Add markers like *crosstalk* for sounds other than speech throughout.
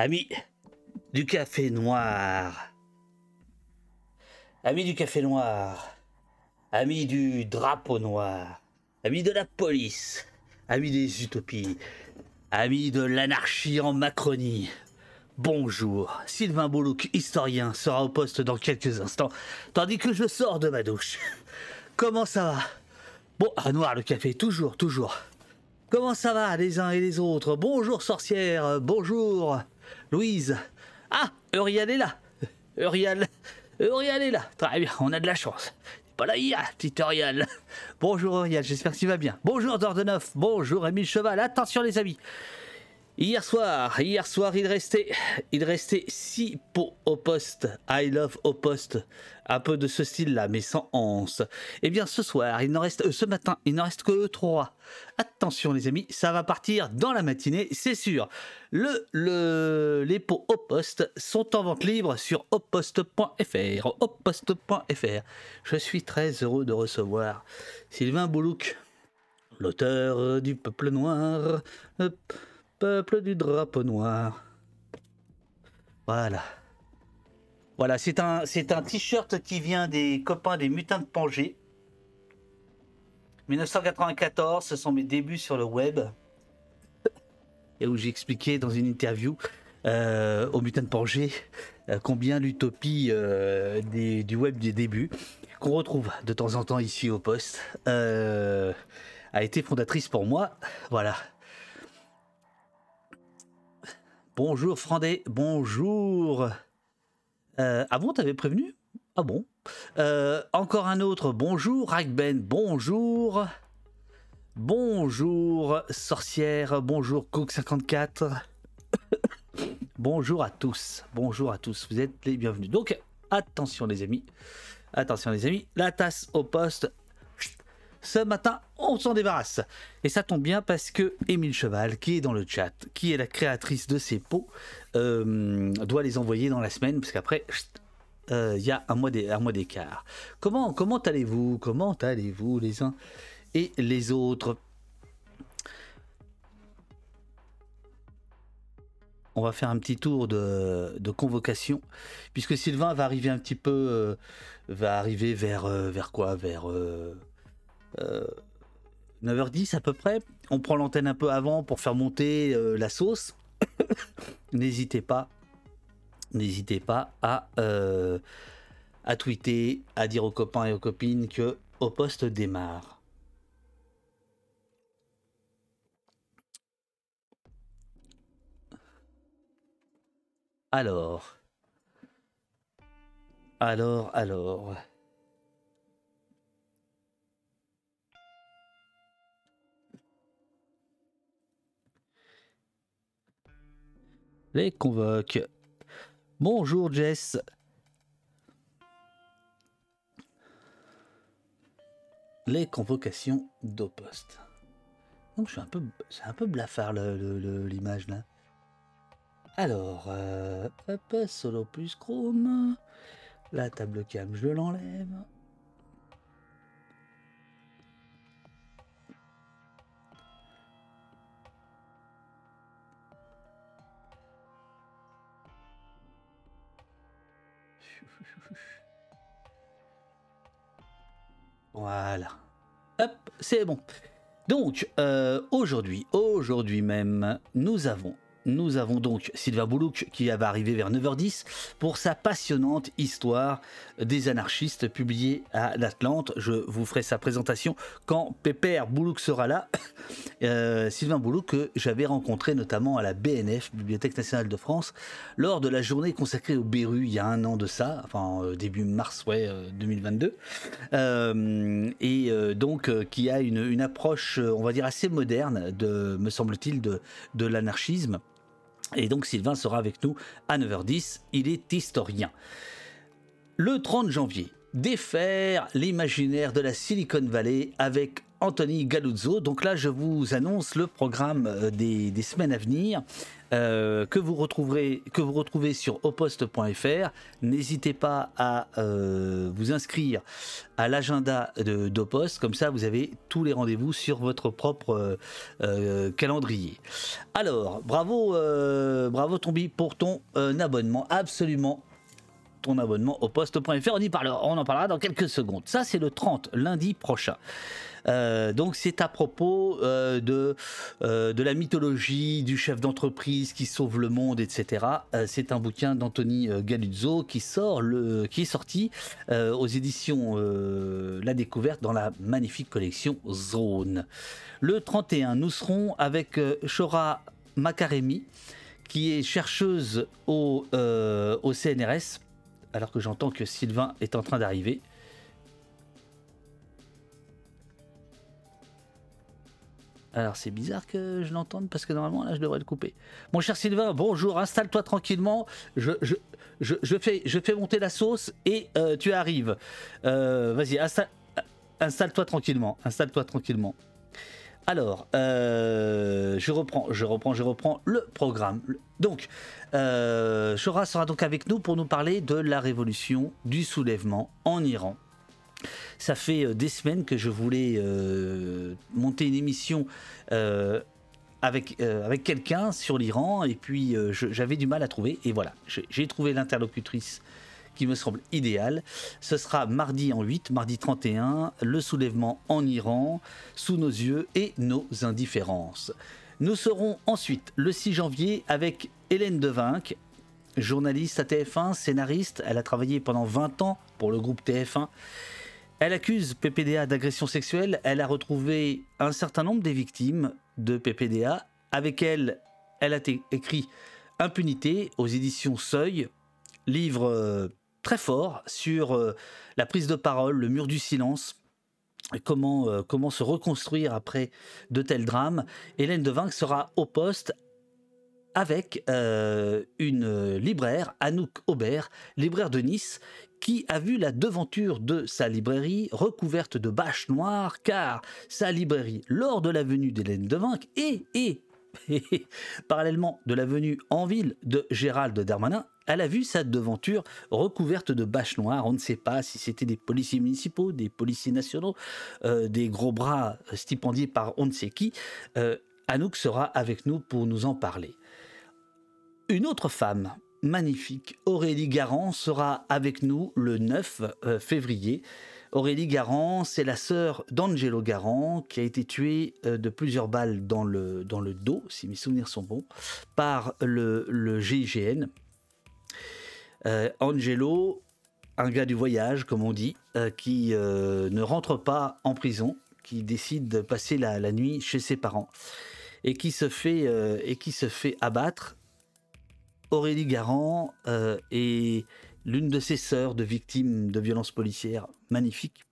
Amis du café noir. Amis du café noir. Amis du drapeau noir. Amis de la police. Amis des utopies. Amis de l'anarchie en Macronie. Bonjour, Sylvain Boulouk, historien, sera au poste dans quelques instants, tandis que je sors de ma douche. Comment ça va? Bon, à noir le café, toujours, toujours. Comment ça va les uns et les autres? Bonjour sorcière, bonjour Louise. Ah, Eurial est là. Eurial, Eurial est là. Très bien, on a de la chance. Pas là hier, petit Eurial. Bonjour Eurial, j'espère que tu vas bien. Bonjour Dordeneuf, bonjour Émile Cheval. Attention les amis, Hier soir, hier soir, il restait, il restait six pots au poste. I love au poste. Un peu de ce style-là, mais sans anse. Eh bien, ce soir, il reste, euh, matin, il n'en reste que trois. Attention, les amis, ça va partir dans la matinée, c'est sûr. Le, le, les pots au poste sont en vente libre sur oposte.fr. Oposte.fr. Je suis très heureux de recevoir Sylvain Boulouk, l'auteur du Peuple Noir peuple du drapeau noir. Voilà. Voilà, c'est un, c'est un t-shirt qui vient des copains des mutins de Pangée. 1994, ce sont mes débuts sur le web. Et où j'ai expliqué dans une interview euh, aux mutins de Pangée euh, combien l'utopie euh, du web des débuts, qu'on retrouve de temps en temps ici au poste, a été fondatrice pour moi. Voilà. Bonjour Frandé, bonjour. Euh, ah bon, t'avais prévenu? Ah bon? Euh, encore un autre, bonjour Ragben, bonjour. Bonjour sorcière, bonjour Cook54. *laughs* bonjour à tous, bonjour à tous, vous êtes les bienvenus. Donc attention les amis, attention les amis, la tasse au poste, ce matin, on s'en débarrasse. Et ça tombe bien parce que Émile Cheval, qui est dans le chat, qui est la créatrice de ces pots, euh, doit les envoyer dans la semaine, parce qu'après, euh, il y a un mois d'écart. Comment, comment allez-vous? Comment allez-vous les uns et les autres? On va faire un petit tour de, convocation, puisque Sylvain va arriver un petit peu, euh, va arriver vers, vers quoi? Vers 9h10 à peu près. On prend l'antenne un peu avant pour faire monter euh, la sauce. *coughs* n'hésitez pas, n'hésitez pas à, euh, à tweeter, à dire aux copains et aux copines que au poste démarre. Alors, alors, alors. Les convoque. Bonjour Jess. Les convocations d'Opost. Donc je suis un peu, c'est un peu blafard l'image là. Alors, euh, solo plus chrome. La table cam, je l'enlève. Voilà. Hop, c'est bon. Donc, euh, aujourd'hui, aujourd'hui même, nous avons nous avons donc Sylvain Boulouk qui va arriver vers 9h10 pour sa passionnante histoire des anarchistes publiée à l'Atlante. Je vous ferai sa présentation quand Pépère Boulouk sera là. *coughs* Euh, Sylvain Boulouk que j'avais rencontré notamment à la BNF, Bibliothèque nationale de France, lors de la journée consacrée au Béru il y a un an de ça, enfin euh, début mars ouais, 2022. Euh, et donc qui a une, approche, on va dire, assez moderne, de, me semble-t-il, de l'anarchisme. Et donc Sylvain sera avec nous à 9h10, il est historien. Le 30 janvier, défaire l'imaginaire de la Silicon Valley avec Anthony Galuzzo. Donc là, je vous annonce le programme des, des semaines à venir. Euh, que vous retrouverez retrouvez sur oposte.fr. N'hésitez pas à euh, vous inscrire à l'agenda d'Oposte, comme ça vous avez tous les rendez-vous sur votre propre euh, calendrier. Alors, bravo, bravo Tombi pour ton abonnement, absolument ton abonnement au. On, on en parlera dans quelques secondes. Ça, c'est le 30, lundi prochain. Euh, donc c'est à propos euh, de, euh, de la mythologie du chef d'entreprise qui sauve le monde, etc. c'est un bouquin d'Anthony Galuzzo qui est sorti aux éditions La Découverte dans la magnifique collection Zone. Le 31, nous serons avec Shora Makaremi qui est chercheuse au CNRS, alors que j'entends que Sylvain est en train d'arriver. Alors c'est bizarre que je l'entende parce que normalement là je devrais le couper. Mon cher Sylvain, bonjour, installe-toi tranquillement. Je, fais, monter la sauce et euh, tu arrives. Euh, vas-y, installe-toi tranquillement. Installe-toi tranquillement. Alors, euh, je reprends, je reprends, je reprends le programme. Donc, Shora sera donc avec nous pour nous parler de la révolution du soulèvement en Iran. Ça fait euh, des semaines que je voulais euh, monter une émission euh, avec, avec quelqu'un sur l'Iran et puis j'avais du mal à trouver et voilà, j'ai trouvé l'interlocutrice qui me semble idéale. Ce sera mardi en 8, mardi 31, le soulèvement en Iran, sous nos yeux et nos indifférences. Nous serons ensuite le 6 janvier avec Hélène Devinck, journaliste à TF1, scénariste. Elle a travaillé pendant 20 ans pour le groupe TF1 elle accuse PPDA d'agression sexuelle. Elle a retrouvé un certain nombre des victimes de PPDA. Avec elle, elle a écrit Impunité aux éditions Seuil, livre euh, très fort sur euh, la prise de parole, le mur du silence, comment, euh, comment se reconstruire après de tels drames. Hélène Devinck sera au poste avec une libraire, Anouk Aubert, libraire de Nice, qui a vu la devanture de sa librairie recouverte de bâches noires, car sa librairie, lors de la venue d'Hélène Devinck et, *laughs* et, parallèlement de la venue en ville de Gérald Darmanin, elle a vu sa devanture recouverte de bâches noires. On ne sait pas si c'était des policiers municipaux, des policiers nationaux, euh, des gros bras stipendiés par on ne sait qui. Euh, Anouk sera avec nous pour nous en parler. Une autre femme magnifique. Aurélie Garand sera avec nous le 9 euh, février. Aurélie Garand, c'est la sœur d'Angelo Garand qui a été tué euh, de plusieurs balles dans le, dans le dos, si mes souvenirs sont bons, par le, le GIGN. Euh, Angelo, un gars du voyage, comme on dit, qui ne rentre pas en prison, qui décide de passer la, la nuit chez ses parents et qui se fait, et qui se fait abattre Aurélie Garand euh, est l'une de ses sœurs de victimes de violences policières magnifiques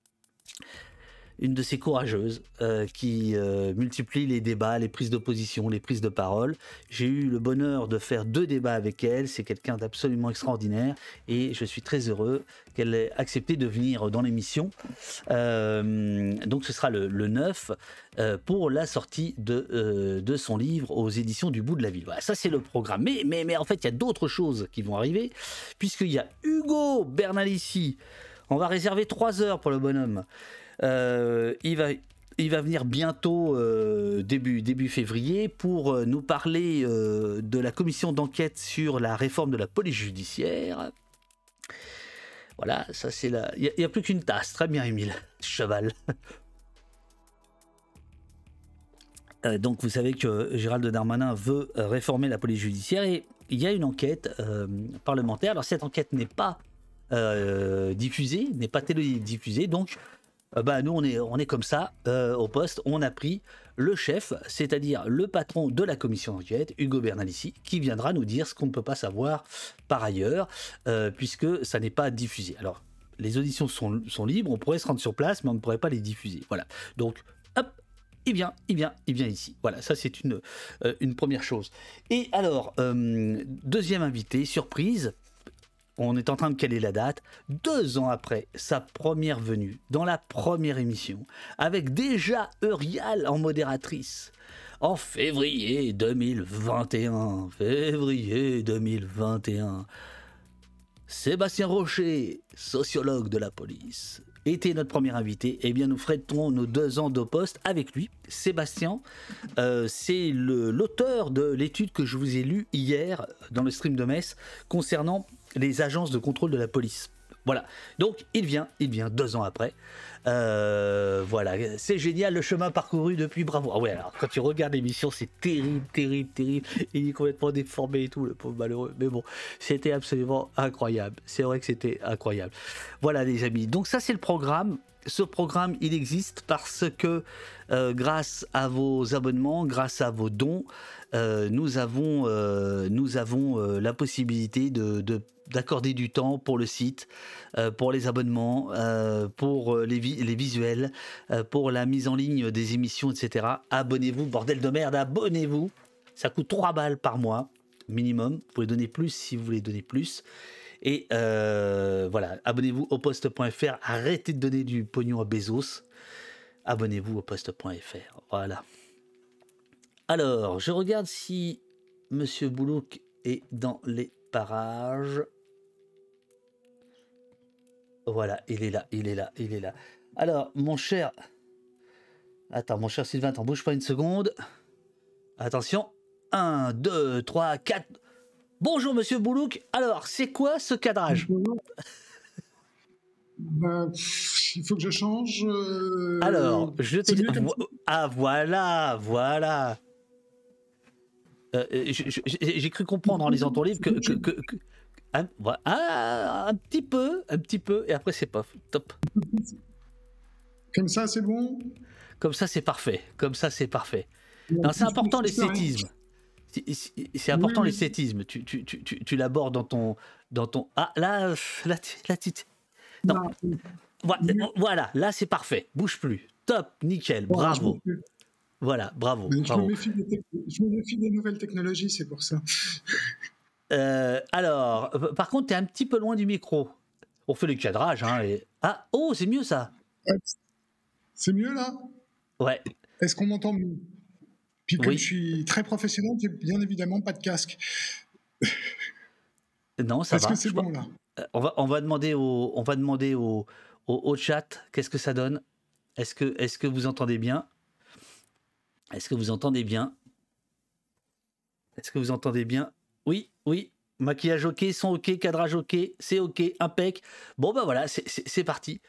une de ces courageuses euh, qui euh, multiplie les débats, les prises d'opposition, les prises de parole. J'ai eu le bonheur de faire deux débats avec elle. C'est quelqu'un d'absolument extraordinaire et je suis très heureux qu'elle ait accepté de venir dans l'émission. Euh, donc ce sera le, 9 pour la sortie de, de son livre aux éditions du bout de la ville. Voilà, ça c'est le programme. Mais, mais, mais en fait, il y a d'autres choses qui vont arriver puisqu'il y a Hugo Bernalici. On va réserver trois heures pour le bonhomme. Euh, il va il va venir bientôt, euh, début, début février, pour euh, nous parler de la commission d'enquête sur la réforme de la police judiciaire. Voilà, ça c'est la. Il n'y a, plus qu'une tasse. Très bien, Émile. *laughs* Cheval. donc, vous savez que Gérald Darmanin veut réformer la police judiciaire et il y a une enquête parlementaire. Alors, cette enquête n'est pas diffusée, n'est pas télédiffusée, donc bah, nous on est, comme ça euh, au poste, on a pris le chef, c'est-à-dire le patron de la commission d'enquête, Hugo Bernalici, qui viendra nous dire ce qu'on ne peut pas savoir par ailleurs, euh, puisque ça n'est pas diffusé. Alors, les auditions sont, libres, on pourrait se rendre sur place, mais on ne pourrait pas les diffuser. Voilà. Donc, hop, il vient, il vient, il vient ici. Voilà, ça c'est une première chose. Et alors, deuxième invité, surprise, on est en train de caler la date, deux ans après sa première venue, dans la première émission, avec déjà Eurial en modératrice, en février 2021. Février 2021. Sébastien Rocher, sociologue de la police, était notre premier invité. Eh bien, nous fêterons nos deux ans de poste avec lui. Sébastien, euh, c'est l'auteur de l'étude que je vous ai lue hier dans le stream de Metz concernant les agences de contrôle de la police. Voilà. Donc, il vient, il vient deux ans après. Euh, voilà, c'est génial le chemin parcouru depuis Bravo. Ah ouais, alors quand tu regardes l'émission, c'est terrible, terrible, terrible. Il est complètement déformé et tout, le pauvre malheureux. Mais bon, c'était absolument incroyable. C'est vrai que c'était incroyable. Voilà, les amis. Donc, ça, c'est le programme. Ce programme, il existe parce que euh, grâce à vos abonnements, grâce à vos dons, euh, nous avons, la possibilité de d'accorder du temps pour le site, euh, pour les abonnements, euh, pour euh, les, les visuels, pour la mise en ligne des émissions, etc. Abonnez-vous, bordel de merde, abonnez-vous. Ça coûte 3 balles par mois, minimum. Vous pouvez donner plus si vous voulez donner plus. Et voilà, abonnez-vous au poste.fr. Arrêtez de donner du pognon à Bezos. Abonnez-vous au poste.fr. Voilà. Alors, je regarde si Monsieur Boulouk est dans les parages. Voilà, il est là, il est là, il est là. Alors, mon cher... Attends, mon cher Sylvain, t'en bouge pas une seconde. Attention. 1, 2, 3, 4. Bonjour, monsieur Boulouk. Alors, c'est quoi ce cadrage? Ben, Il faut que je change. Euh, Alors, je t'ai dit. Ah, voilà, voilà. Euh, j'ai cru comprendre en lisant ton livre que, que, un, un, petit peu, un petit peu, et après c'est pas top. Comme ça, c'est bon? Comme ça, c'est parfait. Comme ça, c'est parfait. c'est important l'esthétisme. C'est important l'esthétisme. Tu, tu, tu, tu l'abordes dans ton, dans ton. Ah là, là, là, non. Voilà, là c'est parfait. Bouge plus. Top, nickel, bravo. Voilà, bravo. Je, Me méfie des je, Me méfie des nouvelles technologies, c'est pour ça. *laughs* Euh, alors, par contre, tu es un petit peu loin du micro. On fait le cadrage. Hein, et... Ah, oh, c'est mieux ça. C'est mieux là? Ouais. Est-ce qu'on m'entend mieux? Puis comme je suis très professionnel, j'ai bien évidemment pas de casque. Non, ça va. Est-ce que c'est bon là? Euh, on va, on va demander au, on va demander au, au, chat qu'est-ce que ça donne? Est-ce que, est que vous entendez bien? Est-ce que vous entendez bien? Est-ce que vous entendez bien? Oui, oui, maquillage ok, son ok, cadrage ok, c'est ok, impec. Bon ben voilà, c'est parti.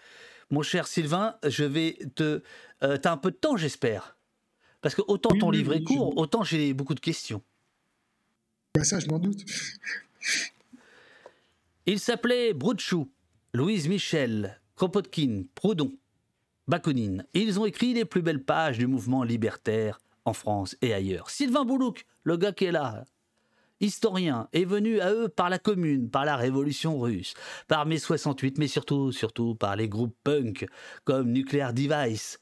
Mon cher Sylvain, je vais te... Euh, T'as un peu de temps j'espère Parce que autant ton livre est court, autant j'ai beaucoup de questions. Bah ça je m'en doute. Il s'appelait Broutchou, Louise Michel, Kropotkin, Proudhon, Bakounine. Ils ont écrit les plus belles pages du mouvement libertaire en France et ailleurs. Sylvain Boulouk, le gars qui est là, historien, est venu à eux par la commune, par la révolution russe, par mai 68, mais surtout, surtout par les groupes punk comme Nuclear Device,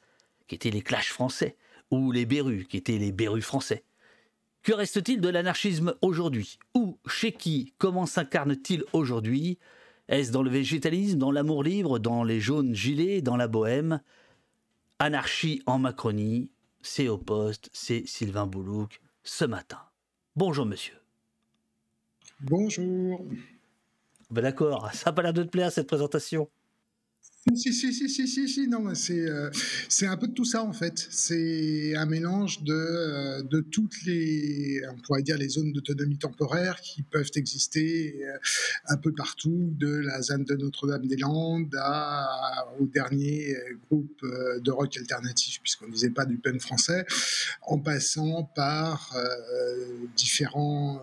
qui étaient les Clash français, ou les Berus, qui étaient les Berus français. Que reste-t-il de l'anarchisme aujourd'hui? Où, chez qui, comment s'incarne-t-il aujourd'hui? Est-ce dans le végétalisme, dans l'amour libre, dans les jaunes gilets, dans la bohème? Anarchie en Macronie, c'est au poste, c'est Sylvain Boulouk, ce matin. Bonjour monsieur. Bonjour. Ben d'accord, ça n'a pas l'air de te plaire cette présentation. Si, si, si, si, si, si, non, c'est euh, un peu de tout ça en fait. C'est un mélange de, euh, de toutes les, on pourrait dire les zones d'autonomie temporaire qui peuvent exister euh, un peu partout, de la zone de Notre-Dame-des-Landes au dernier groupe de rock alternatif, puisqu'on ne disait pas du pen français, en passant par différents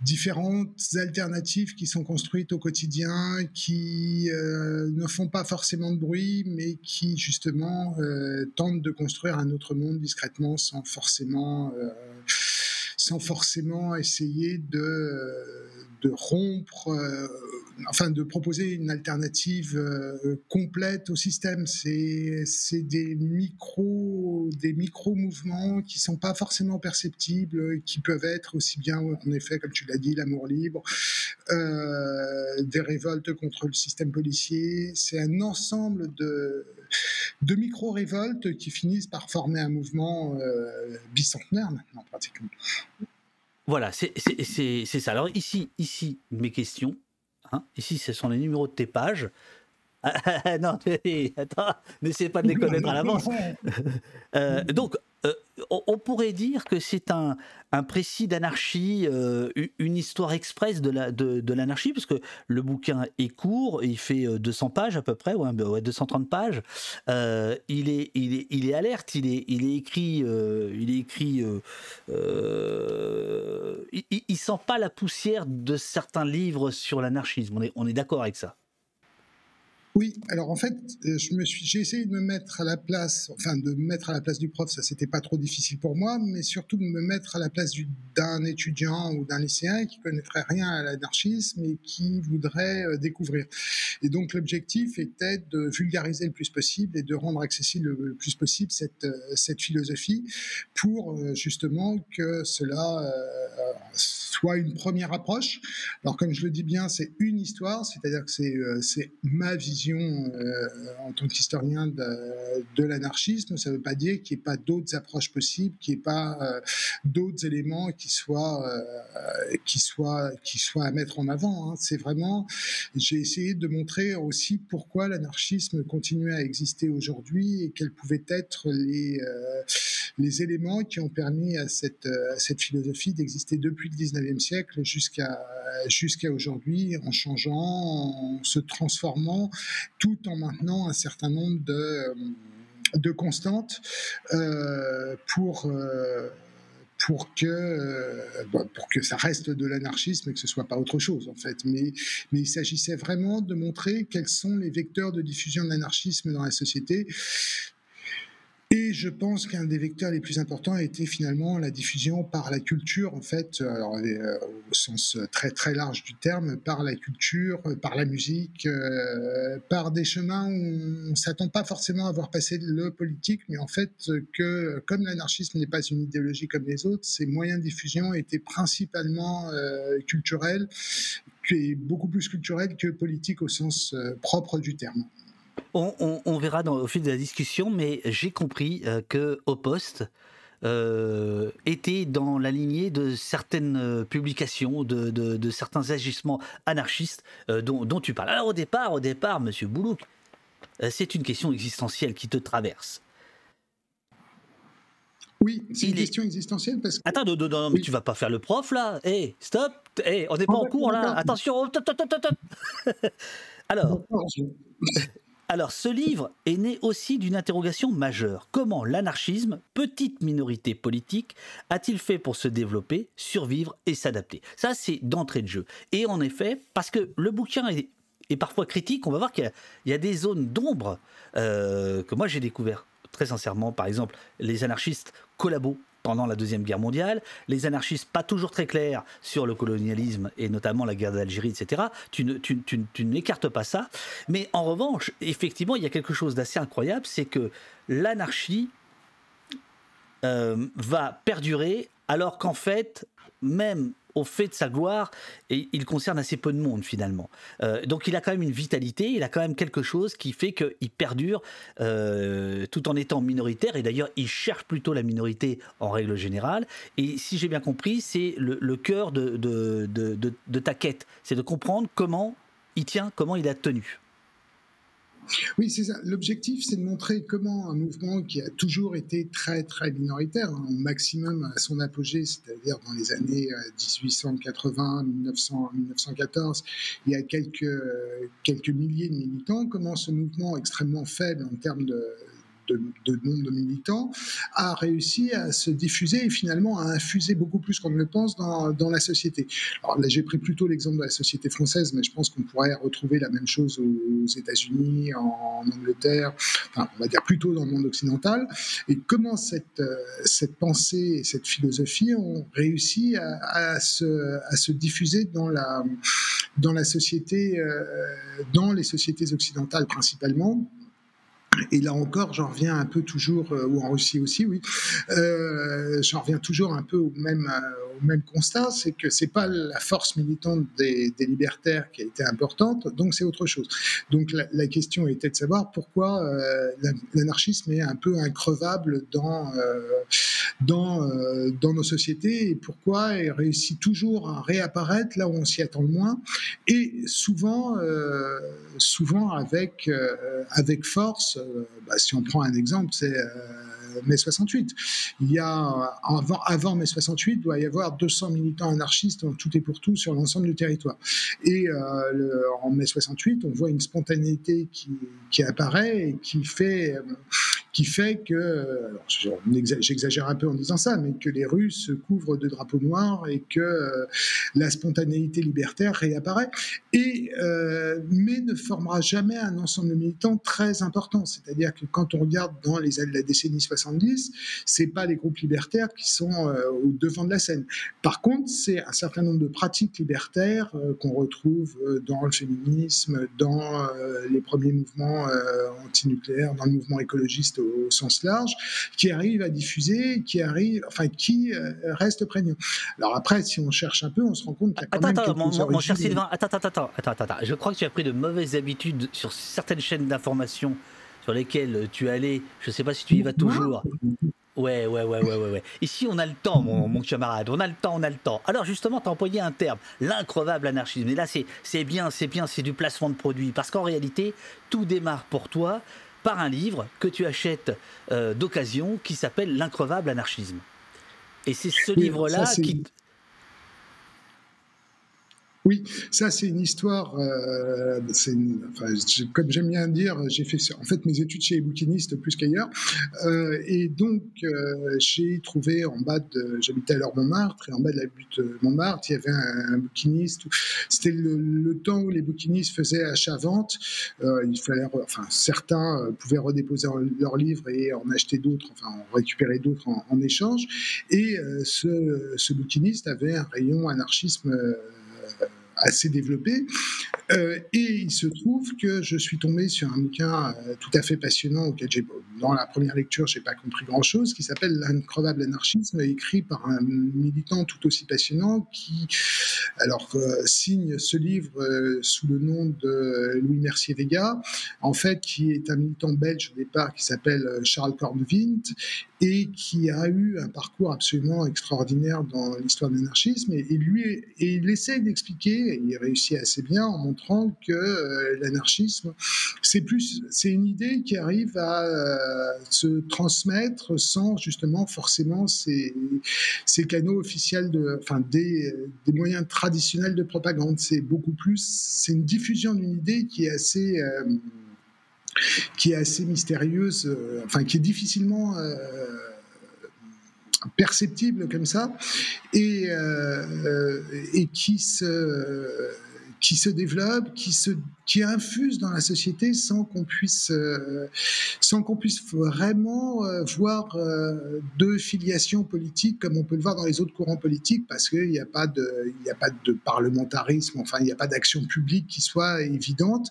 différentes alternatives qui sont construites au quotidien, qui euh, ne font pas forcément de bruit, mais qui justement euh, tentent de construire un autre monde discrètement sans forcément, euh, sans forcément essayer de de rompre, euh, enfin de proposer une alternative euh, complète au système. C'est des micro des micro mouvements qui sont pas forcément perceptibles, qui peuvent être aussi bien en effet comme tu l'as dit l'amour libre, euh, des révoltes contre le système policier. C'est un ensemble de de micro-révoltes qui finissent par former un mouvement bicentenaire maintenant pratiquement. Voilà, c'est ça. Alors ici, ici, mes questions. Hein, ici, ce sont les numéros de tes pages. *laughs* Non, attends, n'essayez pas de les connaître à l'avance. *laughs* Euh, donc, euh, on pourrait dire que c'est un, précis d'anarchie, euh, une histoire express de, la, de, l'anarchie, parce que le bouquin est court, il fait 200 pages à peu près, ouais, 230 pages. il, est, alerte, il est, écrit, il est écrit, il, sent pas la poussière de certains livres sur l'anarchisme. On est d'accord avec ça. Oui, alors en fait, euh, je me suis, j'ai essayé de me mettre à la place, enfin de me mettre à la place du prof, ça c'était pas trop difficile pour moi, mais surtout de me mettre à la place d'un étudiant ou d'un lycéen qui connaîtrait rien à l'anarchisme et qui voudrait euh, découvrir. Et donc l'objectif était de vulgariser le plus possible et de rendre accessible le plus possible cette euh, cette philosophie pour justement que cela soit une première approche. Alors comme je le dis bien, c'est une histoire, c'est-à-dire que c'est c'est ma vision euh, en tant qu'historien de, l'anarchisme. Ça ne veut pas dire qu'il n'y ait pas d'autres approches possibles, qu'il n'y ait pas euh, d'autres éléments qui soient, euh, qui, soient, à mettre en avant. Hein. C'est vraiment, j'ai essayé de montrer aussi pourquoi l'anarchisme continuait à exister aujourd'hui et quels pouvaient être les, éléments qui ont permis à cette, philosophie d'exister depuis le 19e siècle jusqu'à aujourd'hui en changeant, en se transformant tout en maintenant un certain nombre de, euh, constantes euh, pour euh, pour que, ça reste de l'anarchisme et que ce soit pas autre chose en fait. Mais, mais il s'agissait vraiment de montrer quels sont les vecteurs de diffusion de l'anarchisme dans la société et je pense qu'un des vecteurs les plus importants a été finalement la diffusion par la culture, en fait, alors, euh, au sens très très large du terme, par la culture, par la musique, euh, par des chemins où on s'attend pas forcément à voir passer le politique, mais en fait que comme l'anarchisme n'est pas une idéologie comme les autres, ses moyens de diffusion étaient principalement euh, culturels, et beaucoup plus culturels que politiques au sens propre du terme. On, verra dans, au fil de la discussion, mais j'ai compris euh, que au poste euh, était dans la lignée de certaines euh, publications, de, certains agissements anarchistes dont, tu parles. Alors au départ, au départ, Monsieur Boulouk, c'est une question existentielle qui te traverse. Oui, c'est une question existentielle parce que. Attends, non, non, mais tu vas pas faire le prof là. Hé, hey, stop. Hé, on n'est pas en cours là. Attention. *laughs* Alors. *laughs* Alors, ce livre est né aussi d'une interrogation majeure. Comment l'anarchisme, petite minorité politique, a-t-il fait pour se développer, survivre et s'adapter? Ça, c'est d'entrée de jeu. Et en effet, parce que le bouquin est, parfois critique, on va voir qu'il y, a des zones d'ombre euh, que moi j'ai découvert très sincèrement. Par exemple, les anarchistes collabos pendant la Deuxième Guerre mondiale, les anarchistes pas toujours très clairs sur le colonialisme et notamment la guerre d'Algérie, etc. Tu, n'écartes pas ça. Mais en revanche, effectivement, il y a quelque chose d'assez incroyable, c'est que l'anarchie euh, va perdurer alors qu'en fait, même au fait de sa gloire, il concerne assez peu de monde finalement. Euh, donc il a quand même une vitalité, il a quand même quelque chose qui fait qu'il perdure euh, tout en étant minoritaire, et d'ailleurs il cherche plutôt la minorité en règle générale, et si j'ai bien compris, c'est le, cœur de ta quête, c'est de comprendre comment il tient, comment il a tenu. Oui, c'est ça. L'objectif, c'est de montrer comment un mouvement qui a toujours été très, très minoritaire, hein, au maximum à son apogée, c'est-à-dire dans les années 1880, 1900, 1914, il y a quelques, quelques milliers de militants, comment ce mouvement extrêmement faible en termes de, de, nombre de militants, a réussi à se diffuser et finalement à infuser beaucoup plus qu'on ne le pense dans, la société. Alors là, j'ai pris plutôt l'exemple de la société française, mais je pense qu'on pourrait retrouver la même chose aux États-Unis, en Angleterre, enfin, on va dire plutôt dans le monde occidental. Et comment cette, euh, pensée et cette philosophie ont réussi à, se, diffuser dans la, dans la société, euh, dans les sociétés occidentales principalement, et là encore, j'en reviens un peu toujours, euh, ou en Russie aussi, oui, euh, j'en reviens toujours un peu au même, euh, au même constat, c'est que c'est pas la force militante des, des, libertaires qui a été importante, donc c'est autre chose. Donc la, la, question était de savoir pourquoi euh, l'anarchisme est un peu increvable dans, dans, dans nos sociétés et pourquoi il réussit toujours à réapparaître là où on s'y attend le moins, et souvent, souvent avec, avec force bah, si on prend un exemple, c'est euh, mai 68. Il y a, avant, avant mai 68, il doit y avoir 200 militants anarchistes tout et pour tout sur l'ensemble du territoire. Et euh, en mai 68, on voit une spontanéité qui apparaît et qui fait, qui fait que, j'exagère un peu en disant ça, mais que les rues se couvrent de drapeaux noirs et que euh, la spontanéité libertaire réapparaît, et, euh, mais ne formera jamais un ensemble de militants très important. C'est-à-dire que quand on regarde dans les la décennie 70, c'est pas les groupes libertaires qui sont euh, au devant de la scène. Par contre, c'est un certain nombre de pratiques libertaires qu'on retrouve dans le féminisme, dans les premiers mouvements antinucléaires, dans le mouvement écologiste sens large, qui arrive à diffuser, qui arrive, enfin, qui euh, reste prégnant. Alors après, si on cherche un peu, on se rend compte qu'il y a quand attends, même attends, quelques mon, mon cher Sylvain, attends, attends, attends, attends, attends. Je crois que tu as pris de mauvaises habitudes sur certaines chaînes d'information sur lesquelles tu allais. Je ne sais pas si tu y vas toujours. Ouais, ouais, ouais, ouais, ouais. Ici, on a le temps, mon, mon camarade. On a le temps, on a le temps. Alors, justement, tu as employé un terme, l'increvable anarchisme. Et là, c'est c'est bien, c'est bien, c'est du placement de produits. Parce qu'en réalité, tout démarre pour toi par un livre que tu achètes euh, d'occasion qui s'appelle L'increvable anarchisme. Et c'est ce Oui, livre-là qui. Oui, ça c'est une histoire. euh, une- enfin, comme j'aime bien dire, j'ai fait en fait mes études chez les bouquinistes plus qu'ailleurs, Euh, et donc euh, j'ai trouvé en bas de, j'habitais alors Montmartre et en bas de la butte Montmartre, il y avait un, un bouquiniste. C'était le, temps où les bouquinistes faisaient achat-vente. Euh, il fallait, enfin certains euh, pouvaient redéposer leurs livres et en acheter d'autres, enfin en récupérer d'autres en, en échange. Et euh, ce, ce bouquiniste avait un rayon anarchisme. Assez développé. Euh, et il se trouve que je suis tombé sur un bouquin euh, tout à fait passionnant auquel j'ai, dans la première lecture, j'ai pas compris grand-chose, qui s'appelle L'increvable anarchisme, écrit par un militant tout aussi passionnant qui, alors, euh, signe ce livre sous le nom de Louis Mercier Vega, en fait, qui est un militant belge au départ qui s'appelle Charles Cornevint et qui a eu un parcours absolument extraordinaire dans l'histoire de l'anarchisme. Et, lui, et il essaie d'expliquer, il réussit assez bien en montrant que euh, l'anarchisme, c'est plus, c'est une idée qui arrive à euh, se transmettre sans justement forcément ces, ces canaux officiels de, enfin des, des moyens traditionnels de propagande. C'est beaucoup plus, c'est une diffusion d'une idée qui est assez euh, qui est assez mystérieuse, euh, enfin qui est difficilement euh, perceptible comme ça, et, euh, et qui se qui se développe, qui se qui infuse dans la société sans qu'on puisse euh, sans qu'on puisse vraiment euh, voir euh, de filiation politique comme on peut le voir dans les autres courants politiques parce qu'il n'y a pas de il n'y a pas de parlementarisme, enfin il n'y a pas d'action publique qui soit évidente.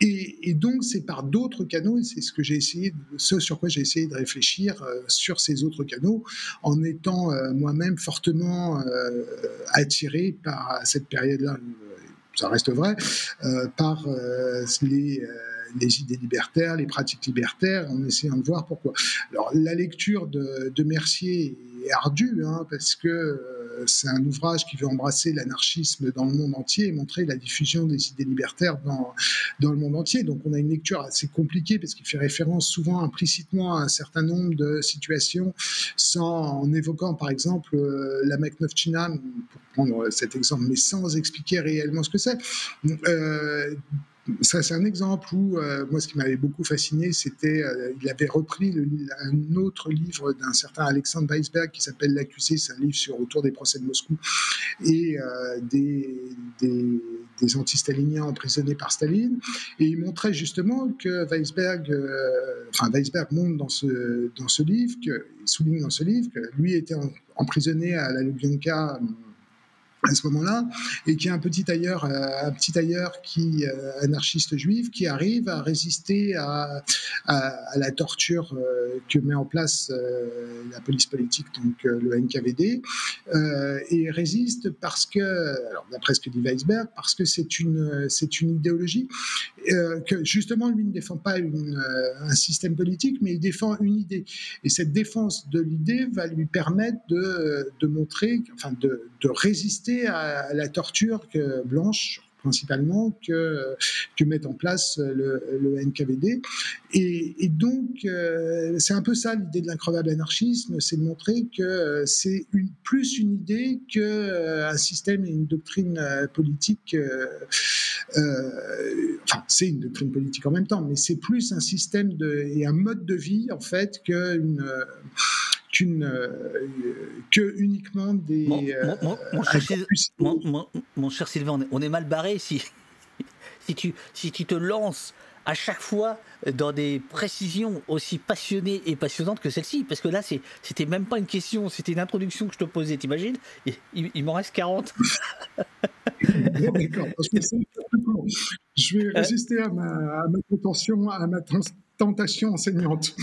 Et, et donc c'est par d'autres canaux et c'est ce que j'ai essayé ce sur quoi j'ai essayé de réfléchir euh, sur ces autres canaux en étant euh, moi-même fortement euh, attiré par cette période-là ça reste vrai, euh, par euh, les, euh, les idées libertaires, les pratiques libertaires, en essayant de voir pourquoi. Alors, la lecture de, Mercier est ardue, hein, parce que c'est un ouvrage qui veut embrasser l'anarchisme dans le monde entier et montrer la diffusion des idées libertaires dans, dans le monde entier. Donc, on a une lecture assez compliquée, parce qu'il fait référence souvent implicitement à un certain nombre de situations, sans, en évoquant, par exemple, euh, la Meknovchina, pour prendre cet exemple, mais sans expliquer réellement ce que c'est. Euh, ça, c'est un exemple où, moi, ce qui m'avait beaucoup fasciné, c'était, il avait repris un autre livre d'un certain Alexandre Weisberg qui s'appelle L'accusé, c'est un livre sur autour des procès de Moscou et des, des, des anti-staliniens emprisonnés par Staline. Et il montrait justement que Weisberg, enfin, Weisberg montre dans ce, dans ce livre, que, souligne dans ce livre que lui était emprisonné à la Lubyanka à ce moment-là, et qui est un petit tailleur, euh, un petit tailleur qui euh, anarchiste juif qui arrive à résister à, la torture euh, que met en place la police politique, donc le NKVD, et résiste parce que, alors d'après ce que dit Weisberg, parce que c'est une c'est une idéologie que justement lui ne défend pas un système politique, mais il défend une idée, et cette défense de l'idée va lui permettre de, montrer, enfin de résister à la torture que Blanche principalement que, que en place le, NKVD. Et, donc, euh, c'est un peu ça l'idée de l'increvable anarchisme, c'est de montrer que c'est une, plus une idée qu'un euh, système et une doctrine euh, politique. enfin, c'est une doctrine politique en même temps, mais c'est plus un système et un mode de vie, en fait, qu'une qu'une euh, que uniquement des. Mon, cher, Sylvain, on est, mal barré si, *laughs* si, tu, si tu te lances à chaque fois dans des précisions aussi passionnées et passionnantes que celle-ci. Parce que là, c'était même pas une question, c'était une introduction que je te posais, t'imagines? Il, il m'en reste 40. *laughs* je vais résister à ma, à ma prétention, à ma tentation enseignante.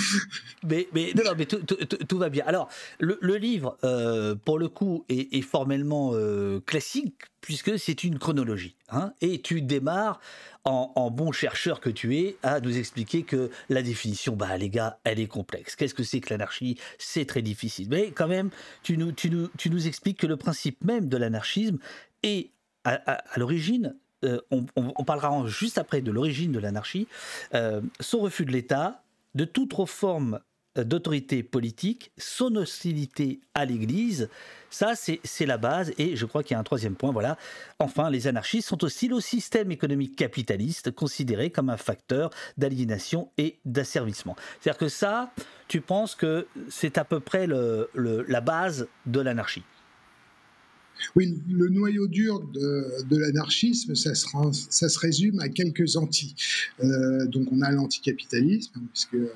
Mais, non, mais tout, va bien. Alors, le, livre, euh, pour le coup, est, formellement euh, classique, puisque c'est une chronologie. Hein, et tu démarres, en, bon chercheur que tu es, à nous expliquer que la définition, bah les gars, elle est complexe. Qu'est-ce que c'est que l'anarchie? C'est très difficile. Mais quand même, tu nous expliques que le principe même de l'anarchisme est à l'origine euh, on, parlera juste après de l'origine de l'anarchie, euh, son refus de l'État, de toute forme euh, d'autorité politique, son hostilité à l'Église, ça c'est la base, et je crois qu'il y a un troisième point, voilà. Enfin, les anarchistes sont hostiles au système économique capitaliste, considéré comme un facteur d'aliénation et d'asservissement. C'est-à-dire que ça, tu penses que c'est à peu près la base de l'anarchie oui, le noyau dur de, l'anarchisme, ça se, résume à quelques anti. Euh, donc on a l'anticapitalisme, puisque euh,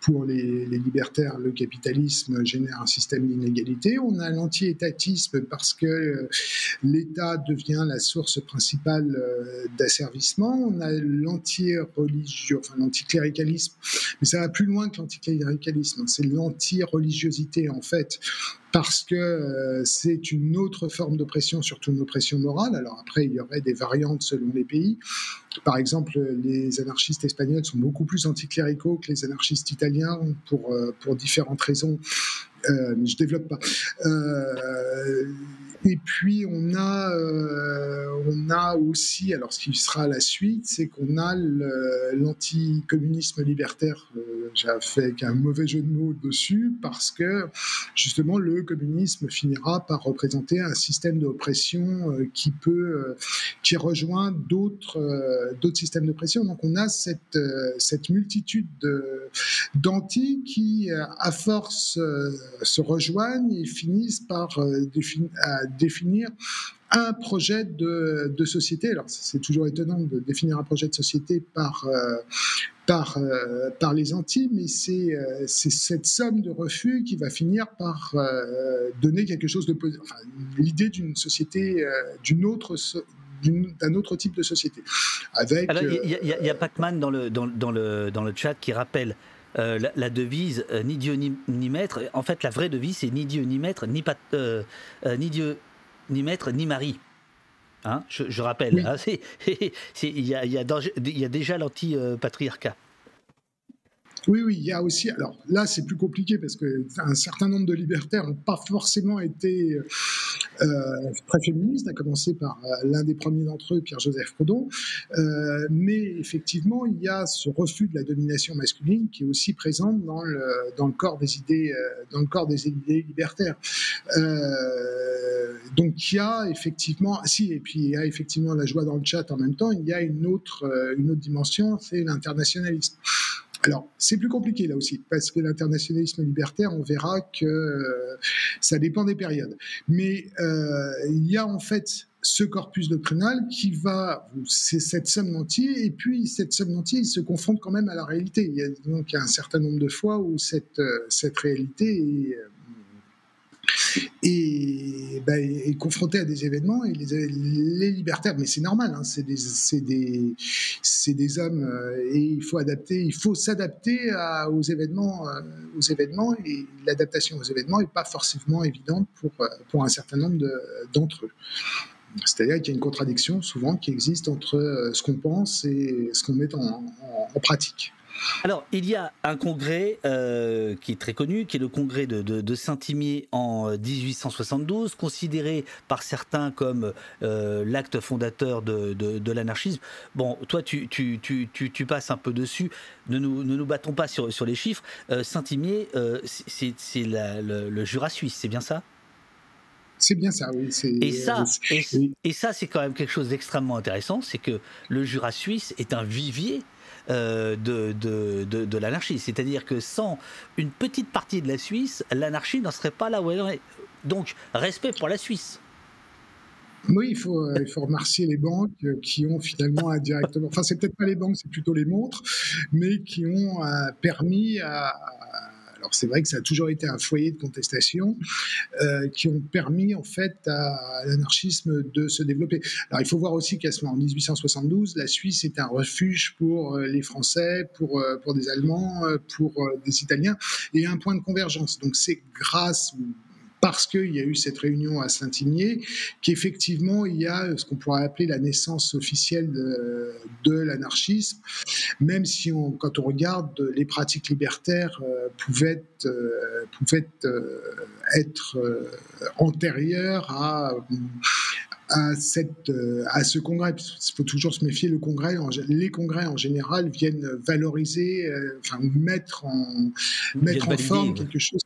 pour les, libertaires, le capitalisme génère un système d'inégalité. On a l'anti-étatisme parce que euh, l'État devient la source principale d'asservissement. On a l'anti-religieux, l'anticléricalisme, mais ça va plus loin que l'anticléricalisme. C'est l'anti-religiosité en fait parce que euh, c'est une autre forme d'oppression, surtout une oppression morale. Alors après, il y aurait des variantes selon les pays. Par exemple, les anarchistes espagnols sont beaucoup plus anticléricaux que les anarchistes italiens pour, euh, pour différentes raisons. Euh, je développe pas. Et puis on a, euh, on a aussi, alors ce qui sera la suite, c'est qu'on a l'anticommunisme libertaire. Euh, J'ai fait qu'un mauvais jeu de mots dessus parce que justement le communisme finira par représenter un système d'oppression euh, qui peut, euh, qui rejoint d'autres, d'autres systèmes d'oppression. Donc on a cette, cette multitude d'anti qui, à force, se rejoignent et finissent par définir définir un projet de, société. Alors, c'est toujours étonnant de définir un projet de société par, euh, par, euh, par les Antilles, mais euh, c'est cette somme de refus qui va finir par donner quelque chose de positif. Enfin, l'idée d'une société, d'une autre d'un autre type de société. Avec, il y, a, Pac-Man dans le, dans, dans, le, dans le chat qui rappelle la, devise ni Dieu ni, maître. En fait, la vraie devise, c'est ni Dieu ni maître, ni, pas, ni Dieu ni maître ni mari. Hein, je, rappelle, il y, a, déjà l'anti-patriarcat. Oui, oui, il y a aussi. Alors là, c'est plus compliqué parce qu'un certain nombre de libertaires n'ont pas forcément été euh, très féministes, à commencer par euh, l'un des premiers d'entre eux, Pierre-Joseph Proudhon. Euh, mais effectivement, il y a ce refus de la domination masculine qui est aussi présent dans le, dans le corps des idées, dans le corps des idées libertaires. donc il y a effectivement, si, et puis il y a effectivement la joie dans le chat en même temps. Il y a une autre, une autre dimension, c'est l'internationalisme. Alors, c'est plus compliqué là aussi, parce que l'internationalisme libertaire, on verra que euh, ça dépend des périodes. Mais euh, il y a en fait ce corpus doctrinal qui va, c'est cette somme d'entier, et puis cette somme d'entier, il se confronte quand même à la réalité. Il y a donc un certain nombre de fois où cette, euh, cette réalité est et est confronté à des événements les, libertaires, mais c'est normal, hein, c'est des, hommes euh, et il faut s'adapter aux événements, euh, aux événements et l'adaptation aux événements n'est pas forcément évidente pour, euh, pour un certain nombre d'entre eux. C'est-à-dire qu'il y a une contradiction souvent qui existe entre ce qu'on pense et ce qu'on met en pratique. Alors, il y a un congrès euh, qui est très connu, qui est le congrès de, Saint-Imier en 1872, euh, considéré par certains comme euh, l'acte fondateur de, l'anarchisme. Bon, toi, tu, passes un peu dessus. Ne nous, ne nous battons pas sur, les chiffres. Saint-Imier, c'est le, Jura suisse, c'est bien ça? C'est bien ça, oui. Et ça, et ça c'est quand même quelque chose d'extrêmement intéressant, c'est que le Jura suisse est un vivier euh, de, de, de, l'anarchie. C'est-à-dire que sans une petite partie de la Suisse, l'anarchie n'en serait pas là où elle est. Donc, respect pour la Suisse. Oui, il faut, euh, il faut remercier les banques qui ont finalement indirectement, enfin c'est peut-être pas les banques, c'est plutôt les montres, mais qui ont euh, permis à, alors c'est vrai que ça a toujours été un foyer de contestation euh, qui ont permis en fait à, l'anarchisme de se développer. Alors il faut voir aussi qu'à ce moment, en 1872, la Suisse est un refuge pour euh, les Français, pour, euh, pour des Allemands, pour des Italiens, et un point de convergence. Donc c'est grâce parce qu'il y a eu cette réunion à Saint-Imier, qu'effectivement, il y a ce qu'on pourrait appeler la naissance officielle de, l'anarchisme, même si on, quand on regarde les pratiques libertaires euh, pouvaient, euh, pouvaient euh, être antérieures à, à, cette, à ce congrès. Il faut toujours se méfier, le congrès, les congrès en général viennent valoriser, enfin mettre en, mettre en forme quelque chose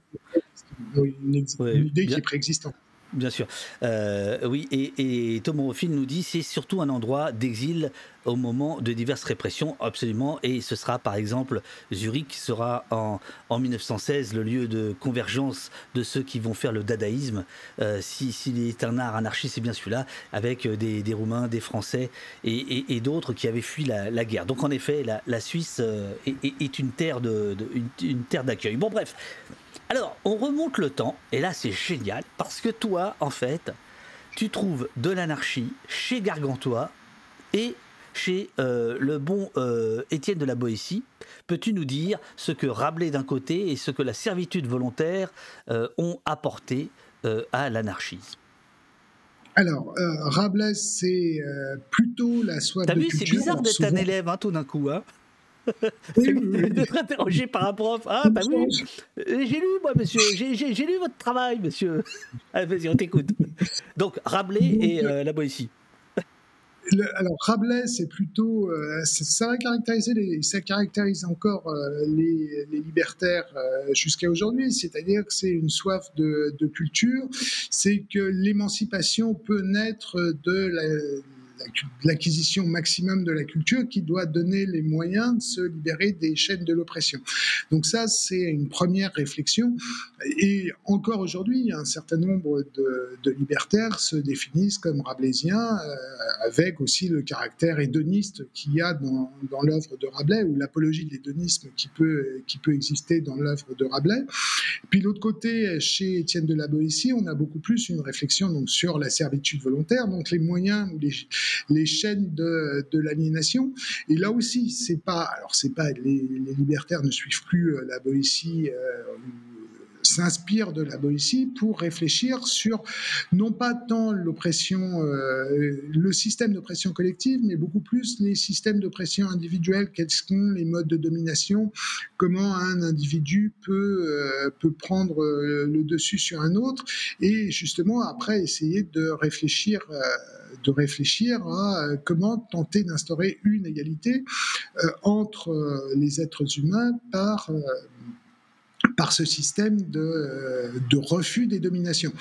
une, idée qui est préexistante. Bien sûr. Euh, oui, et, et Thomas nous dit c'est surtout un endroit d'exil au moment de diverses répressions, absolument. Et ce sera par exemple Zurich sera en, en 1916 le lieu de convergence de ceux qui vont faire le dadaïsme. Euh, si, est un art anarchiste, c'est bien celui-là, avec des, des, Roumains, des Français et, et, d'autres qui avaient fui la, la, guerre. Donc en effet, la, la Suisse euh, est, est, une terre de, de une, une terre d'accueil. Bon bref, alors, on remonte le temps, et là c'est génial, parce que toi, en fait, tu trouves de l'anarchie chez Gargantua et chez euh, le bon euh, Étienne de la Boétie. Peux-tu nous dire ce que Rabelais d'un côté et ce que la servitude volontaire euh, ont apporté à l'anarchisme alors, Rabelais, c'est plutôt la soif T'as vu, c'est bizarre d'être un élève hein, tout d'un coup. Hein *laughs* d'être interrogé par un prof. Ah, bah oui, euh, j'ai lu, moi, monsieur, j'ai lu votre travail, monsieur. *laughs* Allez, vas-y, on t'écoute. Donc, Rabelais et euh, la Boétie. alors Rabelais, c'est plutôt, euh, ça, les, ça caractérise encore les, libertaires jusqu'à aujourd'hui, c'est-à-dire que c'est une soif de, de culture, c'est que l'émancipation peut naître de la, l'acquisition maximum de la culture qui doit donner les moyens de se libérer des chaînes de l'oppression. Donc ça, c'est une première réflexion. Et encore aujourd'hui, un certain nombre de, libertaires se définissent comme rabelaisiens, euh, avec aussi le caractère hédoniste qu'il y a dans, l'œuvre de Rabelais, ou l'apologie de l'hédonisme qui peut, qui peut exister dans l'œuvre de Rabelais. Puis l'autre côté, chez Étienne de la Boétie, on a beaucoup plus une réflexion donc, sur la servitude volontaire, donc les moyens, les chaînes de, l'aliénation. Et là aussi, c'est pas, alors c'est pas, les, libertaires ne suivent plus euh, la Boétie. Euh, s'inspire de la Boétie pour réfléchir sur non pas tant l'oppression, euh, le système d'oppression collective, mais beaucoup plus les systèmes d'oppression individuelle, quels sont les modes de domination, comment un individu peut, peut prendre le dessus sur un autre, et justement après essayer de réfléchir de réfléchir à comment tenter d'instaurer une égalité entre les êtres humains par par ce système de, euh, de, refus des dominations.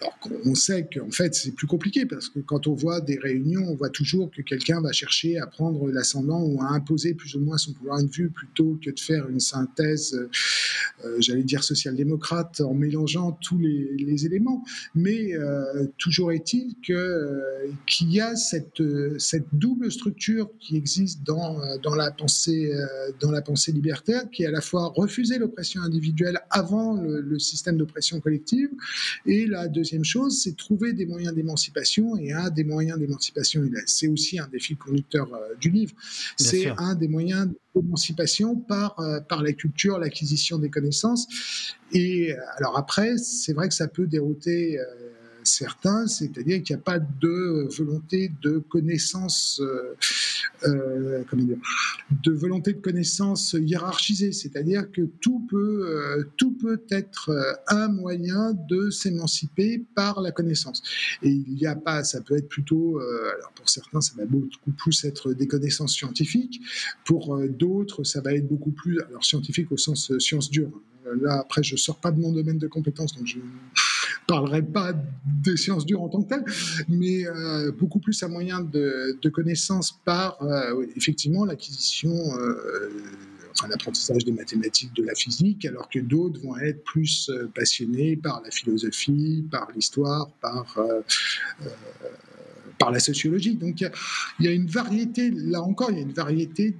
Alors on sait qu'en fait c'est plus compliqué parce que quand on voit des réunions, on voit toujours que quelqu'un va chercher à prendre l'ascendant ou à imposer plus ou moins son pouvoir de vue plutôt que de faire une synthèse, euh, j'allais dire social-démocrate, en mélangeant tous les, éléments. Mais euh, toujours est-il que qu'il y a cette, double structure qui existe dans la pensée dans la pensée libertaire, qui est à la fois refuser l'oppression individuelle avant le, système d'oppression collective. Et la deuxième chose, c'est trouver des moyens d'émancipation. Et un des moyens d'émancipation, c'est aussi un des fils conducteurs euh, du livre, c'est un des moyens d'émancipation par, euh, par la culture, l'acquisition des connaissances. Et alors après, c'est vrai que ça peut dérouter. Euh, certains, c'est-à-dire qu'il n'y a pas de volonté de connaissance, euh, euh, comment dire, de volonté de connaissance hiérarchisée, c'est-à-dire que tout peut, euh, tout peut être un moyen de s'émanciper par la connaissance. Et il n'y a pas, ça peut être plutôt, alors pour certains, ça va beaucoup plus être des connaissances scientifiques, pour d'autres, ça va être beaucoup plus, alors scientifique au sens science dure. Là, après, je sors pas de mon domaine de compétences, donc je parlerai pas des sciences dures en tant que telles, mais euh, beaucoup plus à moyen de, connaissances par euh, effectivement l'acquisition, euh, enfin l'apprentissage des mathématiques, de la physique, alors que d'autres vont être plus passionnés par la philosophie, par l'histoire, par par la sociologie. Donc il y, a une variété, là encore, il y a une variété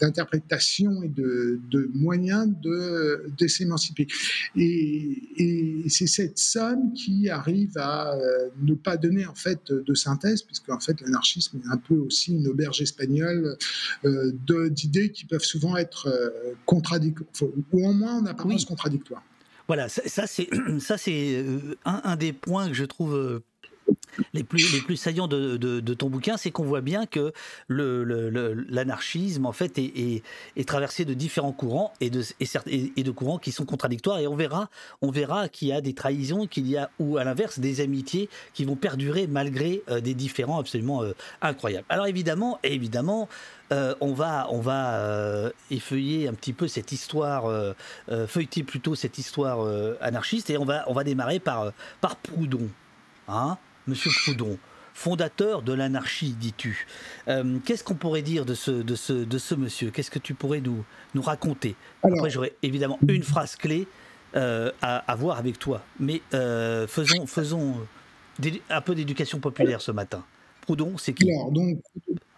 d'interprétations et de, moyens de, de s'émanciper. Et, c'est cette somme qui arrive à euh, ne pas donner en fait de synthèse, puisque en fait l'anarchisme est un peu aussi une auberge espagnole euh, d'idées qui peuvent souvent être euh, contradictoires, ou au moins en apparence contradictoires. Voilà, ça, c'est ça c'est *clears throat* un, un, des points que je trouve les plus, les plus saillants de, de, ton bouquin, c'est qu'on voit bien que l'anarchisme, le, en fait, est, est, traversé de différents courants et de, et, de courants qui sont contradictoires. Et on verra, on verra qu'il y a des trahisons, qu'il y a, ou à l'inverse, des amitiés qui vont perdurer malgré euh, des différents absolument euh, incroyables. Alors évidemment, évidemment, euh, on va, on va effeuiller un petit peu cette histoire, feuilleter plutôt cette histoire anarchiste, et on va, on va démarrer par, par Proudhon. Hein Monsieur Proudhon, fondateur de l'anarchie, dis-tu. Euh, qu'est-ce qu'on pourrait dire de ce, de ce, de ce monsieur? Qu'est-ce que tu pourrais nous, nous raconter? Après, j'aurais évidemment une phrase clé euh, à, voir avec toi. Mais euh, faisons, faisons un peu d'éducation populaire ce matin. Proudhon, c'est qui? Donc,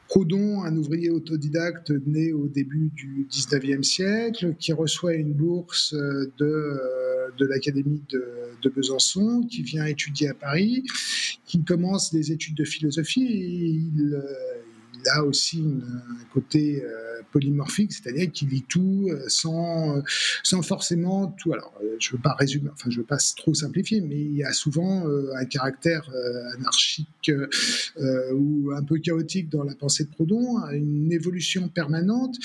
Proudhon, un ouvrier autodidacte né au début du 19e siècle, qui reçoit une bourse de, de l'Académie de, Besançon, qui vient étudier à Paris, qui commence des études de philosophie. Euh, il a aussi un côté euh, polymorphique, c'est-à-dire qu'il lit tout euh, sans, sans forcément tout. Alors, euh, je ne veux pas résumer, enfin, je veux pas trop simplifier, mais il y a souvent un caractère anarchique ou un peu chaotique dans la pensée de Proudhon, une évolution permanente.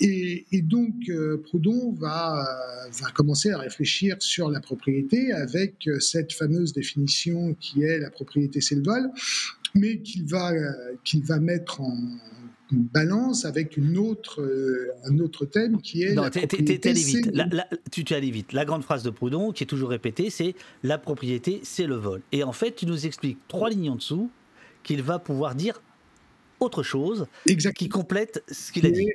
Et, et donc, Proudhon va, va commencer à réfléchir sur la propriété avec cette fameuse définition qui est la propriété c'est le vol mais qu'il va, qu'il va mettre en balance avec une autre, euh, un autre thème qui est. Non, la propriété, vite. tu, tu allé vite. La grande phrase de Proudhon, qui est toujours répétée, c'est la propriété, c'est le vol. Et en fait, tu nous expliques trois lignes en dessous qu'il va pouvoir dire autre chose qui complète ce qu'il a dit.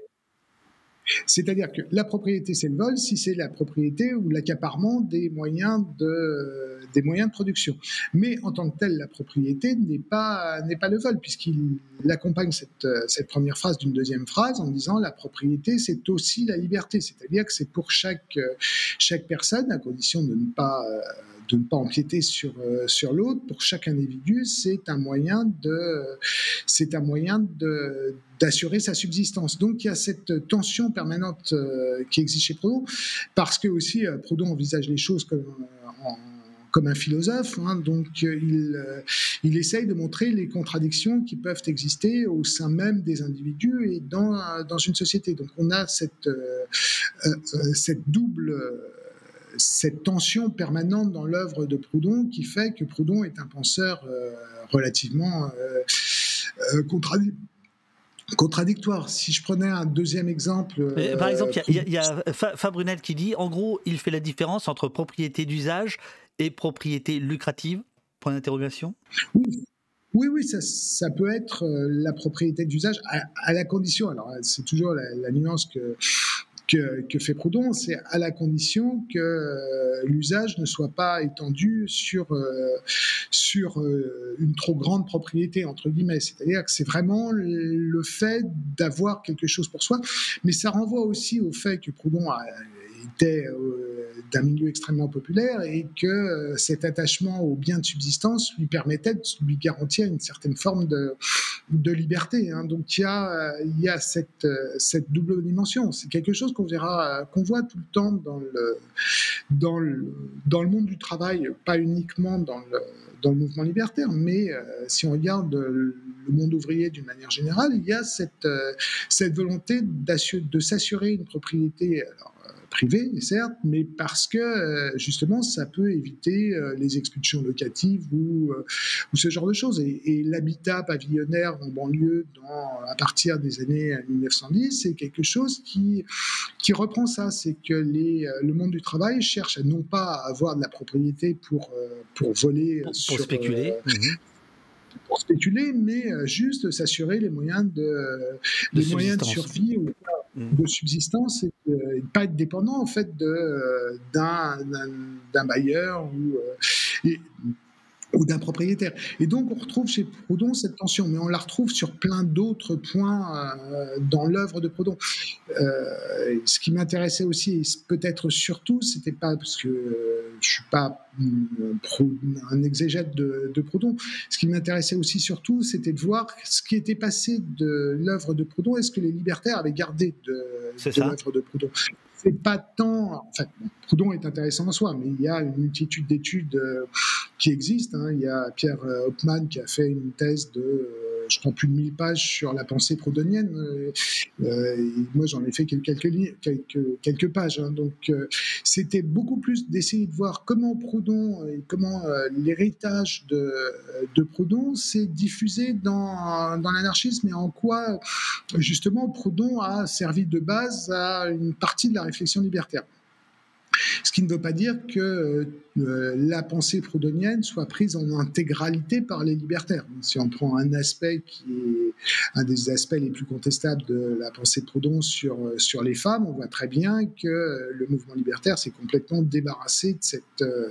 C'est-à-dire que la propriété, c'est le vol si c'est la propriété ou l'accaparement des moyens de, des moyens de production. Mais en tant que tel, la propriété n'est pas, n'est pas le vol, puisqu'il accompagne cette, cette première phrase d'une deuxième phrase en disant la propriété, c'est aussi la liberté. C'est-à-dire que c'est pour chaque, chaque personne, à condition de ne pas de ne pas empiéter sur, sur l'autre, pour chaque individu, c'est un moyen de, c'est un moyen de, d'assurer sa subsistance. Donc il y a cette tension permanente qui existe chez Proudhon, parce que aussi Proudhon envisage les choses comme en comme un philosophe. Hein, donc, euh, il, euh, il essaye de montrer les contradictions qui peuvent exister au sein même des individus et dans, dans une société. Donc, on a cette, euh, cette double cette tension permanente dans l'œuvre de Proudhon qui fait que Proudhon est un penseur relativement contradictoire. Si je prenais un deuxième exemple. par exemple, il y, a, Fabrunel qui dit en gros, il fait la différence entre propriété d'usage et propriété lucrative Point d'interrogation. Oui. Oui, ça, peut être euh, la propriété d'usage à, la condition, alors c'est toujours la, nuance que, que, fait Proudhon, c'est à la condition que euh, l'usage ne soit pas étendu sur, euh, sur une trop grande propriété, entre guillemets. C'est-à-dire que c'est vraiment le fait d'avoir quelque chose pour soi, mais ça renvoie aussi au fait que Proudhon a euh, d'un milieu extrêmement populaire et que euh, cet attachement aux biens de subsistance lui permettait de lui garantir une certaine forme de, liberté. Hein. Donc il y a, a cette, double dimension. C'est quelque chose qu'on verra, qu'on voit tout le temps dans le, monde du travail, pas uniquement dans le, mouvement libertaire, mais euh, si on regarde le monde ouvrier d'une manière générale, il y a cette, volonté de s'assurer une propriété. Privé, certes, mais parce que euh, justement, ça peut éviter euh, les expulsions locatives ou, euh, ou ce genre de choses. Et, l'habitat pavillonnaire en banlieue dans, à partir des années 1910, c'est quelque chose qui, qui reprend ça. C'est que les, le monde du travail cherche à non pas avoir de la propriété pour, pour voler, pour, sur, spéculer. Mhm. pour spéculer, mais juste s'assurer les moyens de, les moyens de survie ou De subsistance et de ne pas être dépendant en fait euh, d'un bailleur ou, euh, ou d'un propriétaire. Et donc on retrouve chez Proudhon cette tension, mais on la retrouve sur plein d'autres points euh, dans l'œuvre de Proudhon. Ce qui m'intéressait aussi, et peut-être surtout, c'était pas parce que euh, je suis pas un exégète de, de Proudhon. Ce qui m'intéressait aussi surtout, c'était de voir ce qui était passé de l'œuvre de Proudhon. Est-ce que les libertaires avaient gardé de, de l'œuvre de Proudhon? C'est pas tant. Enfin, Proudhon est intéressant en soi, mais il y a une multitude d'études euh, qui existent. Hein. Il y a Pierre euh, Hopman qui a fait une thèse de euh, je prends plus de 1000 pages sur la pensée proudhonienne. moi, j'en ai fait quelques, pages. Hein. Donc, c'était beaucoup plus d'essayer de voir comment Proudhon comment l'héritage de, de Proudhon s'est diffusé dans, dans l'anarchisme et en quoi, justement, Proudhon a servi de base à une partie de la réflexion libertaire. Ce qui ne veut pas dire que euh, la pensée proudhonienne soit prise en intégralité par les libertaires. Si on prend un aspect qui est un des aspects les plus contestables de la pensée de Proudhon sur, sur les femmes, on voit très bien que le mouvement libertaire s'est complètement débarrassé de cette, euh,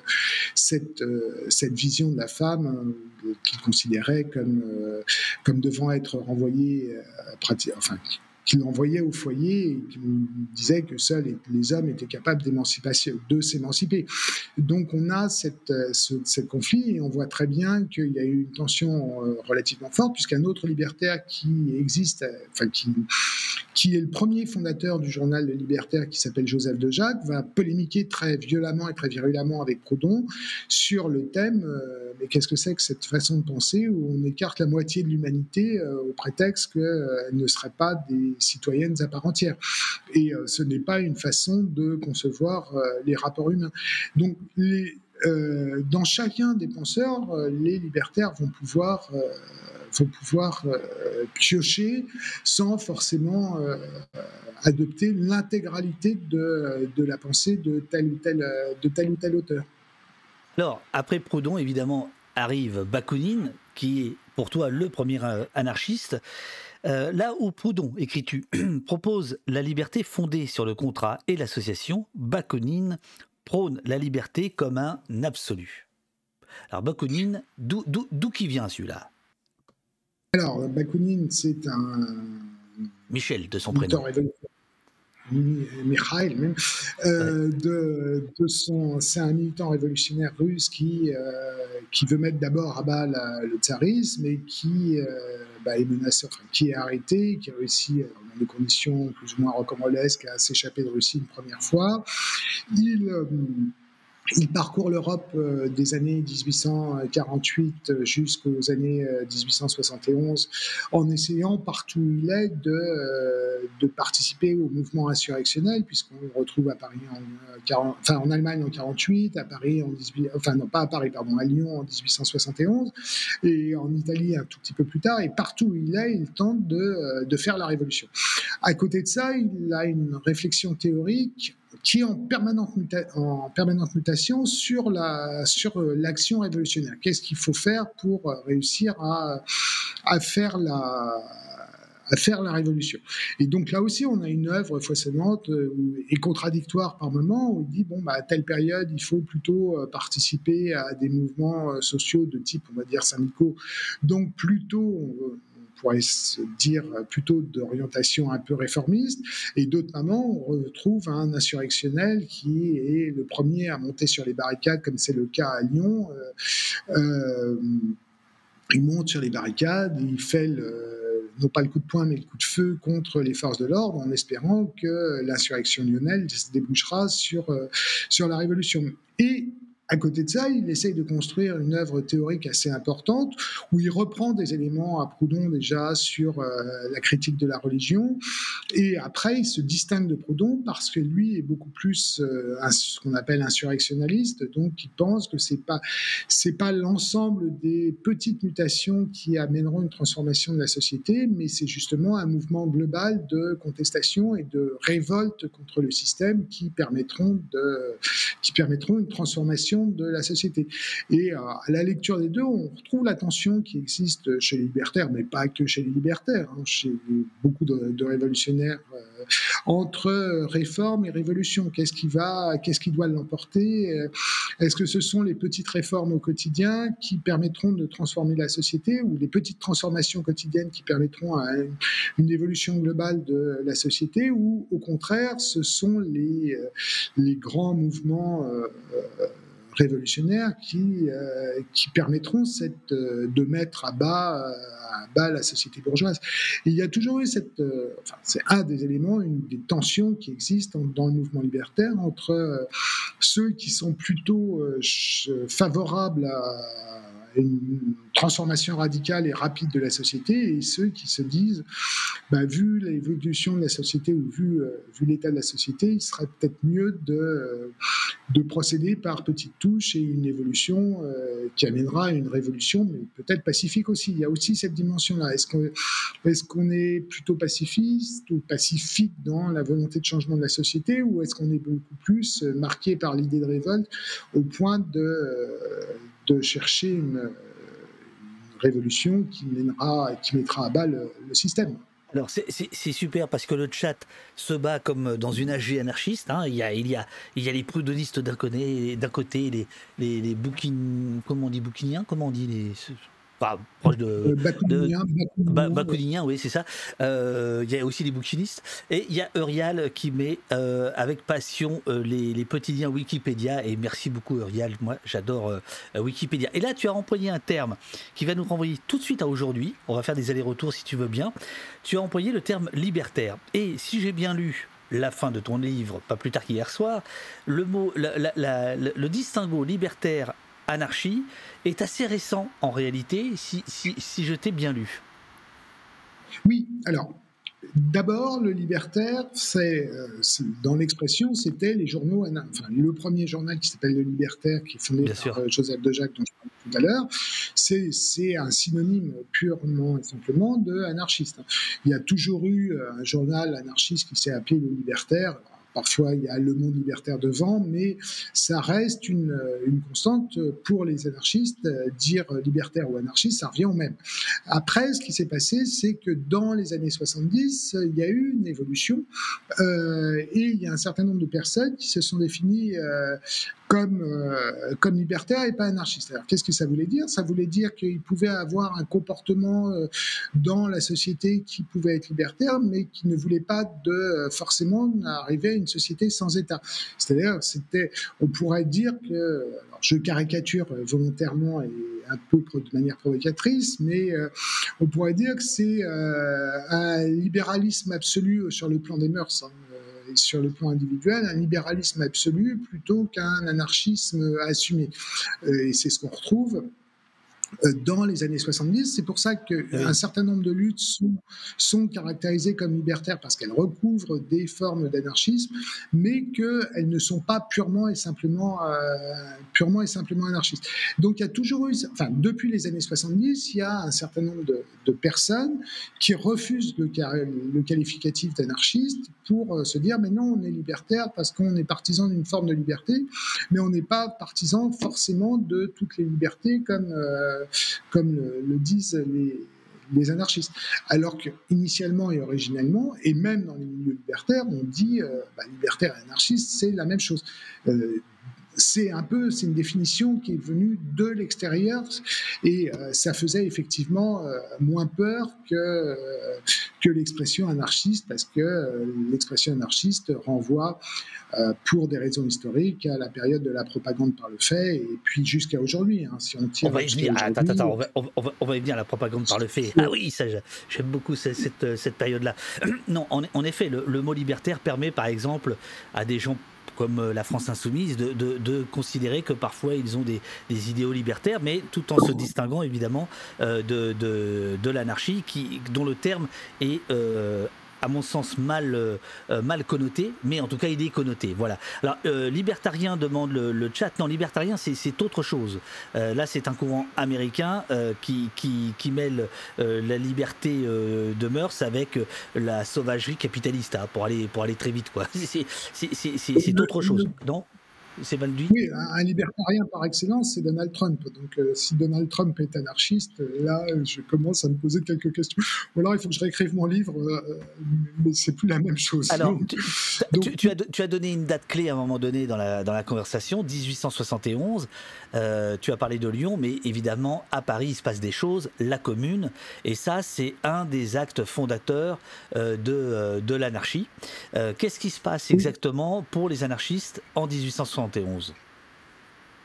cette, euh, cette vision de la femme qu'il considérait comme, comme devant être renvoyée, enfin, qui l'envoyait au foyer et qui disait que seuls les, hommes étaient capables de s'émanciper. Donc on a euh, ce, conflit et on voit très bien qu'il y a eu une tension euh, relativement forte puisqu'un autre libertaire qui existe, euh, enfin qui, qui est le premier fondateur du journal Libertaire qui s'appelle Joseph de Jacques, va polémiquer très violemment et très virulemment avec Proudhon sur le thème mais qu'est-ce que c'est que cette façon de penser où on écarte la moitié de l'humanité au prétexte qu'elle ne serait pas des citoyennes à part entière. Et euh, ce n'est pas une façon de concevoir euh, les rapports humains. Donc, euh, dans chacun des penseurs, les libertaires vont pouvoir pouvoir piocher sans forcément adopter l'intégralité de, de, la pensée de tel ou tel, de tel ou tel auteur. Alors, après Proudhon, évidemment, arrive Bakounine, qui est pour toi le premier anarchiste. Euh, là où Proudhon, écris-tu, *clears throat* propose la liberté fondée sur le contrat et l'association, Bakounine prône la liberté comme un absolu. Alors Bakounine, d'où qui vient celui-là? Alors Bakounine, c'est un... Michel, de son prénom. Mikhail même, de, de, son, c'est un militant révolutionnaire russe qui, qui veut mettre d'abord à bas le tsarisme et qui bah, est menacé, enfin, qui est arrêté, qui a réussi dans des conditions plus ou moins rocambolesques à s'échapper de Russie une première fois. Il il parcourt l'Europe euh, des années 1848 euh, jusqu'aux années 1871 euh, en essayant partout où il est de, de participer au mouvement insurrectionnel, puisqu'on le retrouve à Paris en, enfin, en Allemagne en 48, à Paris en 18, enfin non pas à Paris, pardon, à Lyon en 1871, et en Italie un tout petit peu plus tard, et partout où il est, il tente de, de faire la révolution. À côté de ça, il a une réflexion théorique qui est en permanente, en permanente mutation sur la sur euh, l'action révolutionnaire. Qu'est-ce qu'il faut faire pour euh, réussir à, à faire la faire la révolution? Et donc là aussi, on a une œuvre foisonnante euh, et contradictoire par moment où il dit bon, bah, à telle période, il faut plutôt participer à des mouvements sociaux de type, on va dire, syndicaux. Donc plutôt, pourrait se dire plutôt d'orientation un peu réformiste, et d'autres moments, on retrouve un insurrectionnel qui est le premier à monter sur les barricades, comme c'est le cas à Lyon. Euh, euh, il monte sur les barricades, il fait non pas le coup de poing, mais le coup de feu contre les forces de l'ordre, en espérant que l'insurrection lyonnaise se débouchera sur, euh, sur la révolution. Et à côté de ça, il essaye de construire une œuvre théorique assez importante où il reprend des éléments à Proudhon déjà sur euh, la critique de la religion. Et après, il se distingue de Proudhon parce que lui est beaucoup plus euh, ce qu'on appelle insurrectionnaliste. Donc, il pense que c'est pas pas l'ensemble des petites mutations qui amèneront une transformation de la société, mais c'est justement un mouvement global de contestation et de révolte contre le système qui permettront de qui permettront une transformation de la société. Et euh, à la lecture des deux, on retrouve la tension qui existe chez les libertaires, mais pas que chez les libertaires, hein, chez beaucoup de, révolutionnaires, euh, entre réforme et révolution. Qu'est-ce qui va, qu'est-ce qui doit l'emporter euh, Est-ce que ce sont les petites réformes au quotidien qui permettront de transformer la société, ou les petites transformations quotidiennes qui permettront une, évolution globale de la société, ou au contraire, ce sont les, les grands mouvements révolutionnaires qui, euh, qui permettront cette, euh, de mettre à bas, à bas la société bourgeoise. il y a toujours eu cette, euh, enfin, c'est un des éléments, une des tensions qui existent dans le mouvement libertaire entre ceux qui sont plutôt favorables à une transformation radicale et rapide de la société et ceux qui se disent, bah, vu l'évolution de la société ou vu, euh, vu l'état de la société, il serait peut-être mieux de, euh, de procéder par petites touches et une évolution euh, qui amènera à une révolution, mais peut-être pacifique aussi. Il y a aussi cette dimension-là. Est-ce qu'on est, qu'on est plutôt pacifiste ou pacifique dans la volonté de changement de la société ou est-ce qu'on est beaucoup plus marqué par l'idée de révolte au point de de chercher une, révolution qui, mènera, qui mettra à bas le, système. Alors c'est super parce que le chat se bat comme dans une AG anarchiste. Hein. Il, y a, il, y a, il y a les prudhonistes d'un côté, les, les, les comment on dit bouquiniens, comment on dit les, proche de, euh, Bakounien, oui, c'est ça. Euh, il y a aussi les bouquinistes. Et il y a Eurial qui met euh, avec passion les, les, petits liens Wikipédia. Et merci beaucoup, Eurial. Moi, j'adore Wikipédia. Et là, tu as employé un terme qui va nous renvoyer tout de suite à aujourd'hui. On va faire des allers-retours si tu veux bien. Tu as employé le terme libertaire. Et si j'ai bien lu la fin de ton livre, pas plus tard qu'hier soir, le mot, le distinguo libertaire anarchie est assez récent en réalité, si, si, si je t'ai bien lu. Oui, alors D'abord, le libertaire, c'est euh, dans l'expression, c'était les journaux. Enfin, le premier journal qui s'appelle Le Libertaire, qui est fondé par euh, Joseph de Jacques, dont je parlais tout à l'heure, c'est un synonyme purement et simplement de anarchiste. Il y a toujours eu euh, un journal anarchiste qui s'est appelé Le Libertaire parfois il y a le monde libertaire devant, mais ça reste une, constante pour les anarchistes. Dire libertaire ou anarchiste, ça revient au même. Après, ce qui s'est passé, c'est que dans les années 70, il y a eu une évolution euh, et il y a un certain nombre de personnes qui se sont définies euh, comme, euh, comme libertaires et pas anarchistes. Alors, qu'est-ce que ça voulait dire? Ça voulait dire qu'ils pouvaient avoir un comportement dans la société qui pouvait être libertaire, mais qui ne voulait pas de forcément arriver à une société sans État. C'est-à-dire, c'était, on pourrait dire que, je caricature volontairement et un peu de manière provocatrice, mais on pourrait dire que c'est un libéralisme absolu sur le plan des mœurs. Hein, euh, et sur le plan individuel, un libéralisme absolu plutôt qu'un anarchisme assumé. Euh, et c'est ce qu'on retrouve euh, dans les années 70. C'est pour ça qu'un certain nombre de luttes sont, sont caractérisées comme libertaires parce qu'elles recouvrent des formes d'anarchisme, mais qu'elles ne sont pas purement et simplement, euh, purement et simplement anarchistes. Donc il y a toujours eu, enfin depuis les années 70, il y a un certain nombre de, de personnes qui refusent le, le qualificatif d'anarchiste pour euh, se dire mais non, on est libertaire parce qu'on est partisan d'une forme de liberté, mais on n'est pas partisan forcément de toutes les libertés comme comme le, disent les, anarchistes. Alors qu'initialement et originellement, et même dans les milieux libertaires, on dit euh, bah, libertaire et anarchiste, c'est la même chose. Euh, c'est un peu, c'est une définition qui est venue de l'extérieur et euh, ça faisait effectivement moins peur que, que l'expression anarchiste parce que l'expression anarchiste renvoie euh, pour des raisons historiques à la période de la propagande par le fait et puis jusqu'à aujourd'hui. Hein, si on tire on va y venir. Attends, attends, on va, on, on va, y venir à la propagande par le fait. Ah oui, ça, j'aime beaucoup cette, cette, période-là. *clears throat* Non, en, en effet, le, le, mot libertaire permet par exemple à des gens comme euh, la France insoumise, de, considérer que parfois ils ont des, des, idéaux libertaires, mais tout en se distinguant évidemment euh, de, de, l'anarchie, dont le terme est euh, à mon sens, mal, euh, euh, mal connoté, mais en tout cas, il est connoté. Voilà. Alors, euh, libertarien demande le, chat. Non, libertarien, c'est autre chose. là, c'est un courant américain qui, qui, qui, mêle la liberté de mœurs avec la sauvagerie capitaliste, hein, pour, aller, pour aller très vite. *laughs* C'est autre chose, non? C'est Oui, un, libertarien par excellence, c'est Donald Trump. Donc, euh, si Donald Trump est anarchiste, là, je commence à me poser quelques questions. Ou alors, il faut que je réécrive mon livre, euh, mais c'est plus la même chose. Alors, tu, as, tu, as, donné une date clé à un moment donné dans la, dans la conversation, 1871. Euh, tu as parlé de Lyon, mais évidemment, à Paris, il se passe des choses, la commune, et ça, c'est un des actes fondateurs de, de l'anarchie. Qu'est-ce qui se passe exactement pour les anarchistes en 1871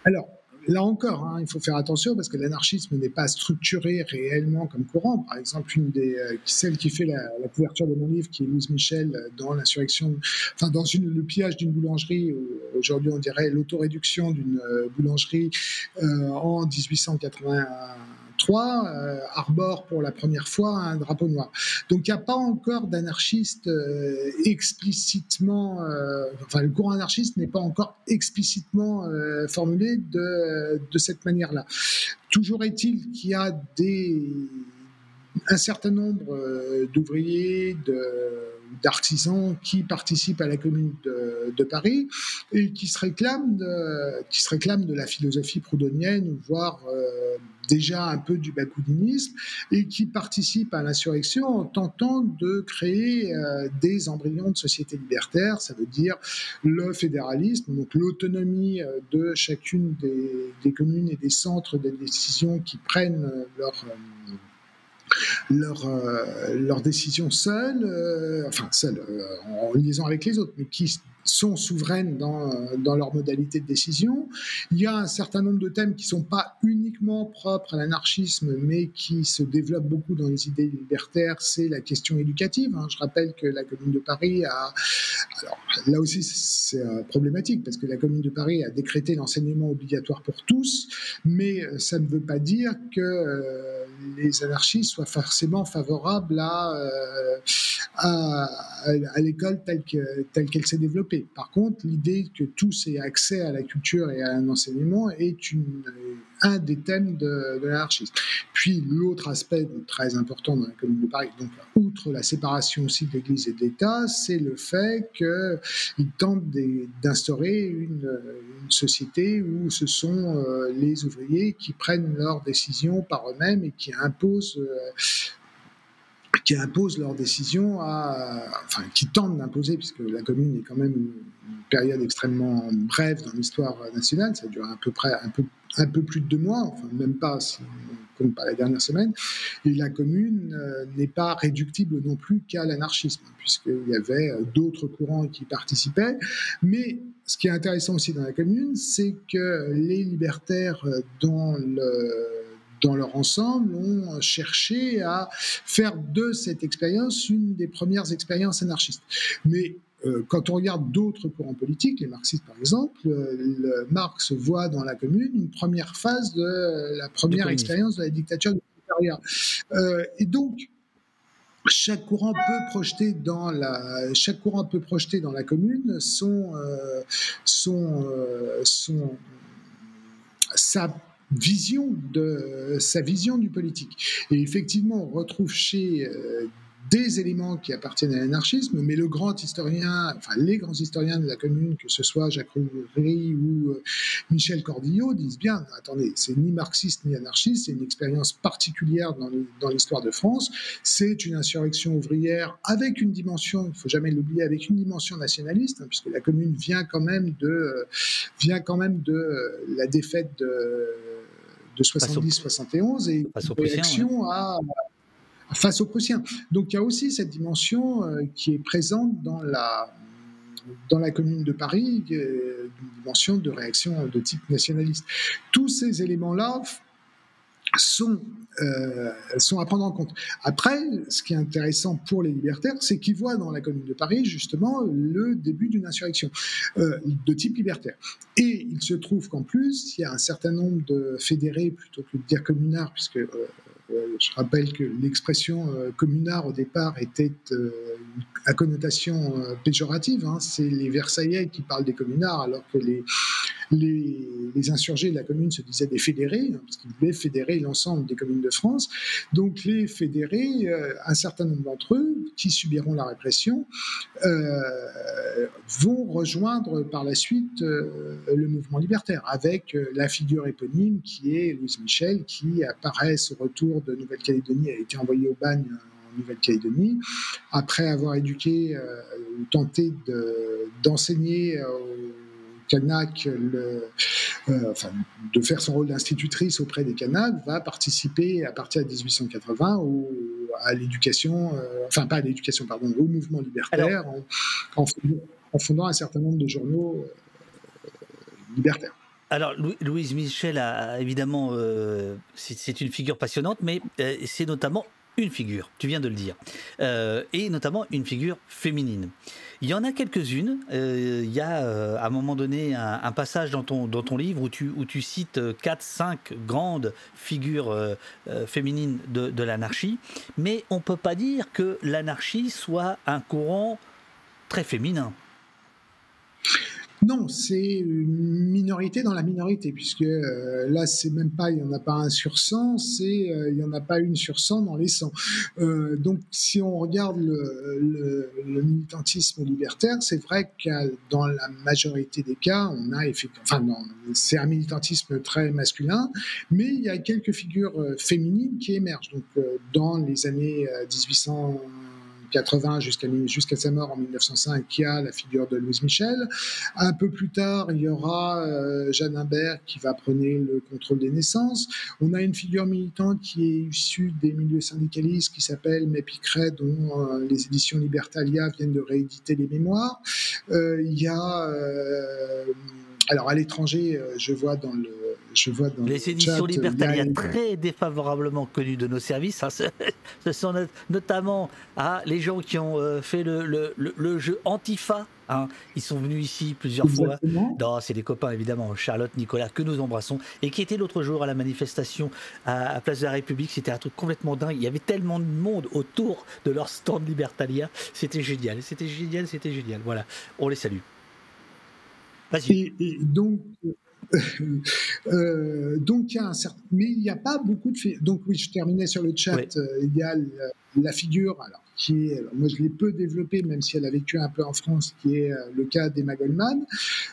alors, là encore, hein, il faut faire attention parce que l'anarchisme n'est pas structuré réellement comme courant. Par exemple, une des euh, celle qui fait la, couverture de mon livre, qui est Louise Michel, euh, dans l'insurrection, dans le pillage d'une boulangerie, aujourd'hui on dirait l'autoréduction d'une euh, boulangerie en 1880 3 euh, arbore pour la première fois un drapeau noir. Donc il n'y a pas encore d'anarchiste euh, explicitement, euh, enfin le courant anarchiste n'est pas encore explicitement formulé de, cette manière-là. Toujours est-il qu'il y a des, un certain nombre d'ouvriers, d'artisans qui participent à la commune de, Paris et qui se réclament de, qui se réclament de la philosophie proudhonienne, voire euh, déjà un peu du bakouninisme, et qui participent à l'insurrection en tentant de créer euh, des embryons de société libertaire, ça veut dire le fédéralisme, donc l'autonomie euh, de chacune des, communes et des centres de décision qui prennent leur leur, euh, seules, euh, enfin seules, euh, en liaison avec les autres, mais qui sont souveraines dans, dans leur modalité de décision. Il y a un certain nombre de thèmes qui ne sont pas uniquement propres à l'anarchisme, mais qui se développent beaucoup dans les idées libertaires. C'est la question éducative. Hein. Je rappelle que la Commune de Paris a... Alors là aussi, c'est problématique, parce que la Commune de Paris a décrété l'enseignement obligatoire pour tous, mais ça ne veut pas dire que les anarchistes soient forcément favorables à, euh, l'école telle qu'elle s'est développée. Par contre, l'idée que tous aient accès à la culture et à un enseignement est une, un des thèmes de, l'anarchisme. Puis l'autre aspect très important dans la Commune de Paris, donc outre la séparation aussi de l'Église et de l'État, c'est le fait qu'ils tentent d'instaurer une, société où ce sont euh, les ouvriers qui prennent leurs décisions par eux-mêmes et qui imposent euh, qui imposent leurs décisions à, enfin, qui tentent d'imposer, puisque la commune est quand même une, période extrêmement brève dans l'histoire nationale, ça dure à peu près un peu, plus de deux mois, enfin même pas pas la dernière semaine, et la commune euh, n'est pas réductible non plus qu'à l'anarchisme, puisqu'il y avait euh, d'autres courants qui participaient, mais ce qui est intéressant aussi dans la commune, c'est que les libertaires euh, dans dans leur ensemble, ont cherché à faire de cette expérience une des premières expériences anarchistes. Mais quand on regarde d'autres courants politiques, les marxistes par exemple, euh, Marx voit dans la commune une première phase de la première expérience de la dictature du euh, et donc, chaque courant peut projeter dans la chaque courant peut projeter dans la commune son son, son sa vision de sa vision du politique. Et effectivement, on retrouve chez euh, des éléments qui appartiennent à l'anarchisme, mais le grand historien, enfin les grands historiens de la commune, que ce soit Jacques Roury ou euh, Michel Cordillo, disent bien, attendez, c'est ni marxiste ni anarchiste, c'est une expérience particulière dans l'histoire de France, c'est une insurrection ouvrière avec une dimension, il faut jamais l'oublier, avec une dimension nationaliste, hein, puisque la commune vient quand même de, euh, vient quand même de la défaite de de 70-71 et une réaction à, face aux Prussiens. Donc il y a aussi cette dimension euh, qui est présente dans la, dans la commune de Paris, euh, une dimension de réaction de type nationaliste. Tous ces éléments-là sont, euh, sont à prendre en compte. Après, ce qui est intéressant pour les libertaires, c'est qu'ils voient dans la Commune de Paris justement le début d'une insurrection de type libertaire. Et il se trouve qu'en plus, il y a un certain nombre de fédérés, plutôt que de dire communards, puisque je rappelle que l'expression communard au départ était à connotation péjorative. Hein. C'est les Versaillais qui parlent des communards, alors que les, insurgés de la commune se disaient des fédérés, hein, parce qu'ils voulaient fédérer l'ensemble des communes de France. Donc les fédérés, euh, un certain nombre d'entre eux, qui subiront la répression, euh, vont rejoindre par la suite euh, le mouvement libertaire, avec la figure éponyme qui est Louise Michel, qui apparaît au retour de Nouvelle-Calédonie, a été envoyée au bagne en Nouvelle-Calédonie, après avoir éduqué ou tenté d'enseigner Canac, le, euh, enfin, de faire son rôle d'institutrice auprès des Canacs, va participer à partir de 1880 à l'éducation, euh, enfin pas à l'éducation, pardon, au mouvement libertaire en, fondant, un certain nombre de journaux euh, libertaires. Alors, Louise Michel a évidemment, c'est une figure passionnante, mais c'est notamment une figure, tu viens de le dire, et notamment une figure féminine. Il y en a quelques-unes. Euh, il y a euh, à un moment donné un, passage dans ton, dans ton livre où tu, où tu cites 4-5 grandes figures euh, féminines de, de l'anarchie. Mais on ne peut pas dire que l'anarchie soit un courant très féminin. Non, c'est une minorité dans la minorité, puisque euh, là, c'est même pas, il n'y en a pas un sur 100, c'est, euh, il n'y en a pas une sur 100 dans les 100. Euh, donc, si on regarde le, militantisme libertaire, c'est vrai que dans la majorité des cas, on a effectivement, enfin, c'est un militantisme très masculin, mais il y a quelques figures féminines qui émergent. Donc, dans les années 1800, 80 jusqu'à sa mort en 1905, il y a la figure de Louise Michel. Un peu plus tard, il y aura euh, Jeanne Imbert qui va prendre le contrôle des naissances. On a une figure militante qui est issue des milieux syndicalistes qui s'appelle Mépicret, dont euh, les éditions Libertalia viennent de rééditer les mémoires. Euh, il y a alors à l'étranger, je vois dans le je vois dans les éditions Libertalia très défavorablement connues de nos services. Hein, *laughs* ce sont notamment ah, les gens qui ont euh, fait le, le, le, jeu Antifa. Hein. Ils sont venus ici plusieurs fois. C'est des copains évidemment, Charlotte, Nicolas, que nous embrassons, et qui étaient l'autre jour à la manifestation à, Place de la République. C'était un truc complètement dingue. Il y avait tellement de monde autour de leur stand Libertalia. C'était génial, c'était génial, c'était génial. Voilà, on les salue. Vas-y. Et, donc, *laughs* donc il y a un certain, mais il n'y a pas beaucoup de. Donc oui, je terminais sur le chat. il y a la figure. Alors qui est, moi je l'ai peu développé, même si elle a vécu un peu en France, qui est euh, le cas d'Emma Goldman.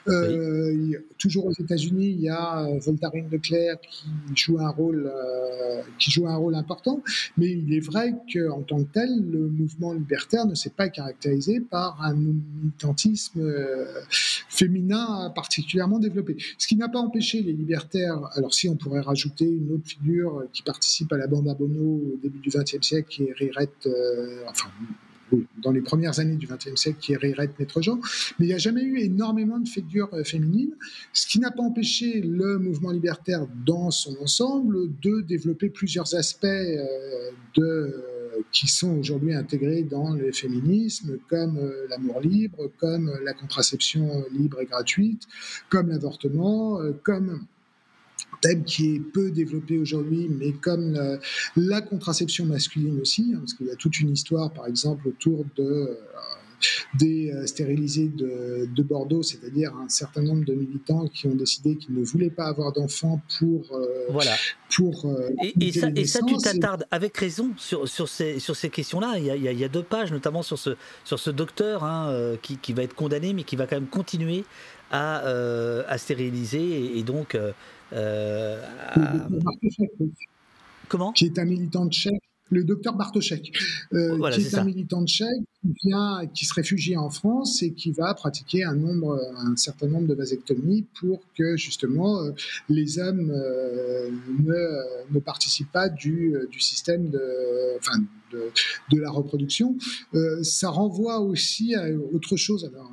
Euh, toujours aux États-Unis, il y a euh, Voltarine Leclerc qui joue un rôle, qui joue un rôle important, mais il est vrai qu'en tant que tel, le mouvement libertaire ne s'est pas caractérisé par un militantisme féminin particulièrement développé. Ce qui n'a pas empêché les libertaires, alors si on pourrait rajouter une autre figure qui participe à la bande à Bono au début du XXe siècle, qui est Rirette, dans les premières années du XXe siècle, qui est Rirette Maître-Jean, mais il n'y a jamais eu énormément de figures euh, féminines, ce qui n'a pas empêché le mouvement libertaire dans son ensemble de développer plusieurs aspects euh, de qui sont aujourd'hui intégrés dans le féminisme, comme euh, l'amour libre, comme la contraception libre et gratuite, comme l'avortement, comme thème qui est peu développé aujourd'hui, mais comme la, contraception masculine aussi, hein, parce qu'il y a toute une histoire, par exemple, autour de euh, des euh, stérilisés de, de Bordeaux, c'est-à-dire un certain nombre de militants qui ont décidé qu'ils ne voulaient pas avoir d'enfants pour euh, voilà. pour et, ça, et, ça, tu t'attardes avec raison sur, sur ces sur ces questions-là. Il, il y, a, deux pages, notamment sur ce sur ce docteur hein, qui, qui, va être condamné, mais qui va quand même continuer à, à stériliser et, donc euh, Comment? Qui est un militant tchèque le docteur Bartoszek, euh, qui est, un militant tchèque qui vient, qui se réfugie en France et qui va pratiquer un nombre, un certain nombre de vasectomies pour que justement euh, les hommes ne, ne, participent pas du, du système de, enfin, de, de la reproduction. ça renvoie aussi à autre chose. Alors,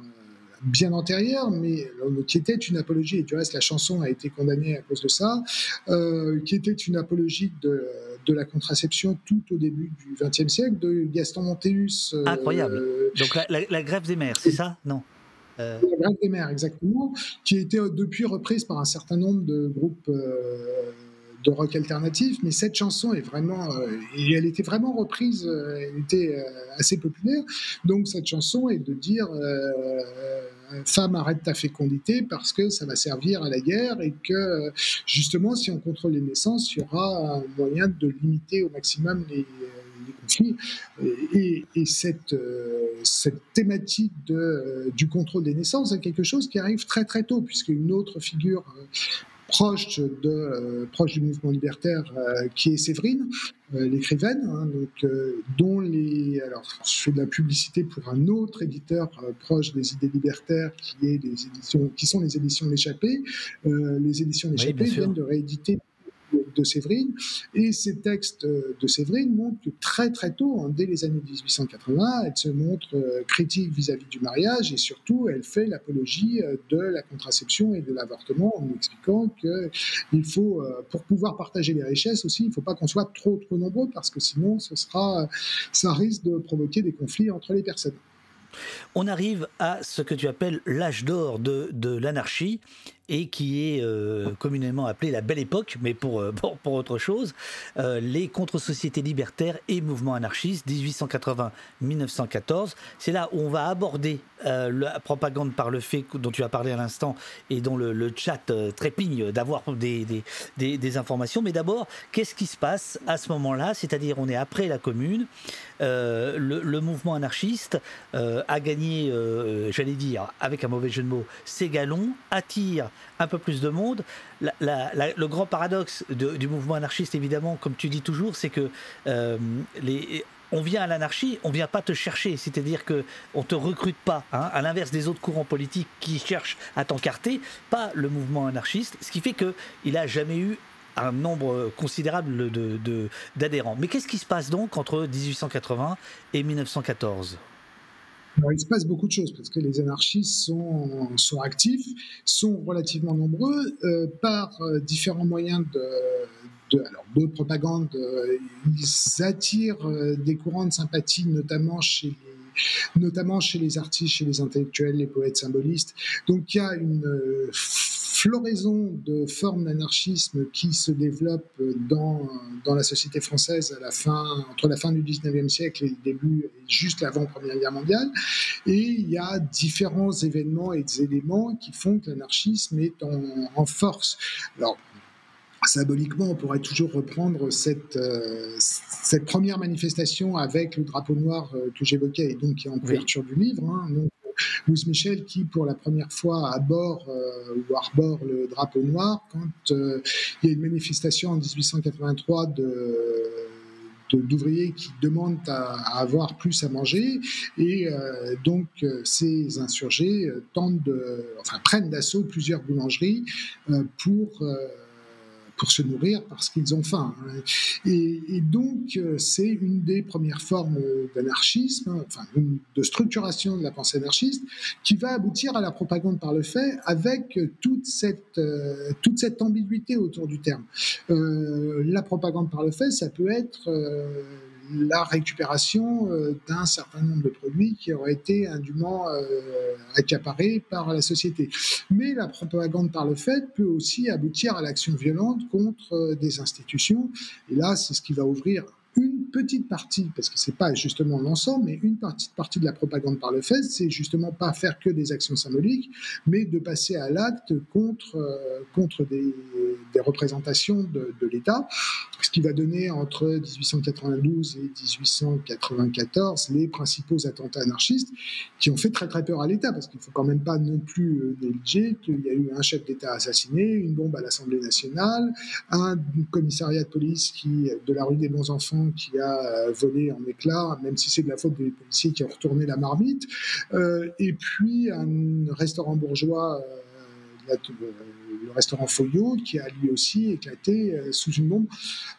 bien antérieure, mais euh, qui était une apologie, et du reste la chanson a été condamnée à cause de ça, euh, qui était une apologie de, de, la contraception tout au début du XXe siècle, de Gaston Montéus. Euh, Incroyable. Donc la, grève des mères, c'est ça? Non La grève des mères, exactement, qui a été depuis reprise par un certain nombre de groupes de rock alternatif, mais cette chanson est vraiment, elle était vraiment reprise, elle était assez populaire. Donc cette chanson est de dire femme arrête ta fécondité parce que ça va servir à la guerre et que justement si on contrôle les naissances, il y aura un moyen de limiter au maximum les, conflits. Et, cette, cette thématique de, du contrôle des naissances est quelque chose qui arrive très très tôt, puisque une autre figure proche, de, euh, proche du mouvement libertaire, euh, qui est Séverine, euh, l'écrivaine, hein, donc, dont les. Alors, je fais de la publicité pour un autre éditeur proche des idées libertaires, qui, est les éditions, qui sont les éditions L'échappée. les éditions L'échappée viennent de rééditer de Séverine. Et ces textes de Séverine montrent que très très tôt, dès les années 1880, elle se montre euh, critique vis-à-vis du mariage et surtout elle fait l'apologie euh, de la contraception et de l'avortement en expliquant que il faut, euh, pour pouvoir partager les richesses aussi, il ne faut pas qu'on soit trop trop nombreux parce que sinon ce sera, ça risque de provoquer des conflits entre les personnes. On arrive à ce que tu appelles l'âge d'or de, de l'anarchie et qui est euh, communément appelée la belle époque, mais pour, euh, *laughs* autre chose, euh, les contre-sociétés libertaires et mouvements anarchistes 1880-1914. C'est là où on va aborder la propagande par le fait dont tu as parlé à l'instant et dont le, chat trépigne d'avoir des, informations. Mais d'abord, qu'est-ce qui se passe à ce moment-là? C'est-à-dire, on est après la commune, le, le, mouvement anarchiste a gagné, j'allais dire, avec un mauvais jeu de mots, ses galons, attire un peu plus de monde. le grand paradoxe du mouvement anarchiste, évidemment, comme tu dis toujours, c'est que euh, les, on vient à l'anarchie, on vient pas te chercher, c'est-à-dire que on te recrute pas, hein, à l'inverse des autres courants politiques qui cherchent à t'encarter, pas le mouvement anarchiste, ce qui fait que il a jamais eu un nombre considérable d'adhérents. Mais qu'est-ce qui se passe donc entre 1880 et 1914 il se passe beaucoup de choses parce que les anarchistes sont, sont actifs, sont relativement nombreux euh, par euh, différents moyens de, de, alors, de propagande. Euh, ils attirent des courants de sympathie, notamment chez les, notamment chez les artistes, chez les intellectuels, les poètes symbolistes. Donc il y a une floraison de formes d'anarchisme qui se développent dans, dans la société française à la fin, entre la fin du 19e siècle et le début, juste avant Première Guerre mondiale. Et il y a différents événements et des éléments qui font que l'anarchisme est en, en force. Alors, symboliquement, on pourrait toujours reprendre cette, euh, cette première manifestation avec le drapeau noir euh, que j'évoquais et donc qui est en couverture du livre. Hein, Louis Michel qui, pour la première fois, aborde euh, ou arbore le drapeau noir quand il y a une manifestation en 1883 de d'ouvriers qui demandent à, avoir plus à manger et donc ces insurgés tentent de, enfin, prennent d'assaut plusieurs boulangeries pour pour se nourrir parce qu'ils ont faim. Hein. Et, donc, euh, c'est une des premières formes d'anarchisme, enfin, de structuration de la pensée anarchiste, qui va aboutir à la propagande par le fait avec toute cette, euh, toute cette ambiguïté autour du terme. Euh, la propagande par le fait, ça peut être la récupération euh, d'un certain nombre de produits qui auraient été indûment euh, accaparés par la société. Mais la propagande par le fait peut aussi aboutir à l'action violente contre euh, des institutions. Et là, c'est ce qui va ouvrir une petite partie, parce que c'est pas justement l'ensemble, mais une petite partie de la propagande par le fait, c'est justement pas faire que des actions symboliques, mais de passer à l'acte contre, contre des, des, représentations de, l'État, ce qui va donner entre 1892 et 1894 les principaux attentats anarchistes qui ont fait très très peur à l'État, parce qu'il faut quand même pas non plus euh, négliger qu'il y a eu un chef d'État assassiné, une bombe à l'Assemblée nationale, un commissariat de police qui, de la rue des bons enfants qui a euh, volé en éclats, même si c'est de la faute des policiers qui ont retourné la marmite. Euh, et puis un restaurant bourgeois le restaurant Foyot, qui a lui aussi éclaté sous une bombe.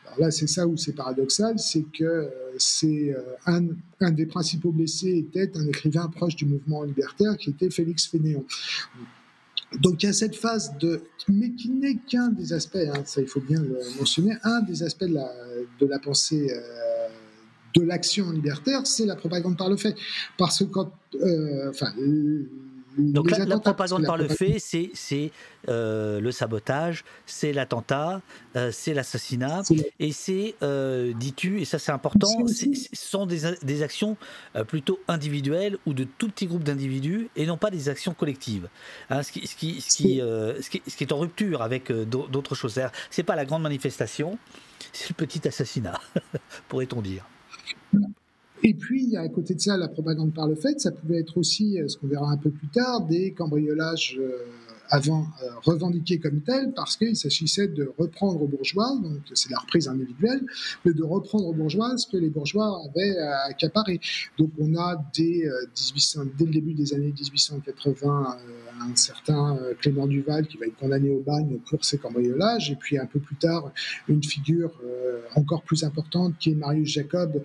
Alors là, c'est ça où c'est paradoxal, c'est que c'est un, un, des principaux blessés était un écrivain proche du mouvement libertaire qui était Félix Fénéon. Donc il y a cette phase de, mais qui n'est qu'un des aspects, hein, ça il faut bien le mentionner, un des aspects de la, de la pensée euh, de l'action libertaire, c'est la propagande par le fait. Parce que quand, euh, donc la, propagande par le fait, c'est euh, le sabotage, c'est l'attentat, euh, c'est l'assassinat, et c'est, euh, dis-tu, et ça c'est important, ce sont des, actions plutôt individuelles ou de tout petits groupes d'individus, et non pas des actions collectives. Hein, ce, qui, ce, qui, ce, qui, ce, qui, ce, qui, est en rupture avec d'autres choses. C'est pas la grande manifestation, c'est le petit assassinat, *laughs* pourrait-on dire. Et puis, à côté de ça la propagande par le fait. Ça pouvait être aussi, euh, ce qu'on verra un peu plus tard, des cambriolages euh, avant euh, revendiqués comme tels, parce qu'il s'agissait de reprendre aux bourgeois, donc c'est la reprise individuelle, mais de reprendre aux bourgeois ce que les bourgeois avaient accaparé. Donc on a dès, 1800, dès le début des années 1880 un certain Clément Duval qui va être condamné au bagne pour ses cambriolages, et puis un peu plus tard, une figure encore plus importante qui est Marius Jacob,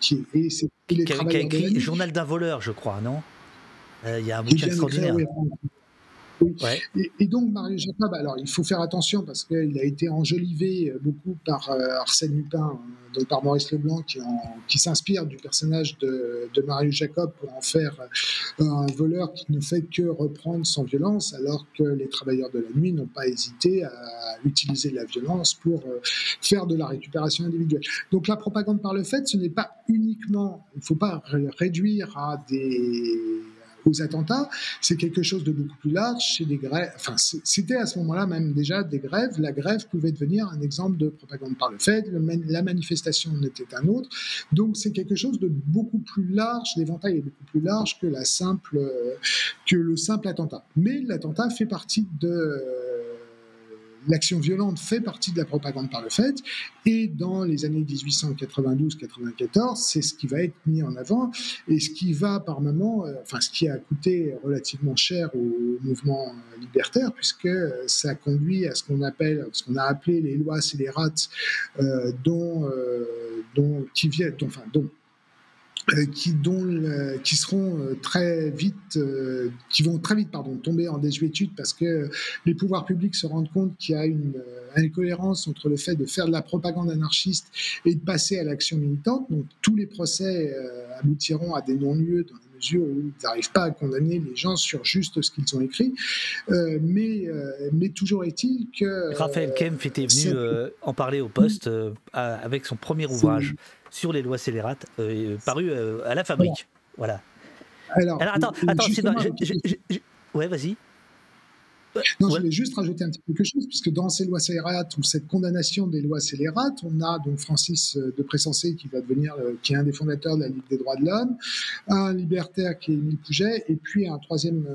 qui, est, qui, a, écrit Journal d'un voleur, je crois, non? Il y a un bouquin extraordinaire. Et, donc, Mario Jacob, alors il faut faire attention parce qu'il a été enjolivé euh, beaucoup par euh, Arsène Lupin, euh, donc par Maurice Leblanc, qui, qui s'inspire du personnage de, de, Mario Jacob pour en faire un voleur qui ne fait que reprendre sans violence, alors que les travailleurs de la nuit n'ont pas hésité à utiliser la violence pour faire de la récupération individuelle. Donc la propagande par le fait, ce n'est pas uniquement, il ne faut pas réduire à des aux attentats, c'est quelque chose de beaucoup plus large. C'est des grèves. Enfin, c'était à ce moment-là même déjà des grèves. La grève pouvait devenir un exemple de propagande par le fait. la manifestation en était un autre. Donc, c'est quelque chose de beaucoup plus large. L'éventail est beaucoup plus large que la simple, que le simple attentat. Mais l'attentat fait partie de l'action violente fait partie de la propagande par le fait, et dans les années 1892-94, c'est ce qui va être mis en avant, et ce qui va par moment, euh, enfin ce qui a coûté relativement cher au mouvement libertaire, puisque ça conduit à ce qu'on appelle, ce qu'on a appelé les lois scélérates, euh, dont, euh, dont, qui viennent, enfin, dont euh, qui, dont, qui seront euh, très vite, euh, qui vont très vite pardon, tomber en désuétude parce que les pouvoirs publics se rendent compte qu'il y a une incohérence entre le fait de faire de la propagande anarchiste et de passer à l'action militante. Donc tous les procès aboutiront à des non-lieux dans la mesure où ils n'arrivent pas à condamner les gens sur juste ce qu'ils ont écrit. mais, mais toujours est-il que... Raphaël Kempf était venu en parler au Poste avec son premier ouvrage sur les lois scélérates, paru à la fabrique. Voilà. Alors, attends, attends, ouais, vas-y. Non, je voulais juste rajouter un petit quelque chose, puisque dans ces lois scélérates, ou cette condamnation des lois scélérates, on a donc Francis de Pressensé qui va devenir, qui est un des fondateurs de la Ligue des droits de l'homme, un libertaire qui est Émile Pouget, et puis un troisième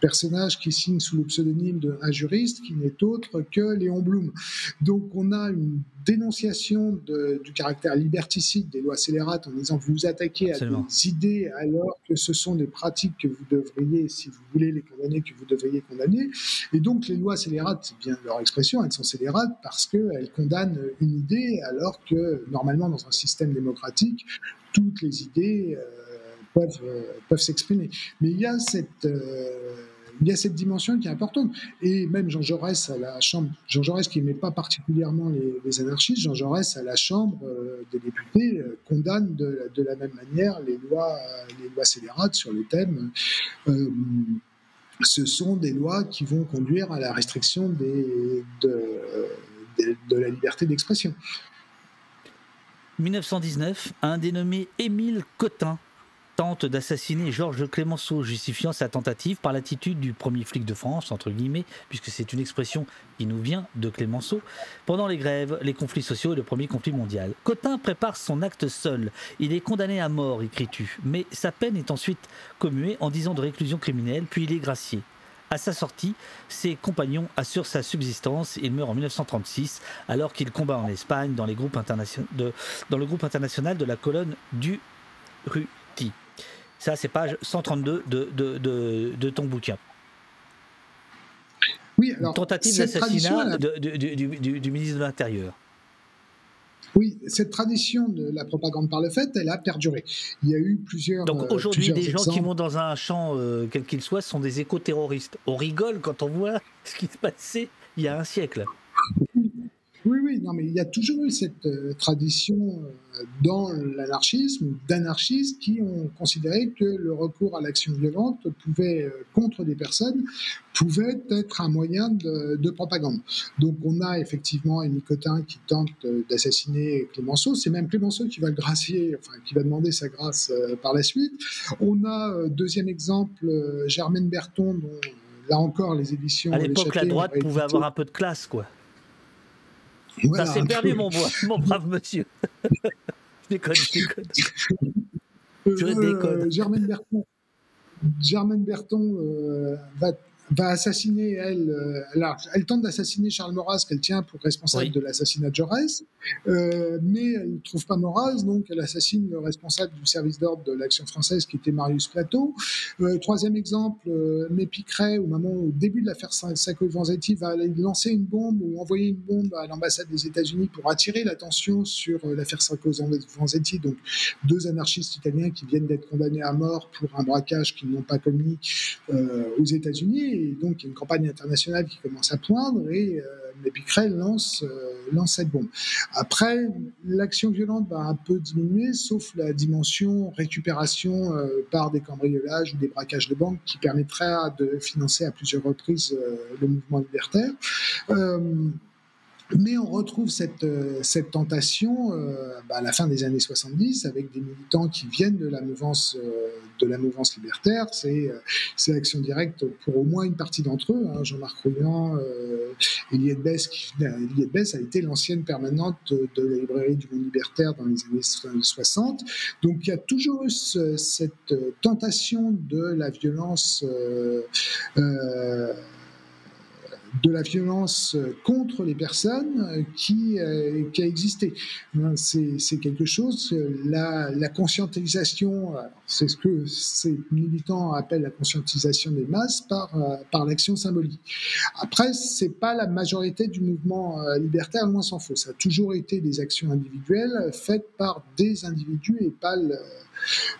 personnage qui signe sous le pseudonyme d'un juriste qui n'est autre que Léon Blum. Donc on a une dénonciation du caractère liberticide des lois scélérates en disant vous vous attaquez à des idées alors que ce sont des pratiques que vous devriez, si vous voulez les condamner, que vous devriez condamner. Et donc les lois scélérates, c'est bien leur expression, elles sont scélérates parce qu'elles condamnent une idée alors que normalement dans un système démocratique, toutes les idées... Euh, peuvent, euh, peuvent s'exprimer. Mais il y a cette, euh, il y a cette dimension qui est importante. Et même Jean Jaurès à la Chambre, Jean Jaurès qui n'aimait pas particulièrement les, anarchistes, Jean Jaurès à la Chambre euh, des députés condamne de, de, la même manière les lois, les lois scélérates sur le thème. Ce sont des lois qui vont conduire à la restriction des, de, de la liberté d'expression. 1919, un dénommé Émile Cotin tente d'assassiner Georges Clémenceau, justifiant sa tentative par l'attitude du premier flic de France, entre guillemets, puisque c'est une expression qui nous vient de Clémenceau, pendant les grèves, les conflits sociaux et le premier conflit mondial. Cotin prépare son acte seul. Il est condamné à mort, écris-tu, mais sa peine est ensuite commuée en 10 ans de réclusion criminelle, puis il est gracié. À sa sortie, ses compagnons assurent sa subsistance. Il meurt en 1936 alors qu'il combat en Espagne dans, dans le groupe international de la colonne du Ruti. Ça, c'est page 132 de, de, de, ton bouquin. Oui, alors, tentative d'assassinat du, ministre de l'Intérieur. Oui, cette tradition de la propagande par le fait, elle a perduré. Il y a eu plusieurs. Donc euh, aujourd'hui, des gens qui vont dans un champ, euh, quel qu'il soit, sont des éco-terroristes. On rigole quand on voit ce qui se passait il y a un siècle. Oui, oui, non, mais il y a toujours eu cette euh, tradition euh, dans l'anarchisme, d'anarchistes qui ont considéré que le recours à l'action violente pouvait, euh, contre des personnes, pouvait être un moyen de, propagande. Donc on a effectivement un Cotin qui tente d'assassiner Clémenceau. C'est même Clémenceau qui va le gracier, enfin qui va demander sa grâce par la suite. On a, deuxième exemple, Germaine Berton, dont là encore les éditions... À l'époque, la droite pouvait avoir un peu de classe, quoi. Ça s'est perdu, mon, mon brave monsieur. je *laughs* déconne, je déconne. Je déconne. Euh, Germaine Berton, Germaine Berton euh, va va assassiner, elle, euh, elle tente d'assassiner Charles Maurras, qu'elle tient pour responsable de l'assassinat de Jaurès, euh, mais elle ne trouve pas Maurras, donc elle assassine le responsable du service d'ordre de l'Action française, qui était Marius Plateau. Euh, troisième exemple, euh, Mépicret, au moment au début de l'affaire Sacco-Vanzetti, va lancer une bombe ou envoyer une bombe à l'ambassade des États-Unis pour attirer l'attention sur l'affaire Sacco-Vanzetti, donc deux anarchistes italiens qui viennent d'être condamnés à mort pour un braquage qu'ils n'ont pas commis aux États-Unis et donc il y a une campagne internationale qui commence à poindre et euh, lance, euh, lance cette bombe. Après, l'action violente va un peu diminuer, sauf la dimension récupération euh, par des cambriolages ou des braquages de banques qui permettra de financer à plusieurs reprises le mouvement libertaire. Mais on retrouve cette, euh, cette tentation euh, bah, à la fin des années 70 avec des militants qui viennent de la mouvance, euh, de la mouvance libertaire. C'est c'est Action Directe pour au moins une partie d'entre eux. Hein. Jean-Marc Rouillan, Eliette Bess, Bess a été l'ancienne permanente de la librairie du monde libertaire dans les années 60. Donc il y a toujours eu cette tentation de la violence de la violence contre les personnes qui, euh, qui a existé. Hein, c'est quelque chose, la, la conscientisation, c'est ce que ces militants appellent la conscientisation des masses par, euh, par l'action symbolique. Après, c'est pas la majorité du mouvement euh, libertaire, loin s'en faut. Ça a toujours été des actions individuelles faites par des individus et pas le,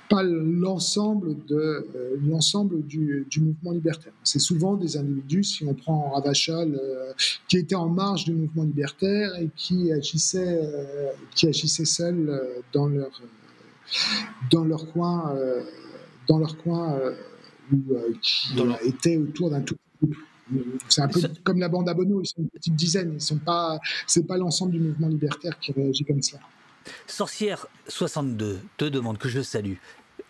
pas l'ensemble de euh, l'ensemble du, mouvement libertaire. C'est souvent des individus, si on prend Ravachol, euh, qui étaient en marge du mouvement libertaire et qui agissaient, euh, qui agissaient seuls dans leur dans leur coin dans leur coin ou qui étaient autour d'un tout c'est un peu comme la bande à Bono, ils sont une petite dizaine, ils sont pas, c'est pas l'ensemble du mouvement libertaire qui réagit comme ça. Sorcière 62 te demande que je salue.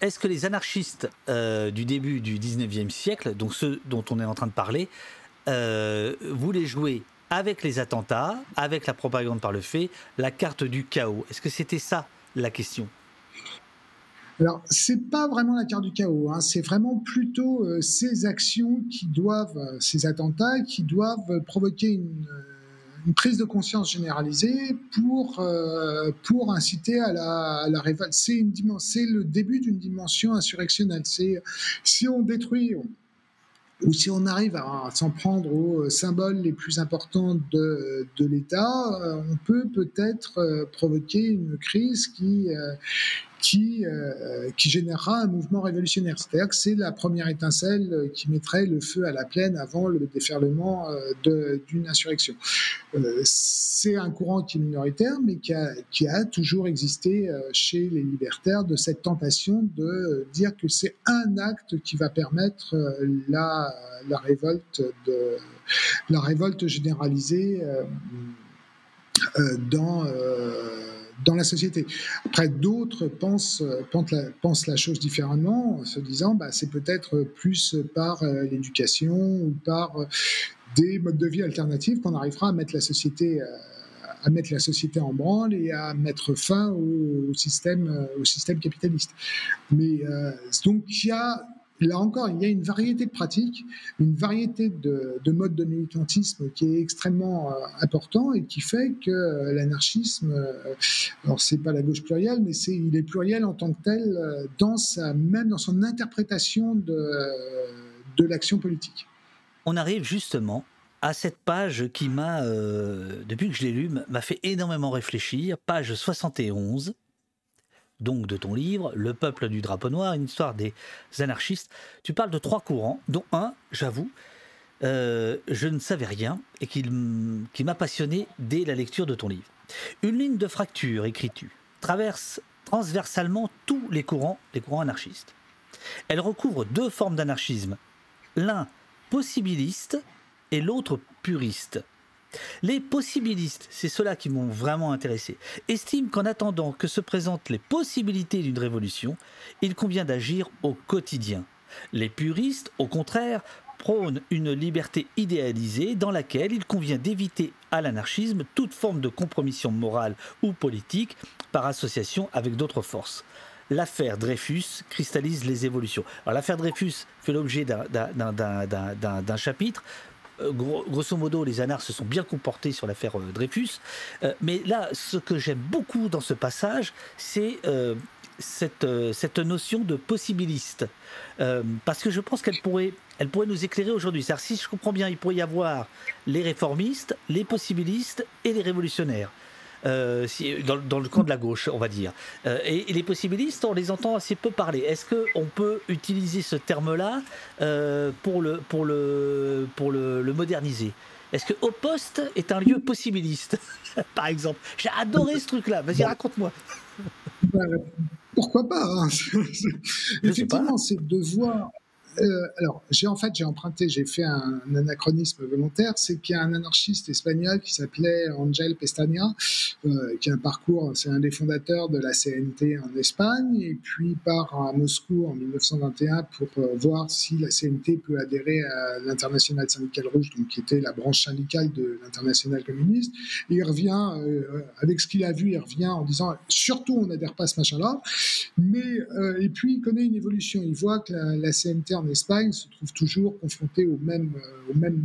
Est-ce que les anarchistes euh, du début du 19e siècle, donc ceux dont on est en train de parler, euh, voulaient jouer avec les attentats, avec la propagande par le fait, la carte du chaos? Est-ce que c'était ça la question? Alors, c'est pas vraiment la carte du chaos, hein. c'est vraiment plutôt euh, ces actions qui doivent, ces attentats qui doivent provoquer une, euh, prise de conscience généralisée pour, pour inciter à la, à la révolte. C'est le début d'une dimension insurrectionnelle. C'est si on détruit, ou si on arrive à s'en prendre aux symboles les plus importants de, de l'État, on peut peut-être provoquer une crise qui, qui, euh, qui générera un mouvement révolutionnaire. C'est-à-dire que c'est la première étincelle qui mettrait le feu à la plaine avant le déferlement euh, d'une insurrection. Euh, c'est un courant qui est minoritaire, mais qui a, toujours existé chez les libertaires de cette tentation de dire que c'est un acte qui va permettre la, révolte la révolte généralisée dans dans la société. Après, d'autres pensent, pensent, la, chose différemment, en se disant bah, c'est peut-être plus par euh, l'éducation ou par euh, des modes de vie alternatifs qu'on arrivera à mettre la société euh, à mettre la société en branle et à mettre fin au, système, au système capitaliste. Mais donc il y a Là encore, il y a une variété de pratiques, une variété de, modes de militantisme qui est extrêmement euh, important et qui fait que euh, l'anarchisme, euh, alors c'est pas la gauche plurielle, mais il est pluriel en tant que tel dans sa même dans son interprétation de l'action politique. On arrive justement à cette page qui m'a, depuis que je l'ai lu, m'a fait énormément réfléchir, page 71 donc de ton livre, Le peuple du drapeau noir, une histoire des anarchistes. Tu parles de trois courants, dont un, j'avoue, euh, je ne savais rien et qui, qui m'a passionné dès la lecture de ton livre. Une ligne de fracture, écris-tu, traverse transversalement tous les courants, les courants anarchistes. Elle recouvre deux formes d'anarchisme, l'un possibiliste et l'autre puriste. Les possibilistes, c'est ceux-là qui m'ont vraiment intéressé, estiment qu'en attendant que se présentent les possibilités d'une révolution, il convient d'agir au quotidien. Les puristes, au contraire, prônent une liberté idéalisée dans laquelle il convient d'éviter à l'anarchisme toute forme de compromission morale ou politique par association avec d'autres forces. L'affaire Dreyfus cristallise les évolutions. L'affaire Dreyfus fait l'objet d'un chapitre euh, grosso modo, les anards se sont bien comportés sur l'affaire euh, Dreyfus. Euh, mais là, ce que j'aime beaucoup dans ce passage, c'est cette, cette notion de possibiliste. parce que je pense qu'elle pourrait, elle pourrait nous éclairer aujourd'hui. cest si je comprends bien, il pourrait y avoir les réformistes, les possibilistes et les révolutionnaires. Euh, dans, le camp de la gauche, on va dire. Euh, et, les possibilistes, on les entend assez peu parler. Est-ce qu'on peut utiliser ce terme-là euh, pour, le, pour, le, pour le, moderniser? Est-ce que Au Poste est un lieu possibiliste, *laughs* par exemple? J'ai adoré ce truc-là. Vas-y, raconte-moi. Pourquoi pas hein *laughs* Effectivement, c'est de voir euh, alors, j'ai en fait, j'ai emprunté, j'ai fait un, anachronisme volontaire, c'est qu'il y a un anarchiste espagnol qui s'appelait Angel Pestaña, euh, qui a un parcours, c'est un des fondateurs de la CNT en Espagne, et puis part à Moscou en 1921 pour euh, voir si la CNT peut adhérer à l'International syndical rouge, donc qui était la branche syndicale de l'International communiste. Et il revient, avec ce qu'il a vu, il revient en disant surtout on n'adhère pas à ce machin-là, mais et puis il connaît une évolution, il voit que la, la CNT en en Espagne se trouve toujours confronté au même, euh, au même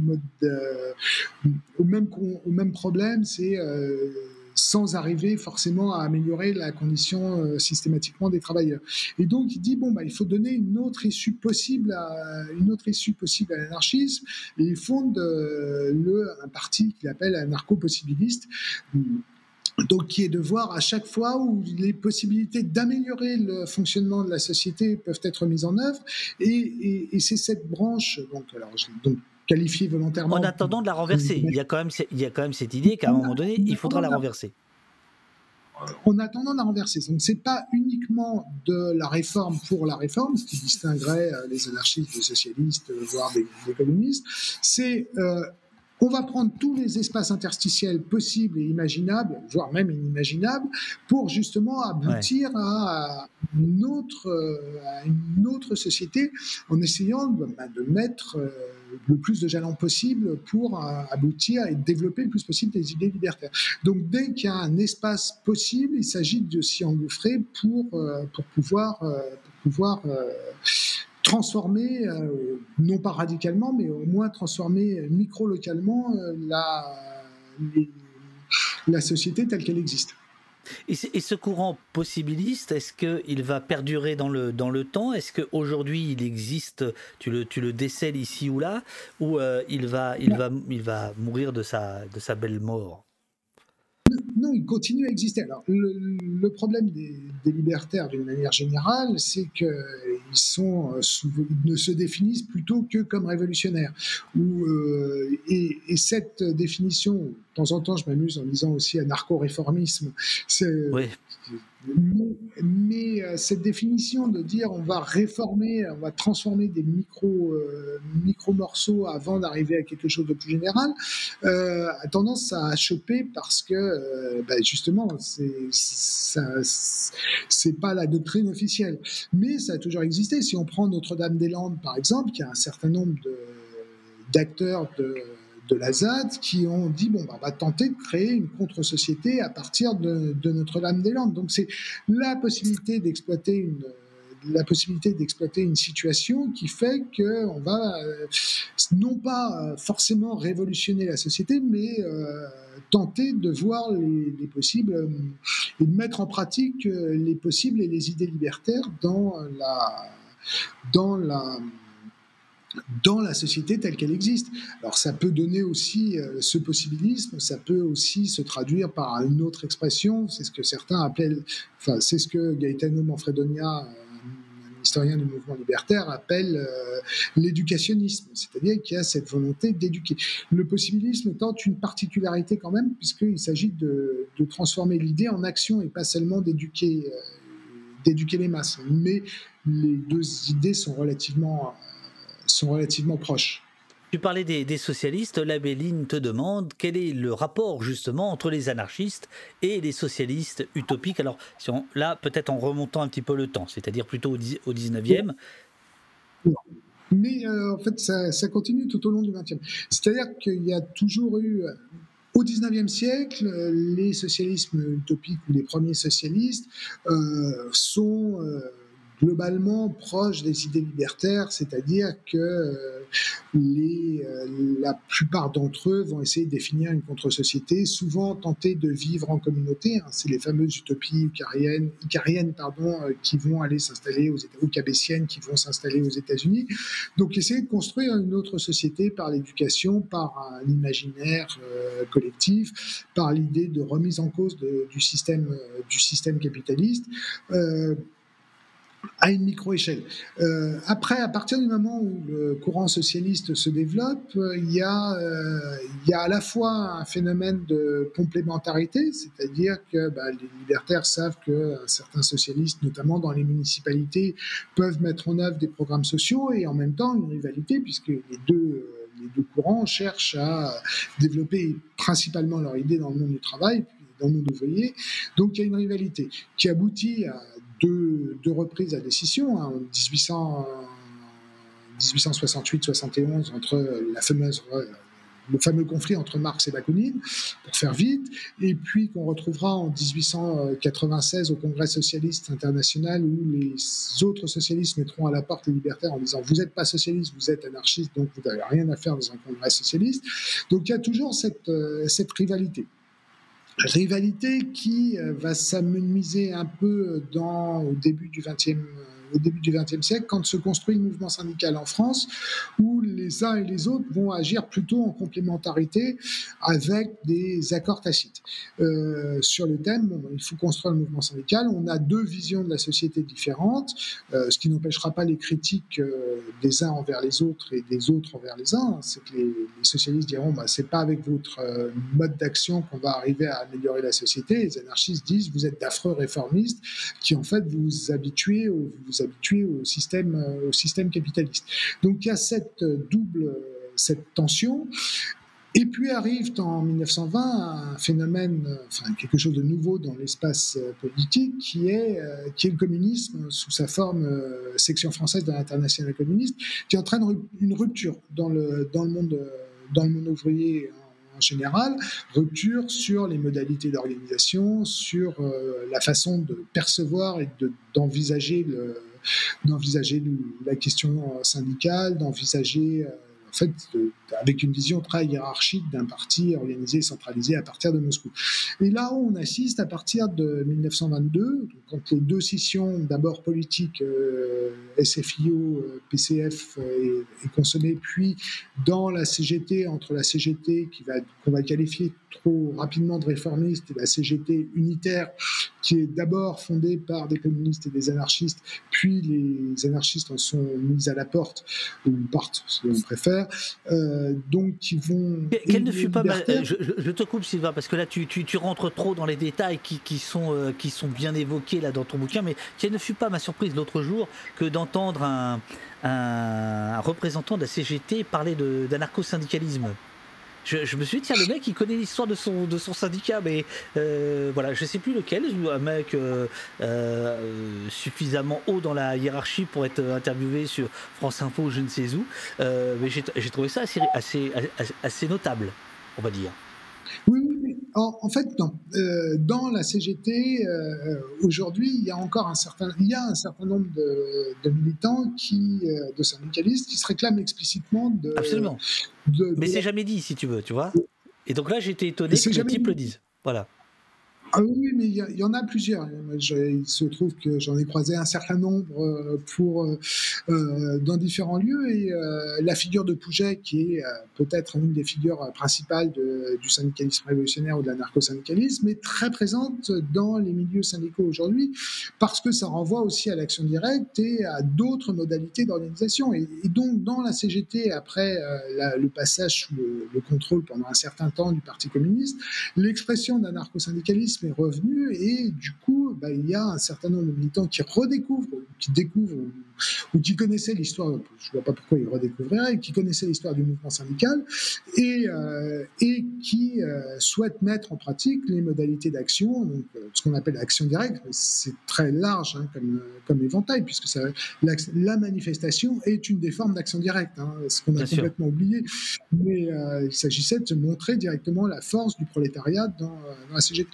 mode, problème, c'est euh, sans arriver forcément à améliorer la condition euh, systématiquement des travailleurs. Et donc il dit bon bah il faut donner une autre issue possible à une autre issue possible à l'anarchisme et il fonde le un parti qu'il appelle anarcho-possibiliste donc, qui est de voir à chaque fois où les possibilités d'améliorer le fonctionnement de la société peuvent être mises en œuvre. Et, c'est cette branche, donc, alors, donc, qualifiée volontairement. En attendant de la renverser, il y a quand même, il y a quand même cette idée qu'à un moment donné, il faudra la renverser. en attendant la renverser. Donc c'est pas uniquement de la réforme pour la réforme, ce qui distinguerait les anarchistes des socialistes, voire des, communistes. C'est on va prendre tous les espaces interstitiels possibles et imaginables, voire même inimaginables, pour justement aboutir à, une autre, à une autre société en essayant de, bah, mettre euh, le plus de jalons possible pour euh, aboutir et développer le plus possible des idées libertaires. Donc dès qu'il y a un espace possible, il s'agit de s'y engouffrer pour, euh, pour pouvoir, pour pouvoir transformer, euh, non pas radicalement, mais au moins transformer micro-localement euh, la, la société telle qu'elle existe. Et, ce courant possibiliste, est-ce qu'il va perdurer dans le, dans le temps? Est-ce qu'aujourd'hui il existe, tu le, tu le décèles ici ou là, ou euh, il, va, il, va, il va mourir de sa, de sa belle mort? Non, il continue à exister. Alors, le, problème des, libertaires, d'une manière générale, c'est qu'ils sont, euh, ne se définissent plutôt que comme révolutionnaires. Euh, et, cette définition, de temps en temps, je m'amuse en disant aussi anarcho-réformisme. Oui. Mais, euh, cette définition de dire on va réformer, on va transformer des micro, micro morceaux avant d'arriver à quelque chose de plus général, a tendance à choper parce que euh, ben, justement, c'est pas la doctrine officielle. Mais ça a toujours existé. Si on prend Notre-Dame-des-Landes, par exemple, qui a un certain nombre d'acteurs de, de, la ZAD qui ont dit bon, ben, on va tenter de créer une contre-société à partir de, de Notre-Dame-des-Landes. Donc c'est la possibilité d'exploiter une la possibilité d'exploiter une situation qui fait qu'on va euh, non pas euh, forcément révolutionner la société, mais euh, tenter de voir les, possibles et de mettre en pratique les possibles et les idées libertaires dans la, dans la, dans la société telle qu'elle existe. Alors ça peut donner aussi ce possibilisme, ça peut aussi se traduire par une autre expression, c'est ce que certains appellent, enfin c'est ce que Gaetano Manfredonia historien du mouvement libertaire, appelle euh, l'éducationnisme, c'est-à-dire qu'il y a cette volonté d'éduquer. Le possibilisme tente une particularité quand même, puisqu'il s'agit de, transformer l'idée en action et pas seulement euh, d'éduquer les masses. Mais les deux idées sont relativement, sont relativement proches. Tu parlais des, socialistes, la Béline te demande quel est le rapport justement entre les anarchistes et les socialistes utopiques. Alors si on, là, peut-être en remontant un petit peu le temps, c'est-à-dire plutôt au, 19e. Mais euh, en fait, ça, continue tout au long du 20e. C'est-à-dire qu'il y a toujours eu, euh, au 19e siècle, les socialismes utopiques ou les premiers socialistes euh, sont globalement proche des idées libertaires, c'est-à-dire que euh, les, euh, la plupart d'entre eux vont essayer de définir une contre-société, souvent tenter de vivre en communauté. Hein. c'est les fameuses utopies icariennes, pardon, euh, qui vont aller s'installer aux États ou cabétiennes qui vont s'installer aux États-Unis. Donc essayer de construire une autre société par l'éducation, par un imaginaire collectif, par l'idée de remise en cause du système du système capitaliste à une micro-échelle. Euh, après, à partir du moment où le courant socialiste se développe, euh, il y a, euh, il y a à la fois un phénomène de complémentarité, c'est-à-dire que bah, les libertaires savent que certains socialistes, notamment dans les municipalités, peuvent mettre en œuvre des programmes sociaux et en même temps une rivalité, puisque les deux les deux courants cherchent à développer principalement leur idée dans le monde du travail, dans le monde ouvrier. Donc il y a une rivalité qui aboutit à deux, reprises à décision, hein, en 1800, 1868-71, entre fameuse le fameux conflit entre Marx et Bakounine, pour faire vite, et puis qu'on retrouvera en 1896 au Congrès socialiste international où les autres socialistes mettront à la porte les libertaires en disant vous n'êtes pas socialiste, vous êtes anarchiste, donc vous n'avez rien à faire dans un Congrès socialiste. Donc il y a toujours cette, euh, cette rivalité rivalité qui euh, va s'amenuiser un peu dans, au début du XXe au début du XXe siècle, quand se construit le mouvement syndical en France, où les uns et les autres vont agir plutôt en complémentarité avec des accords tacites. Euh, sur le thème, il faut construire le mouvement syndical. On a deux visions de la société différentes, euh, ce qui n'empêchera pas les critiques euh, des uns envers les autres et des autres envers les uns. C'est que les, socialistes diront, bah, c'est pas avec votre mode d'action qu'on va arriver à améliorer la société. Les anarchistes disent, vous êtes d'affreux réformistes qui en fait vous habituez au, vous habituez au système, au système capitaliste. Donc il y a cette double cette tension. Et puis arrive en 1920 un phénomène, enfin quelque chose de nouveau dans l'espace euh, politique, qui est, euh, qui est le communisme sous sa forme euh, section française de l'international communiste, qui entraîne une rupture dans le, dans le, monde, dans le monde ouvrier en général, rupture sur les modalités d'organisation, sur la façon de percevoir et d'envisager d'envisager la question syndicale, d'envisager en fait, avec une vision très hiérarchique d'un parti organisé et centralisé à partir de Moscou. Et là, on assiste à partir de 1922, quand les deux scissions, d'abord politiques, euh, SFIO, euh, PCF, euh, est, consommée, puis dans la CGT, entre la CGT qu'on va qualifier trop rapidement de réformiste et la CGT unitaire, qui est d'abord fondée par des communistes et des anarchistes, puis les anarchistes en sont mis à la porte, ou partent, si on préfère, euh, donc qui vont... Quelle ne fut pas... je, te coupe Sylvain, parce que là tu, tu, rentres trop dans les détails qui, qui, sont, euh, qui sont bien évoqués là dans ton bouquin, mais quelle ne fut pas ma surprise l'autre jour que d'entendre un, un, représentant de la CGT parler d'anarcho-syndicalisme je, me suis dit, tiens, le mec, il connaît l'histoire de son, de son syndicat, mais euh, voilà, je sais plus lequel, un mec euh, euh, suffisamment haut dans la hiérarchie pour être interviewé sur France Info, je ne sais où, mais j'ai trouvé ça assez, assez, assez notable, on va dire. Oui, en, fait, euh, dans la CGT, euh, aujourd'hui, il y a encore un certain, il y a un certain nombre de, militants qui, euh, de syndicalistes, qui se réclament explicitement de. Absolument. Mais c'est jamais dit, si tu veux, tu vois. Et donc là, j'étais étonné que le type le dise. Voilà. Ah oui, mais il y, en a plusieurs. il se trouve que j'en ai croisé un certain nombre euh, pour, euh, euh, dans différents lieux. Et la figure de Pouget, qui est peut-être une des figures principales du syndicalisme révolutionnaire ou de l'anarcho-syndicalisme, est très présente dans les milieux syndicaux aujourd'hui parce que ça renvoie aussi à l'action directe et à d'autres modalités d'organisation. Et, donc, dans la CGT, après le passage sous le, le, contrôle pendant un certain temps du Parti communiste, l'expression d'anarcho-syndicalisme est revenu et du coup, bah, il y a un certain nombre de militants qui redécouvrent, qui découvrent ou qui connaissaient l'histoire, je ne vois pas pourquoi ils redécouvriraient, qui connaissaient l'histoire du mouvement syndical et, euh, et qui euh, souhaitent mettre en pratique les modalités d'action, donc euh, ce qu'on appelle l'action directe, c'est très large hein, comme, comme éventail, puisque ça, la, manifestation est une des formes d'action directe, hein, ce qu'on a complètement oublié, mais il s'agissait de montrer directement la force du prolétariat dans, la CGT,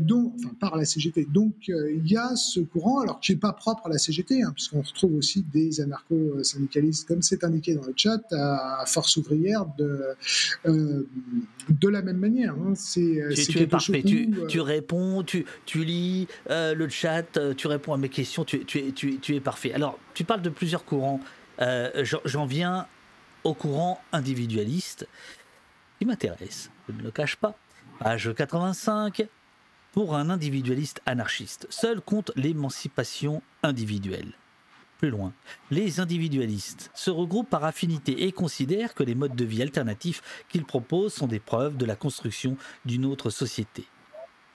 donc, enfin par la CGT. Donc il y a ce courant, alors qui n'est pas propre à la CGT, hein, puisqu'on retrouve aussi des anarcho-syndicalistes, comme c'est indiqué dans le chat, à Force ouvrière de, euh, de la même manière. Hein. C'est, tu, es parfait, tu, euh, tu, réponds, tu, tu lis euh, le chat, tu réponds à mes questions, tu, tu, tu, tu es parfait. Alors, tu parles de plusieurs courants. J'en viens au courant individualiste qui m'intéresse, je ne le cache pas. Page 85, pour un individualiste anarchiste. Seul compte l'émancipation individuelle loin. Les individualistes se regroupent par affinité et considèrent que les modes de vie alternatifs qu'ils proposent sont des preuves de la construction d'une autre société.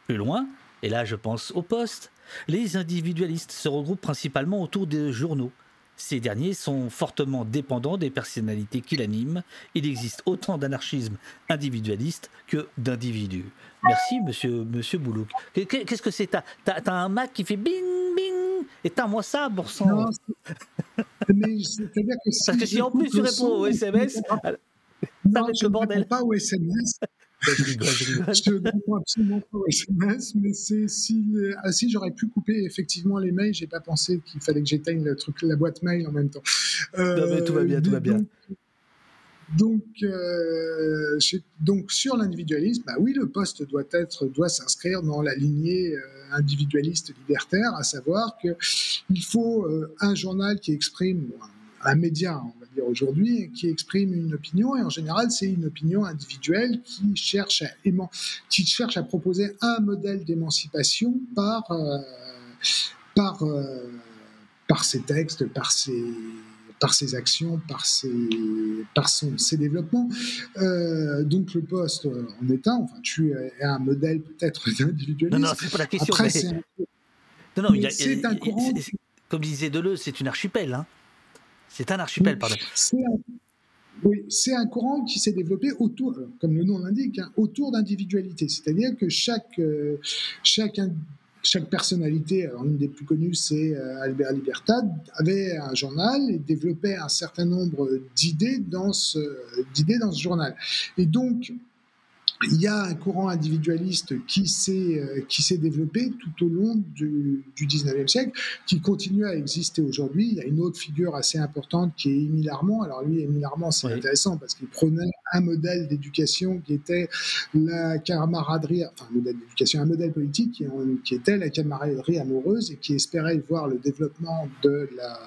Plus loin, et là je pense au poste, les individualistes se regroupent principalement autour des journaux. Ces derniers sont fortement dépendants des personnalités qui l'animent. Il existe autant d'anarchisme individualiste que d'individus. Merci, monsieur, monsieur Boulouk. Qu'est-ce que c'est? T'as un Mac qui fait bing, bing éteins-moi ça, Bourson. Non, *laughs* mais c'est-à-dire que si. Parce que si en plus tu réponds au SMS, non, je ne réponds pas au SMS. *laughs* je ne réponds absolument pas au SMS, mais c'est si, ah, si j'aurais pu couper effectivement les mails, j'ai pas pensé qu'il fallait que j'éteigne le truc, la boîte mail en même temps. Euh, non, mais tout va bien, tout va bien. Donc, euh, donc sur l'individualisme, bah oui, le poste doit être, doit s'inscrire dans la lignée euh, individualiste libertaire, à savoir que il faut euh, un journal qui exprime un média, on va dire aujourd'hui, qui exprime une opinion, et en général, c'est une opinion individuelle qui cherche à, qui cherche à proposer un modèle d'émancipation par, par, par ses textes, par ses par ses actions, par ses, par son, ses développements. Euh, donc le poste en est un, enfin tu es un modèle peut-être *laughs* d'individualisme. Non, non, c'est pas la question. Après, c'est un... Non, non, c'est un courant... Comme disait Deleuze, c'est une archipel. Hein. C'est un archipel, pardon. Oui, c'est un courant qui s'est développé autour, comme le nom l'indique, hein, autour d'individualité. C'est-à-dire que chaque, euh, chaque chaque personnalité, alors une des plus connues, c'est euh, Albert Libertad, avait un journal et développait un certain nombre d'idées dans ce, d'idées dans ce journal. Et donc, il y a un courant individualiste qui s'est euh, qui s'est développé tout au long du, du 19e siècle, qui continue à exister aujourd'hui. Il y a une autre figure assez importante qui est Émile Armand. Alors lui, Émile Armand, c'est intéressant parce qu'il prenait un modèle d'éducation qui était la camaraderie, enfin un modèle d'éducation, un modèle politique qui, qui était la camaraderie amoureuse et qui espérait voir le développement de la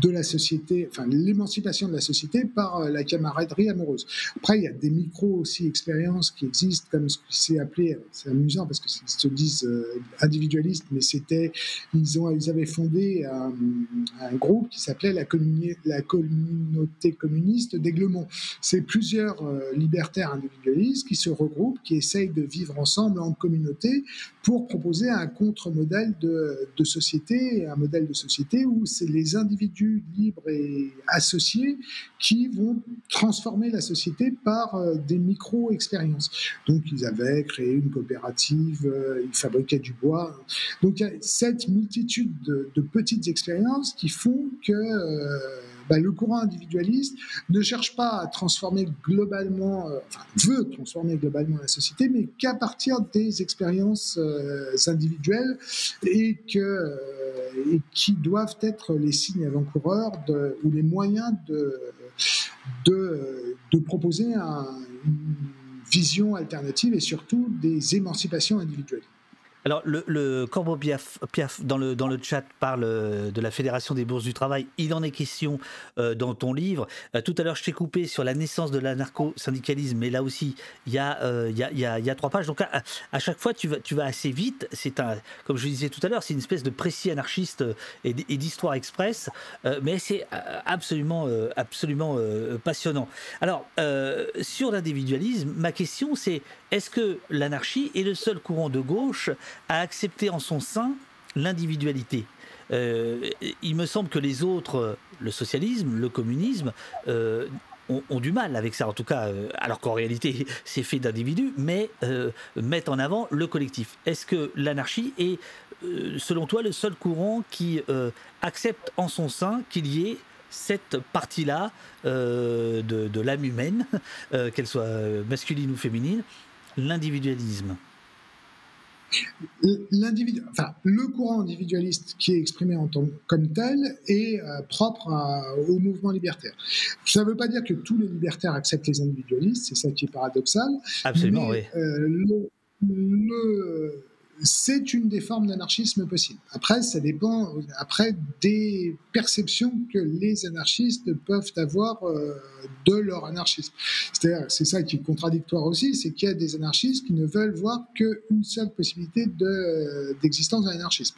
de la société, enfin l'émancipation de la société par euh, la camaraderie amoureuse. Après, il y a des micro-aussi-expériences qui existent, comme ce qui s'est appelé, c'est amusant parce qu'ils se disent euh, individualistes, mais c'était, ils, ont, ils avaient fondé un, groupe qui s'appelait la, communauté communiste d'Aiglemont. C'est plusieurs euh, libertaires individualistes qui se regroupent, qui essayent de vivre ensemble en communauté pour proposer un contre-modèle de, de société, un modèle de société où c'est les individus libres et associés qui vont transformer la société par euh, des micro-expériences. Donc, ils avaient créé une coopérative, euh, ils fabriquaient du bois. Donc, il y a cette multitude de, petites expériences qui font que euh, bah, le courant individualiste ne cherche pas à transformer globalement, enfin, veut transformer globalement la société, mais qu'à partir des expériences individuelles et que et qui doivent être les signes avant-coureurs ou les moyens de proposer une vision alternative et surtout des émancipations individuelles. Alors, le, Corbeau Piaf, dans, le, dans le chat parle euh, de la Fédération des bourses du travail. Il en est question euh, dans ton livre. Euh, tout à l'heure, je t'ai coupé sur la naissance de l'anarcho-syndicalisme, mais là aussi, il y, a, il, y a, y a, trois pages. Donc, à, chaque fois, tu vas, tu vas assez vite. C'est un, comme je disais tout à l'heure, c'est une espèce de précis anarchiste et, d'histoire express, mais c'est absolument, absolument passionnant. Alors, sur l'individualisme, ma question, c'est est-ce que l'anarchie est le seul courant de gauche à accepter en son sein l'individualité euh, il me semble que les autres, le socialisme, le communisme, euh, ont, du mal avec ça, en tout cas, euh, alors qu'en réalité *laughs* c'est fait d'individus, mais mettent en avant le collectif. Est-ce que l'anarchie est, selon toi, le seul courant qui accepte en son sein qu'il y ait cette partie-là de, de l'âme humaine, *laughs* qu'elle soit masculine ou féminine, l'individualisme? Enfin, le courant individualiste qui est exprimé en tant comme tel est euh, propre au mouvement libertaire. Ça ne veut pas dire que tous les libertaires acceptent les individualistes, c'est ça qui est paradoxal. Absolument, oui. Euh, le c'est une des formes d'anarchisme possible. Après, ça dépend après des perceptions que les anarchistes peuvent avoir euh, de leur anarchisme. C'est-à-dire, c'est ça qui est contradictoire aussi, c'est qu'il y a des anarchistes qui ne veulent voir qu'une seule possibilité d'existence de, d'un anarchisme.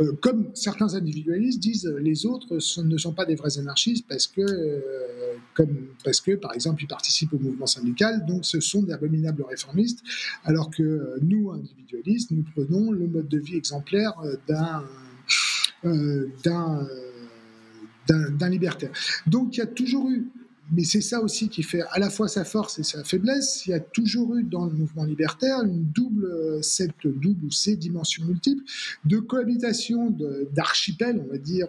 Euh, comme certains individualistes disent, les autres ne sont pas des vrais anarchistes parce que, euh, parce que, par exemple, ils participent au mouvement syndical, donc ce sont d'abominables réformistes, alors que nous, individualistes, nous le mode de vie exemplaire euh, euh, d'un d'un libertaire. Donc il y a toujours eu, mais c'est ça aussi qui fait à la fois sa force et sa faiblesse, il y a toujours eu dans le mouvement libertaire une double, cette double ou ces dimensions multiples de cohabitation d'archipels, on va dire,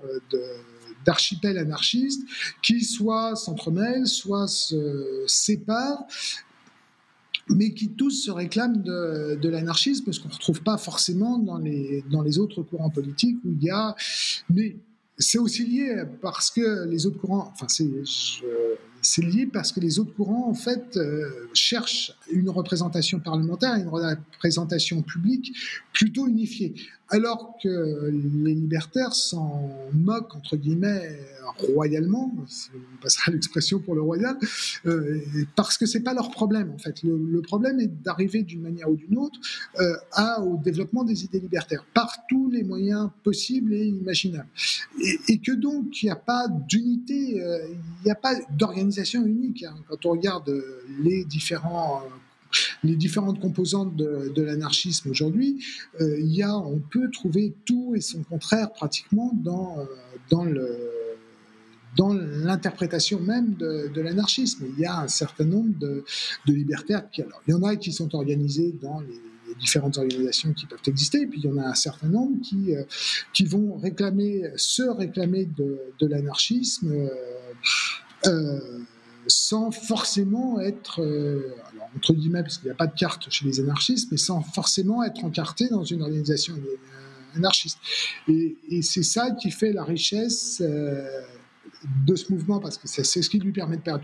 d'archipels anarchistes qui soit s'entremêlent, soit se séparent, mais qui tous se réclament de, l'anarchisme, ce qu'on ne retrouve pas forcément dans les, dans les autres courants politiques où il y a... Mais c'est aussi lié parce que les autres courants, enfin c'est, c'est lié parce que les autres courants, en fait, euh, cherchent une représentation parlementaire, une représentation publique plutôt unifiée. Alors que les libertaires s'en moquent, entre guillemets, royalement, on passera l'expression pour le royal, euh, parce que c'est pas leur problème, en fait. Le, problème est d'arriver d'une manière ou d'une autre euh, au développement des idées libertaires, par tous les moyens possibles et imaginables. Et, que donc, il n'y a pas d'unité, il n'y a pas d'organisation unique. Hein. Quand on regarde les différents les différentes composantes de, l'anarchisme aujourd'hui, euh, il y a, on peut trouver tout et son contraire pratiquement dans, euh, dans le dans l'interprétation même de, l'anarchisme. Il y a un certain nombre de, libertaires qui, alors, il y en a qui sont organisés dans les, différentes organisations qui peuvent exister, et puis il y en a un certain nombre qui, euh, qui vont réclamer, se réclamer de, l'anarchisme sans forcément être, euh, alors, entre guillemets, parce qu'il n'y a pas de carte chez les anarchistes, mais sans forcément être encarté dans une organisation euh, anarchiste. Et, c'est ça qui fait la richesse euh, de ce mouvement, parce que c'est ce qui lui permet de perdre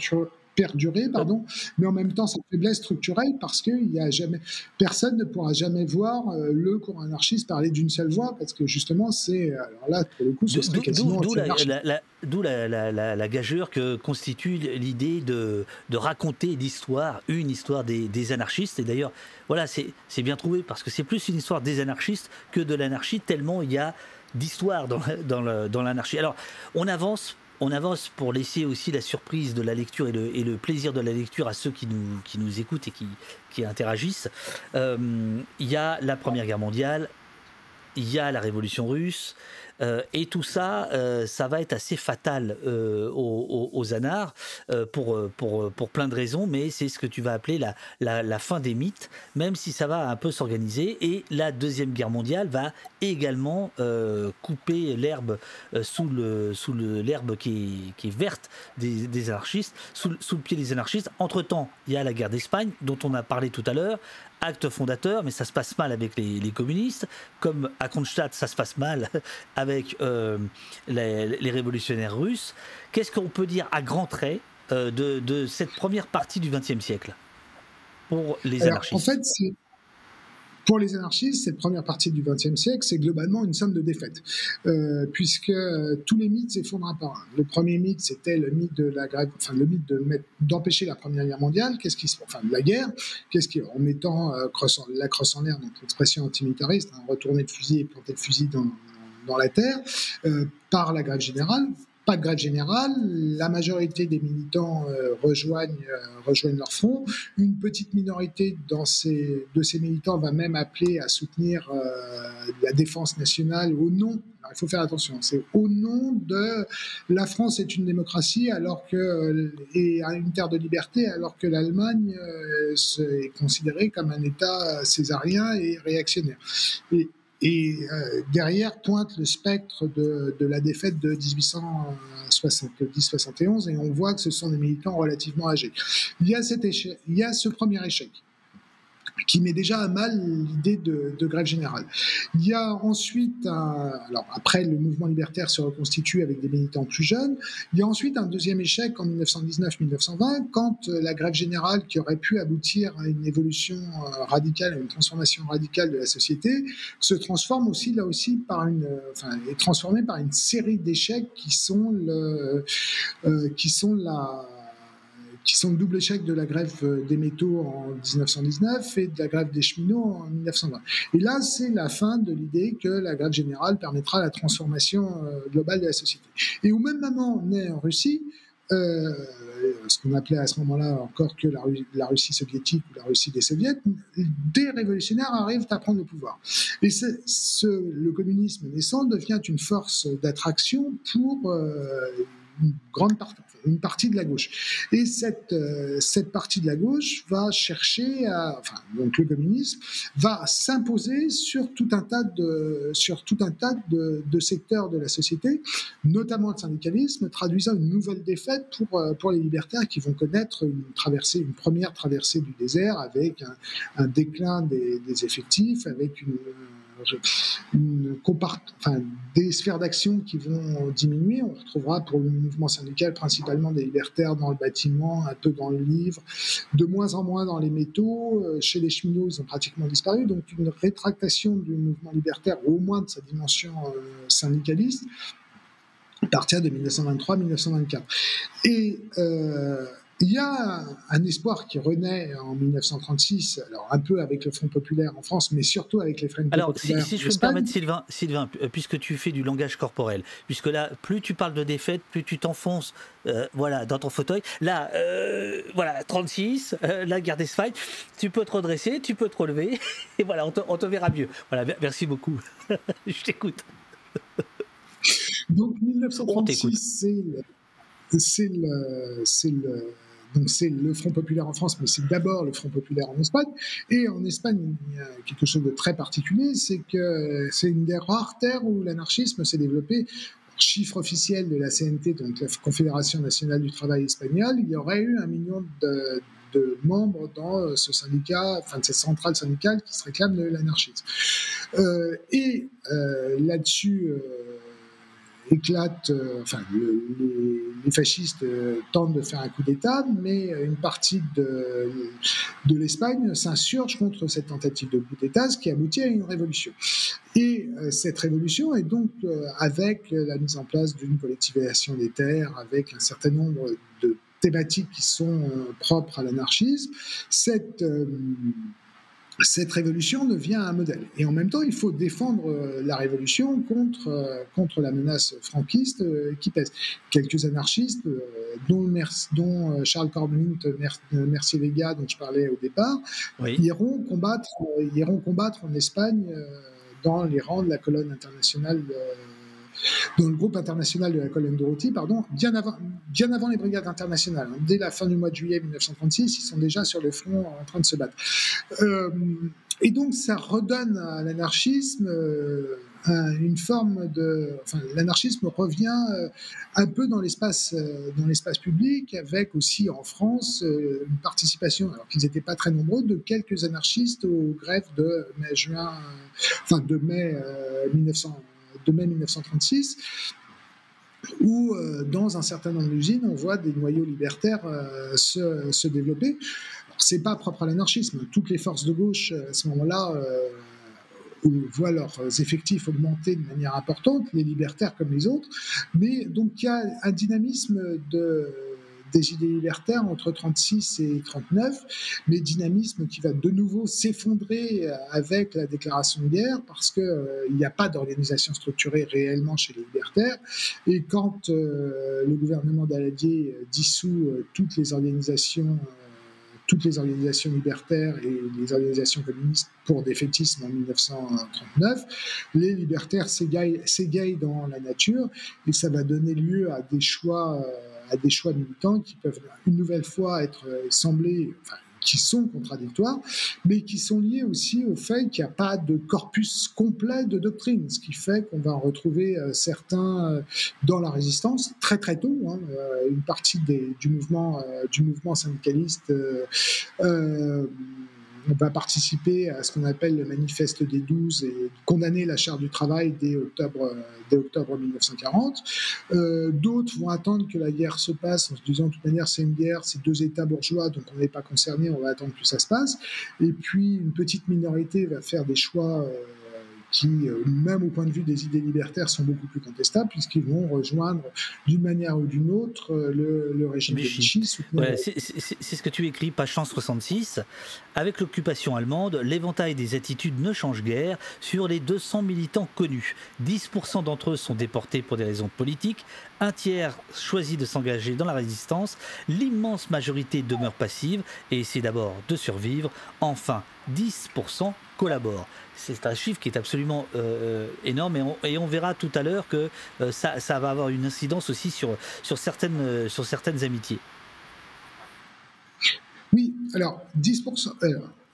perdurer, pardon, mais en même temps sa faiblesse structurelle parce que il y a jamais, personne ne pourra jamais voir euh, le courant anarchiste parler d'une seule voix parce que justement c'est alors là pour le coup ce serait quasiment d'où la, la, la, la, gageure que constitue l'idée de, de, raconter l'histoire, une histoire des, des anarchistes. Et d'ailleurs voilà c'est bien trouvé parce que c'est plus une histoire des anarchistes que de l'anarchie tellement il y a d'histoire dans, dans l'anarchie. Alors, on avance on avance pour laisser aussi la surprise de la lecture et le, plaisir de la lecture à ceux qui nous, écoutent et qui, qui interagissent. Euh, il y a la Première Guerre mondiale, il y a la Révolution russe, euh, et tout ça, euh, ça va être assez fatal euh, aux, aux, anards pour, pour, pour plein de raisons, mais c'est ce que tu vas appeler la, la, fin des mythes, même si ça va un peu s'organiser. Et la Deuxième Guerre mondiale va également couper l'herbe sous le sous l'herbe qui, est, qui verte des, des anarchistes, sous, sous, le pied des anarchistes. Entre-temps, il y a la guerre d'Espagne, dont on a parlé tout à l'heure, acte fondateur, mais ça se passe mal avec les, communistes, comme à Kronstadt, ça se passe mal *laughs* avec euh, les, révolutionnaires russes. Qu'est-ce qu'on peut dire à grands traits euh, de, cette première partie du XXe siècle pour les anarchistes En fait, pour les anarchistes, cette première partie du XXe siècle, c'est globalement une somme de défaites, euh, puisque euh, tous les mythes s'effondrent par un. Le premier mythe, c'était le mythe de la grève, enfin le mythe d'empêcher la Première Guerre mondiale, qu'est-ce qui enfin de la guerre, qu'est-ce qui, en mettant euh, la crosse en l'air, donc l'expression antimilitariste, hein, retourner de fusil et planter le fusil dans, dans la terre, par la grève générale, pas de grève générale, la majorité des militants euh, rejoignent, euh, rejoignent leur front. Une petite minorité de ces militants va même appeler à soutenir euh, la défense nationale au nom, il faut faire attention, c'est au nom de la France est une démocratie alors que, et une terre de liberté alors que l'Allemagne est considérée comme un État césarien et réactionnaire. Et euh, derrière pointe le spectre de, de la défaite de 1870-71 et on voit que ce sont des militants relativement âgés. Il y a, cet échec, il y a ce premier échec qui met déjà à mal l'idée de, grève générale. Il y a ensuite, alors après le mouvement libertaire se reconstitue avec des militants plus jeunes, il y a ensuite un deuxième échec en 1919-1920 quand euh, la grève générale qui aurait pu aboutir à une évolution euh, radicale, à une transformation radicale de la société, se transforme aussi là aussi par une, euh, enfin, est transformée par une série d'échecs qui sont le, qui sont la qui sont le double échec de la grève euh, des métaux en 1919 et de la grève des cheminots en 1920. Et là, c'est la fin de l'idée que la grève générale permettra la transformation euh, globale de la société. Et au même moment, est en Russie, euh, ce qu'on appelait à ce moment-là encore que la, Russie soviétique ou la Russie des soviets, des révolutionnaires arrivent à prendre le pouvoir. Et le communisme naissant devient une force d'attraction pour une grande partie, une partie de la gauche. Et cette, euh, cette partie de la gauche va chercher enfin, donc le communisme va s'imposer sur tout un tas de, sur tout un tas de, de, secteurs de la société, notamment le syndicalisme, traduisant une nouvelle défaite pour, euh, pour les libertaires qui vont connaître une traversée, une première traversée du désert avec un, déclin des, effectifs, avec une des sphères d'action qui vont diminuer. On retrouvera pour le mouvement syndical principalement des libertaires dans le bâtiment, un peu dans le livre, de moins en moins dans les métaux. Chez les cheminots, ils ont pratiquement disparu. Donc une rétractation du mouvement libertaire, au moins de sa dimension syndicaliste, à partir de 1923-1924. Et euh, il y a un espoir qui renaît en 1936, alors un peu avec le Front populaire en France, mais surtout avec les Front alors, populaires. Alors, si, je peux me permettre, Sylvain, Sylvain, euh, puisque tu fais du langage corporel, puisque là, plus tu parles de défaite, plus tu t'enfonces euh, voilà, dans ton fauteuil. Là, voilà, 36, la guerre d'Espagne, tu peux te redresser, tu peux te relever, *laughs* et voilà, on te, on te verra mieux. Voilà, merci beaucoup. *laughs* je t'écoute. Donc 1936, c'est le, le, donc c'est le Front populaire en France, mais c'est d'abord le Front populaire en Espagne. Et en Espagne, il y a quelque chose de très particulier, c'est que c'est une des rares terres où l'anarchisme s'est développé. Chiffre officiel de la CNT, donc la Confédération nationale du travail espagnole, il y aurait eu un million de, membres dans ce syndicat, enfin de cette centrale syndicale qui se réclame de l'anarchisme. Euh, et euh, là-dessus, euh, éclate, euh, enfin, les fascistes euh, tentent de faire un coup d'État, mais une partie de, l'Espagne s'insurge contre cette tentative de coup d'État, ce qui aboutit à une révolution. Et euh, cette révolution est donc avec la mise en place d'une collectivisation des terres, avec un certain nombre de thématiques qui sont propres à l'anarchisme. Cette cette révolution devient un modèle. Et en même temps, il faut défendre euh, la révolution contre, euh, contre la menace franquiste euh, qui pèse. Quelques anarchistes, dont, dont Charles Mercier Vega, dont je parlais au départ, iront, combattre, iront combattre en Espagne dans les rangs de la colonne internationale dans le groupe international de la colonne Dorothy, pardon, bien avant, les brigades internationales. Dès la fin du mois de juillet 1936, ils sont déjà sur le front en train de se battre. Euh, et donc, ça redonne à l'anarchisme euh, une forme de. Enfin, l'anarchisme revient euh, un peu dans l'espace, dans l'espace public, avec aussi en France une participation, alors qu'ils n'étaient pas très nombreux, de quelques anarchistes aux grèves de mai-juin, enfin de mai 1900 de mai 1936, où euh, dans un certain nombre d'usines, on voit des noyaux libertaires euh, se, développer. Ce n'est pas propre à l'anarchisme. Toutes les forces de gauche, à ce moment-là, euh, voient leurs effectifs augmenter de manière importante, les libertaires comme les autres. Mais donc il y a un dynamisme de des idées libertaires entre 36 et 39, mais dynamisme qui va de nouveau s'effondrer euh, avec la déclaration de guerre parce qu'il euh, n'y a pas d'organisation structurée réellement chez les libertaires. Et quand euh, le gouvernement d'Aladier dissout toutes les organisations toutes les organisations libertaires et les organisations communistes pour défaitisme en 1939. Les libertaires s'égayent dans la nature et ça va donner lieu à des choix à des choix militants qui peuvent une nouvelle fois être euh, semblés, enfin, qui sont contradictoires, mais qui sont liés aussi au fait qu'il n'y a pas de corpus complet de doctrine, ce qui fait qu'on va en retrouver euh, certains euh, dans la résistance très très tôt. Hein, une partie des, du, mouvement, du mouvement syndicaliste va participer à ce qu'on appelle le manifeste des 12 et condamner la charte du travail dès octobre, dès octobre 1940. Euh, d'autres vont attendre que la guerre se passe en se disant de toute manière c'est une guerre, c'est deux États bourgeois, donc on n'est pas concerné, on va attendre que ça se passe. Et puis une petite minorité va faire des choix. Euh, qui, euh, même au point de vue des idées libertaires, sont beaucoup plus contestables, puisqu'ils vont rejoindre d'une manière ou d'une autre euh, le, régime de Vichy. c'est ce que tu écris, page 166. Avec l'occupation allemande, l'éventail des attitudes ne change guère sur les 200 militants connus. 10% d'entre eux sont déportés pour des raisons politiques, un tiers choisit de s'engager dans la résistance, l'immense majorité demeure passive et essaie d'abord de survivre. Enfin, 10% collaborent c'est un chiffre qui est absolument euh, énorme et on, verra tout à l'heure que euh, ça, va avoir une incidence aussi euh, sur certaines amitiés. Oui, alors 10%,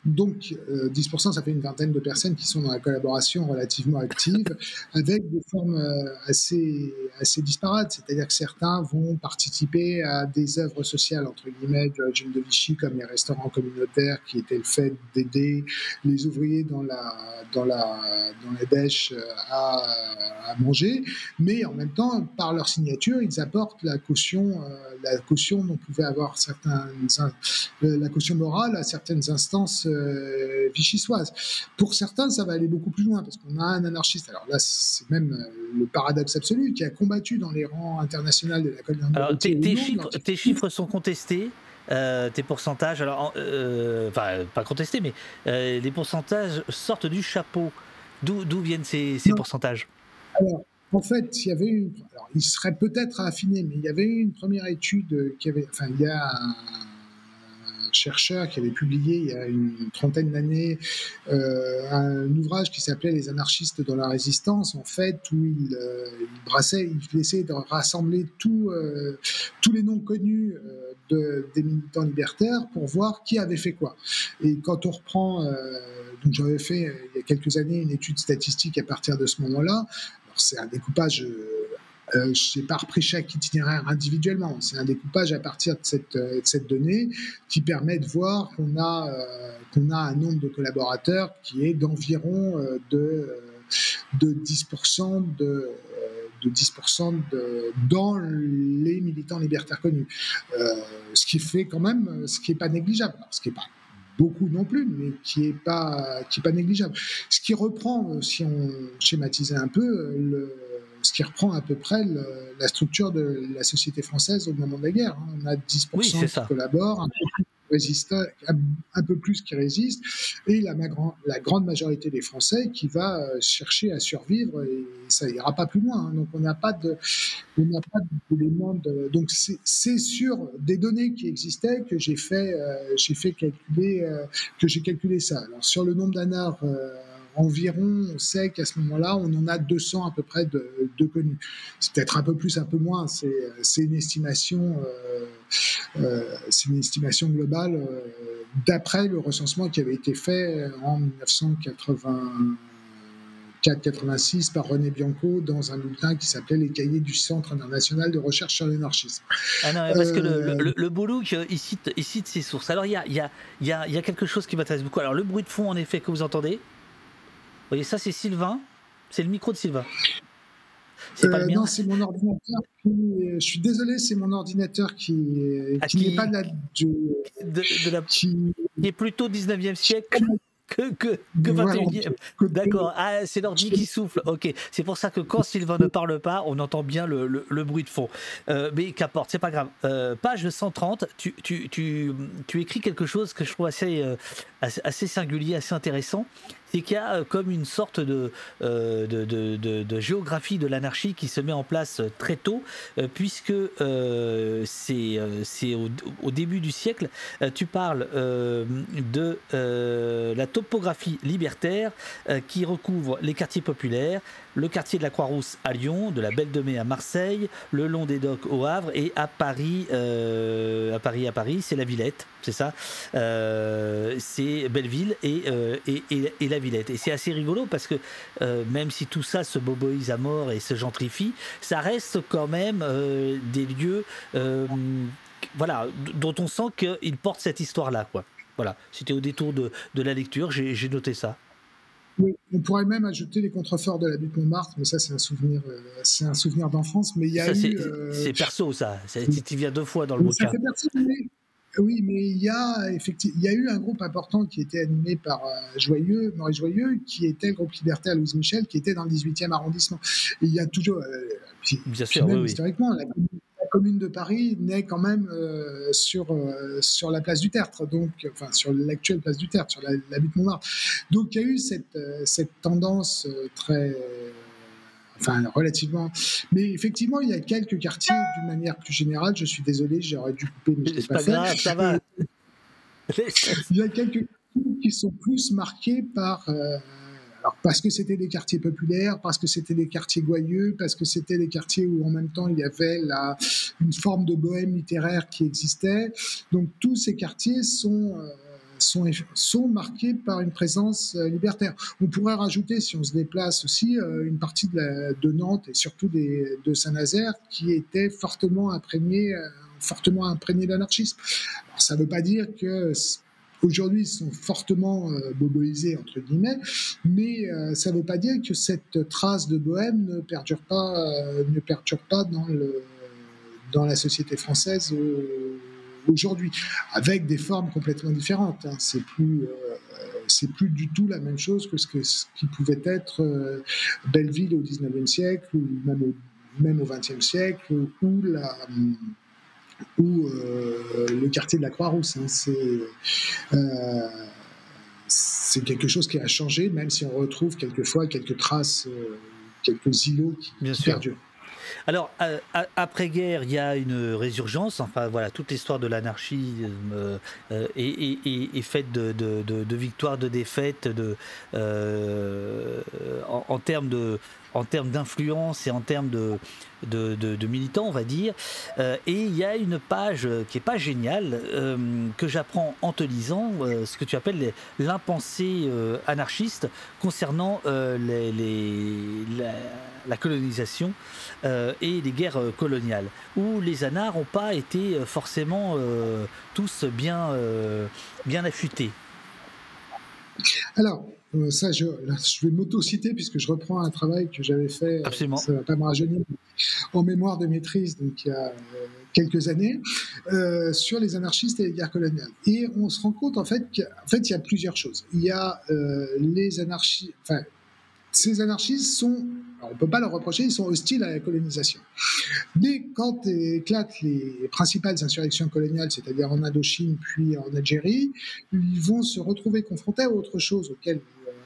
Donc 10%, ça fait une vingtaine de personnes qui sont dans la collaboration relativement active, avec des formes assez, assez disparates. C'est-à-dire que certains vont participer à des œuvres sociales, entre guillemets, du régime de Vichy, comme les restaurants communautaires, qui étaient le fait d'aider les ouvriers dans la, dans la, dans la dèche à, à manger, mais en même temps, par leur signature, ils apportent la caution, euh, la caution dont pouvaient avoir euh, la caution morale à certaines instances euh, vichysoises. Pour certains, ça va aller beaucoup plus loin parce qu'on a un anarchiste. Alors là, c'est même le paradoxe absolu qui a combattu dans les rangs internationaux de la colonne. Alors, tes, chiffres, tes chiffres sont contestés. tes pourcentages, alors, enfin, pas contestés, mais les pourcentages sortent du chapeau. D'où viennent ces, ces pourcentages? Alors, en fait, il y avait une, alors, il serait peut-être à affiner, mais il y avait une première étude qui avait, enfin, il y a un, chercheur qui avait publié il y a une trentaine d'années euh, un ouvrage qui s'appelait Les anarchistes dans la résistance, en fait, où il, euh, brassait, il essayait de rassembler euh, tous les noms connus de, des militants libertaires pour voir qui avait fait quoi. Et quand on reprend, donc j'avais fait il y a quelques années une étude statistique à partir de ce moment-là, c'est un découpage, euh, euh, je n'ai pas repris chaque itinéraire individuellement, c'est un découpage à partir de cette, euh, donnée qui permet de voir qu'on a, qu'on a un nombre de collaborateurs qui est d'environ de, de 10% de de 10% de, dans les militants libertaires connus. ce qui fait quand même, ce qui n'est pas négligeable. ce qui n'est pas beaucoup non plus, mais qui n'est pas, pas négligeable. Ce qui reprend, euh, si on schématisait un peu, euh, le, ce qui reprend à peu près la structure de la société française au moment de la guerre. Hein. On a 10% qui collaborent, un peu résiste, un peu plus qui résiste, et la, la, grande majorité des Français qui va euh, chercher à survivre et ça ira pas plus loin. Hein. Donc on n'a pas de, on n'a pas d'éléments de, donc c'est sur des données qui existaient que j'ai fait, euh, j'ai fait calculer, euh, que j'ai calculé ça. Alors sur le nombre d'anards environ, on sait qu'à ce moment-là, on en a 200 à peu près de, connus. C'est peut-être un peu plus, un peu moins. C'est une estimation, euh, euh, c'est une estimation globale euh, d'après le recensement qui avait été fait en 1984-86 par René Bianco dans un bulletin qui s'appelait Les cahiers du Centre international de recherche sur l'anarchisme. Ah non, parce que le, le, le il cite, il cite ses sources. Alors il y a, y, a, y, a, y a quelque chose qui m'intéresse beaucoup. Alors le bruit de fond, en effet, que vous entendez, vous voyez, ça, c'est Sylvain. C'est le micro de Sylvain. C'est pas le euh, mien. Non, c'est mon ordinateur. je suis désolé, c'est mon ordinateur qui, ah, qui, n'est pas de la. De, la qui... est plutôt 19e siècle que, que, que 21e. D'accord. Ah, c'est l'ordi qui souffle. Ok. C'est pour ça que quand Sylvain ne parle pas, on entend bien le, le, bruit de fond. Euh, mais qu'importe, c'est pas grave. Euh, page 130, tu, tu, tu, tu, écris quelque chose que je trouve assez, assez, assez singulier, assez intéressant c'est qu'il y a euh, comme une sorte de, euh, de, géographie de l'anarchie qui se met en place euh, très tôt, puisque c'est au, début du siècle, tu parles de la topographie libertaire qui recouvre les quartiers populaires, le quartier de la Croix-Rousse à Lyon, de la Belle de à Marseille, le long des docks au Havre et à Paris, à Paris, à Paris, c'est la Villette, c'est ça, c'est Belleville et, et, la Villette. Et c'est assez rigolo parce que euh, même si tout ça se boboise à mort et se gentrifie, ça reste quand même euh, des lieux euh, voilà, dont on sent qu'ils portent cette histoire-là. Voilà, c'était au détour de la lecture, j'ai noté ça. Oui, on pourrait même ajouter les contreforts de la butte Montmartre, mais ça c'est un souvenir, c'est un souvenir d'enfance. Mais il y a c'est perso ça. Tu viens deux fois dans le bouquin. Oui, mais il y a effectivement, il y a eu un groupe important qui était animé par euh, Joyeux, Maurice Joyeux, qui était le groupe libertaire Louise Michel, qui était dans le 18e arrondissement. Et il y a toujours, euh, Bien sûr, oui, historiquement, la, commune de Paris naît quand même euh, sur sur la place du Tertre, donc enfin sur l'actuelle place du Tertre, sur la, la butte Montmartre. Donc il y a eu cette cette tendance très enfin relativement. Mais effectivement, il y a quelques quartiers, d'une manière plus générale. Je suis désolé, j'aurais dû couper, mais je pas, pas grave, ça va. *laughs* il y a quelques quartiers qui sont plus marqués par. Euh, parce que c'était des quartiers populaires, parce que c'était des quartiers goyeux, parce que c'était des quartiers où en même temps il y avait une forme de bohème littéraire qui existait. Donc tous ces quartiers sont, euh, sont, sont marqués par une présence libertaire. On pourrait rajouter, si on se déplace aussi, une partie de, Nantes et surtout de Saint-Nazaire qui était fortement imprégnée fortement imprégné d'anarchisme. Ça ne veut pas dire que Aujourd'hui, ils sont fortement euh, boboisés, entre guillemets, mais euh, ça ne veut pas dire que cette trace de bohème ne perdure pas, euh, ne perdure pas dans, la société française aujourd'hui, avec des formes complètement différentes. Hein. C'est plus, c'est plus du tout la même chose que ce, que, qui pouvait être Belleville au 19e siècle, ou même au, même au 20e siècle, ou la ou euh, le quartier de la Croix-Rousse. Hein, euh, c'est quelque chose qui a changé, même si on retrouve quelquefois quelques traces, euh, quelques îlots qui, Bien perdurent. Alors, après-guerre, il y a une résurgence. Enfin, voilà, toute l'histoire de l'anarchie est, faite de, de, de, victoires, de défaites, de, en, termes de, en termes d'influence et en termes de, militants, on va dire. Euh, et il y a une page qui est pas géniale, euh, que j'apprends en te lisant, euh, ce que tu appelles l'impensé anarchiste concernant la, colonisation et les guerres coloniales, où les anards n'ont pas été forcément tous bien, bien affûtés. Alors, euh, ça, je, je vais m'auto-citer puisque je reprends un travail que j'avais fait, euh, Absolument. ça va pas me rajeunir, en mémoire de maîtrise, donc il y a euh, quelques années, sur les anarchistes et les guerres coloniales. Et on se rend compte en fait qu'il fait, il y a plusieurs choses. Il y a les anarchistes, enfin, ces anarchistes sont, on ne peut pas leur reprocher, ils sont hostiles à la colonisation. Mais quand éclatent les principales insurrections coloniales, c'est-à-dire en Indochine puis en Algérie, ils vont se retrouver confrontés à autre chose auquel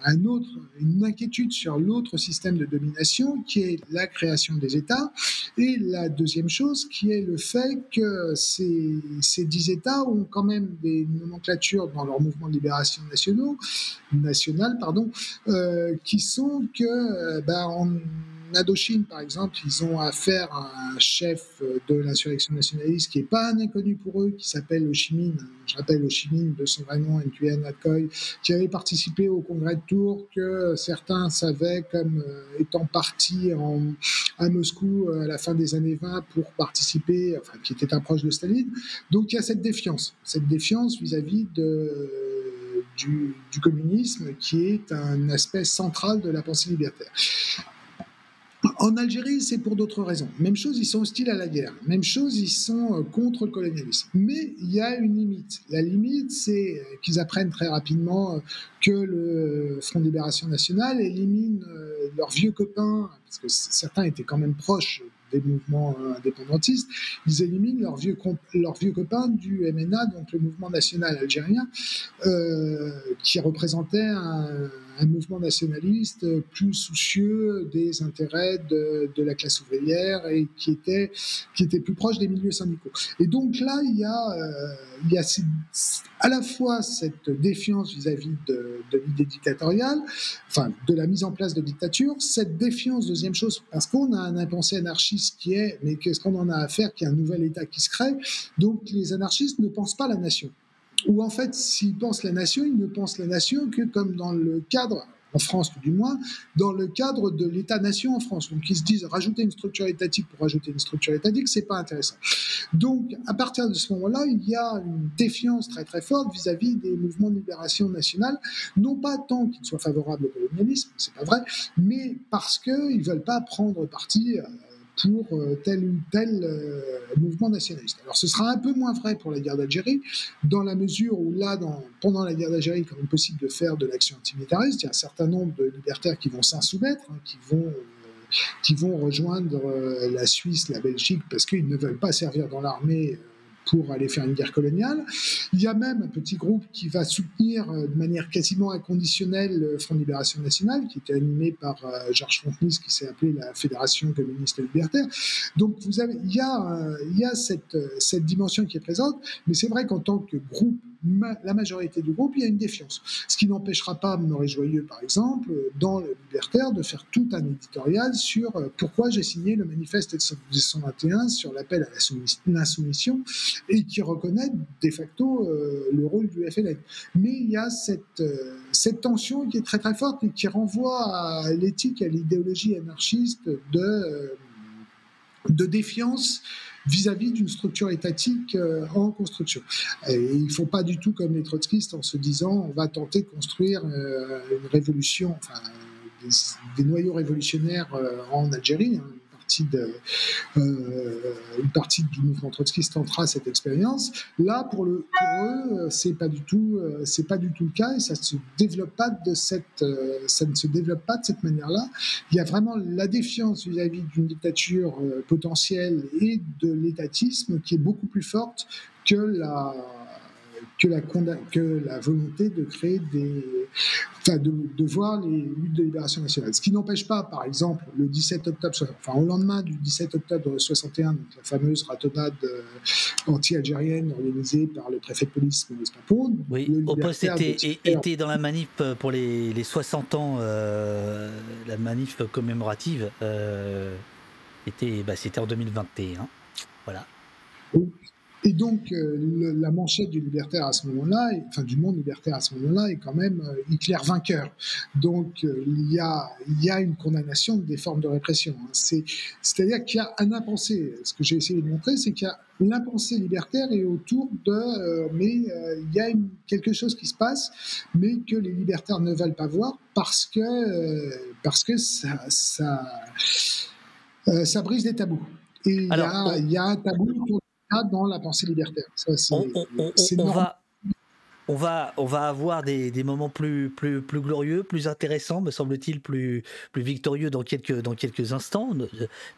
un autre, une inquiétude sur l'autre système de domination qui est la création des États. Et la deuxième chose qui est le fait que ces, ces dix États ont quand même des nomenclatures dans leur mouvement de libération nationaux, national, pardon, euh, qui sont que euh, ben, Indochine, par exemple, ils ont affaire à un chef de l'insurrection nationaliste qui n'est pas un inconnu pour eux, qui s'appelle Ho Chi Minh. Je rappelle Ho Chi Minh de son vrai nom, Nguyen Acoy, qui avait participé au congrès de Tours, que certains savaient comme euh, étant parti à Moscou euh, à la fin des années 20 pour participer, enfin, qui était un proche de Staline. Donc il y a cette défiance, cette défiance vis-à-vis du, communisme qui est un aspect central de la pensée libertaire. En Algérie, c'est pour d'autres raisons. Même chose, ils sont hostiles à la guerre. Même chose, ils sont euh, contre le colonialisme. Mais il y a une limite. La limite, c'est qu'ils apprennent très rapidement euh, que le Front de Libération Nationale élimine euh, leurs vieux copains, parce que certains étaient quand même proches des mouvements indépendantistes, ils éliminent leurs vieux, copains du MNA, donc le mouvement national algérien, qui représentait un un mouvement nationaliste plus soucieux des intérêts de, la classe ouvrière et qui était, qui était plus proche des milieux syndicaux. Et donc là, il y a, euh, il y a à la fois cette défiance vis-à-vis de, l'idée dictatoriale, enfin de la mise en place de dictature, cette défiance, deuxième chose, parce qu'on a un impensé anarchiste qui est, mais qu'est-ce qu'on en a à faire, qui a un nouvel État qui se crée, donc les anarchistes ne pensent pas la nation où en fait, s'ils pensent la nation, ils ne pensent la nation que comme dans le cadre, en France tout du moins, dans le cadre de l'État-nation en France. Donc ils se disent rajouter une structure étatique pour rajouter une structure étatique, c'est pas intéressant. Donc à partir de ce moment-là, il y a une défiance très très forte vis-à-vis des mouvements de libération nationale, non pas tant qu'ils soient favorables au colonialisme, c'est pas vrai, mais parce qu'ils veulent pas prendre parti. Euh, pour euh, tel ou tel euh, mouvement nationaliste. Alors ce sera un peu moins vrai pour la guerre d'Algérie, dans la mesure où là, pendant la guerre d'Algérie, quand même possible de faire de l'action antimilitariste, il y a un certain nombre de libertaires qui vont s'insoumettre, hein, euh, qui vont rejoindre la Suisse, la Belgique, parce qu'ils ne veulent pas servir dans l'armée pour aller faire une guerre coloniale. Il y a même un petit groupe qui va soutenir euh, de manière quasiment inconditionnelle le Front de Libération Nationale, qui était animé par euh, Georges Fontenis, qui s'est appelé la Fédération communiste libertaire. Donc vous avez, il y a, cette, cette dimension qui est présente, mais c'est vrai qu'en tant que groupe la majorité du groupe, il y a une défiance. Ce qui n'empêchera pas Maurice Joyeux, par exemple, dans le Libertaire, de faire tout un éditorial sur euh, pourquoi j'ai signé le manifeste de 1921 sur l'appel à l'insoumission et qui reconnaît de facto euh, le rôle du FLN. Mais il y a cette, euh, cette tension qui est très très forte et qui renvoie à l'éthique, à l'idéologie anarchiste de défiance vis-à-vis d'une structure étatique euh, en construction. Et il ne faut pas du tout comme les trotskistes en se disant on va tenter de construire euh, une révolution, enfin des, noyaux révolutionnaires euh, en Algérie. Hein de, euh, une partie du mouvement trotskiste tentera cette expérience. Là, pour, le, pour eux, euh, c'est pas du tout, euh, c'est pas du tout le cas et ça se développe pas de cette, ça ne se développe pas de cette manière-là. Il y a vraiment la défiance vis-à-vis d'une dictature potentielle et de l'étatisme qui est beaucoup plus forte que la que la, que la volonté de créer des. Enfin, de, de, voir les luttes de libération nationale. Ce qui n'empêche pas, par exemple, le 17 octobre, enfin, au lendemain du 17 octobre 61, donc la fameuse ratonnade euh, anti-algérienne organisée par le préfet de police Maurice Papon. Oui, au poste était, était, dans la manif pour les, les 60 ans, euh, la manif commémorative, euh, était, bah, c'était en 2021. Voilà. Et donc, euh, la manchette du libertaire à ce moment-là, enfin du monde libertaire à ce moment-là, est quand même euh, Hitler vainqueur. Donc, euh, il, y a, il y a une condamnation des formes de répression. Hein. C'est, c'est-à-dire qu'il y a un impensé. Ce que j'ai essayé de montrer, c'est qu'il y a l'impensé libertaire et autour de, mais il y a quelque chose qui se passe, mais que les libertaires ne veulent pas voir parce que, parce que ça, ça, ça brise des tabous. Et il y, a, il y a un tabou autour dans la pensée libertaire. on, va, on, va, on va avoir des, des, moments plus, plus, plus glorieux, plus intéressants, me semble-t-il, plus, plus victorieux dans quelques, dans quelques instants. Ne,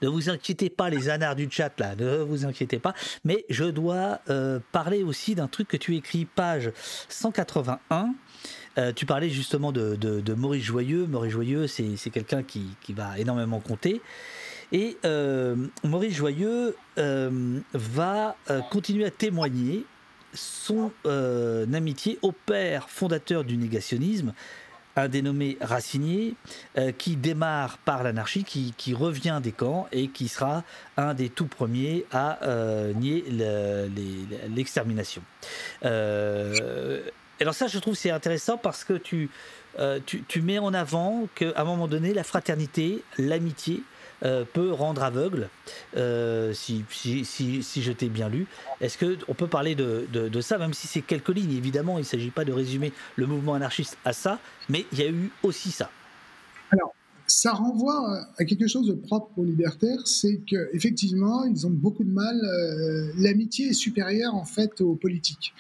ne, vous inquiétez pas, les anards du chat, là, ne vous inquiétez pas. Mais je dois euh, parler aussi d'un truc que tu écris, page 181. Euh, tu parlais justement de, de, de, Maurice Joyeux. Maurice Joyeux, c'est quelqu'un qui, qui, va énormément compter. Et euh, Maurice Joyeux euh, va euh, continuer à témoigner son amitié au père fondateur du négationnisme, un dénommé Racinier, qui démarre par l'anarchie, qui, revient des camps et qui sera un des tout premiers à nier l'extermination. alors ça, je trouve c'est intéressant parce que tu, mets en avant qu'à un moment donné, la fraternité, l'amitié, euh, peut rendre aveugle, euh, si, si, si, je t'ai bien lu. Est-ce qu'on peut parler de, de, ça, même si c'est quelques lignes? Évidemment, il ne s'agit pas de résumer le mouvement anarchiste à ça, mais il y a eu aussi ça. Alors, ça renvoie à quelque chose de propre aux libertaires, c'est qu'effectivement, ils ont beaucoup de mal. Euh, l'amitié est supérieure en fait aux politiques.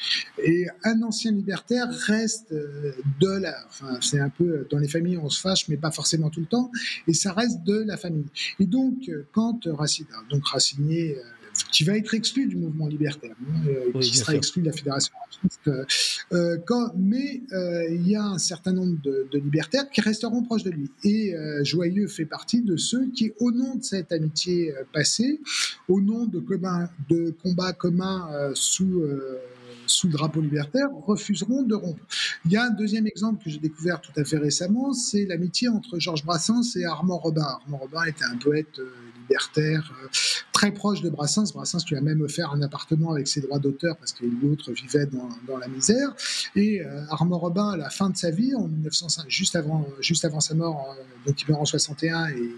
Et un ancien libertaire reste euh, de la. Enfin, c'est un peu dans les familles, on se fâche, mais pas forcément tout le temps. Et ça reste de la famille. Et donc, quand Racine, donc Racinier qui va être exclu du mouvement libertaire, hein, euh, qui sera exclu de la fédération euh, euh, quand, mais il y a un certain nombre de, libertaires qui resteront proches de lui. Et Joyeux fait partie de ceux qui, au nom de cette amitié passée, au nom de, commun, de combats communs sous sous drapeau libertaire refuseront de rompre. Il y a un deuxième exemple que j'ai découvert tout à fait récemment, c'est l'amitié entre Georges Brassens et Armand Robin. Armand Robin était un poète libertaire, très proche de Brassens. Brassens lui a même offert un appartement avec ses droits d'auteur parce que l'autre vivait dans, la misère. Et euh, Armand Robin, à la fin de sa vie, en 1905, juste avant, juste avant sa mort, euh, donc il meurt en 61 et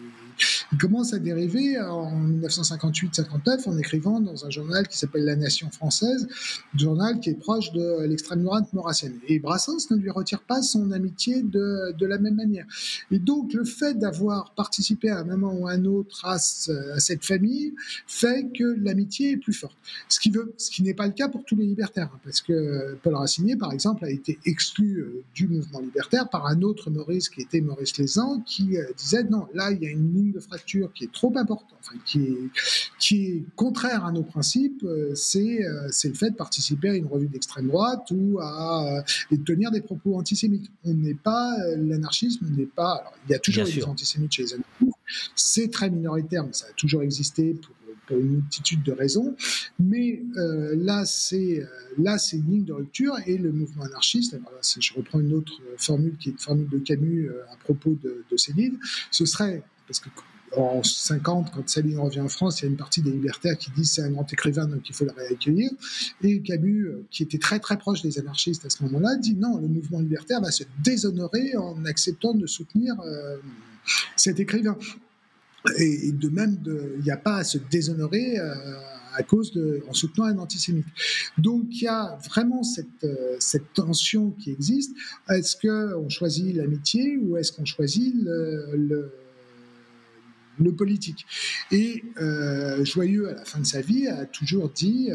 il commence à dériver en 1958-59 en écrivant dans un journal qui s'appelle La Nation française, journal qui est proche de l'extrême droite maurassienne. Et Brassens ne lui retire pas son amitié de, de la même manière. Et donc le fait d'avoir participé à un moment ou à un autre à, cette famille fait que l'amitié est plus forte. Ce qui, veut, ce qui n'est pas le cas pour tous les libertaires, hein, parce que Paul Racinier, par exemple, a été exclu euh, du mouvement libertaire par un autre Maurice qui était Maurice Lézan, qui euh, disait non, là il y a une de fracture qui est trop importante, qui, est, qui est contraire à nos principes, euh, c'est c'est le fait de participer à une revue d'extrême droite ou à et de tenir des propos antisémites. On n'est pas l'anarchisme n'est pas. Alors, il y a toujours des antisémites chez les anarchistes. C'est très minoritaire, mais ça a toujours existé pour pour une multitude de raisons. Mais euh, là, c'est euh, là, c'est une ligne de rupture et le mouvement anarchiste. Je reprends une autre formule qui est une formule de Camus euh, à propos de, de Céline. Ce serait parce que en 50, quand Céline revient en France, il y a une partie des libertaires qui disent c'est un grand écrivain, donc il faut le réaccueillir. Et Camus, qui était très très proche des anarchistes à ce moment-là, dit non, le mouvement libertaire va se déshonorer en acceptant de soutenir cet écrivain. Et, de même, il n'y a pas à se déshonorer euh, à cause de, en soutenant un antisémite. Donc il y a vraiment cette, euh, cette tension qui existe. Est-ce qu'on choisit l'amitié ou est-ce qu'on choisit le, le, politique? Et euh, Joyeux, à la fin de sa vie, a toujours dit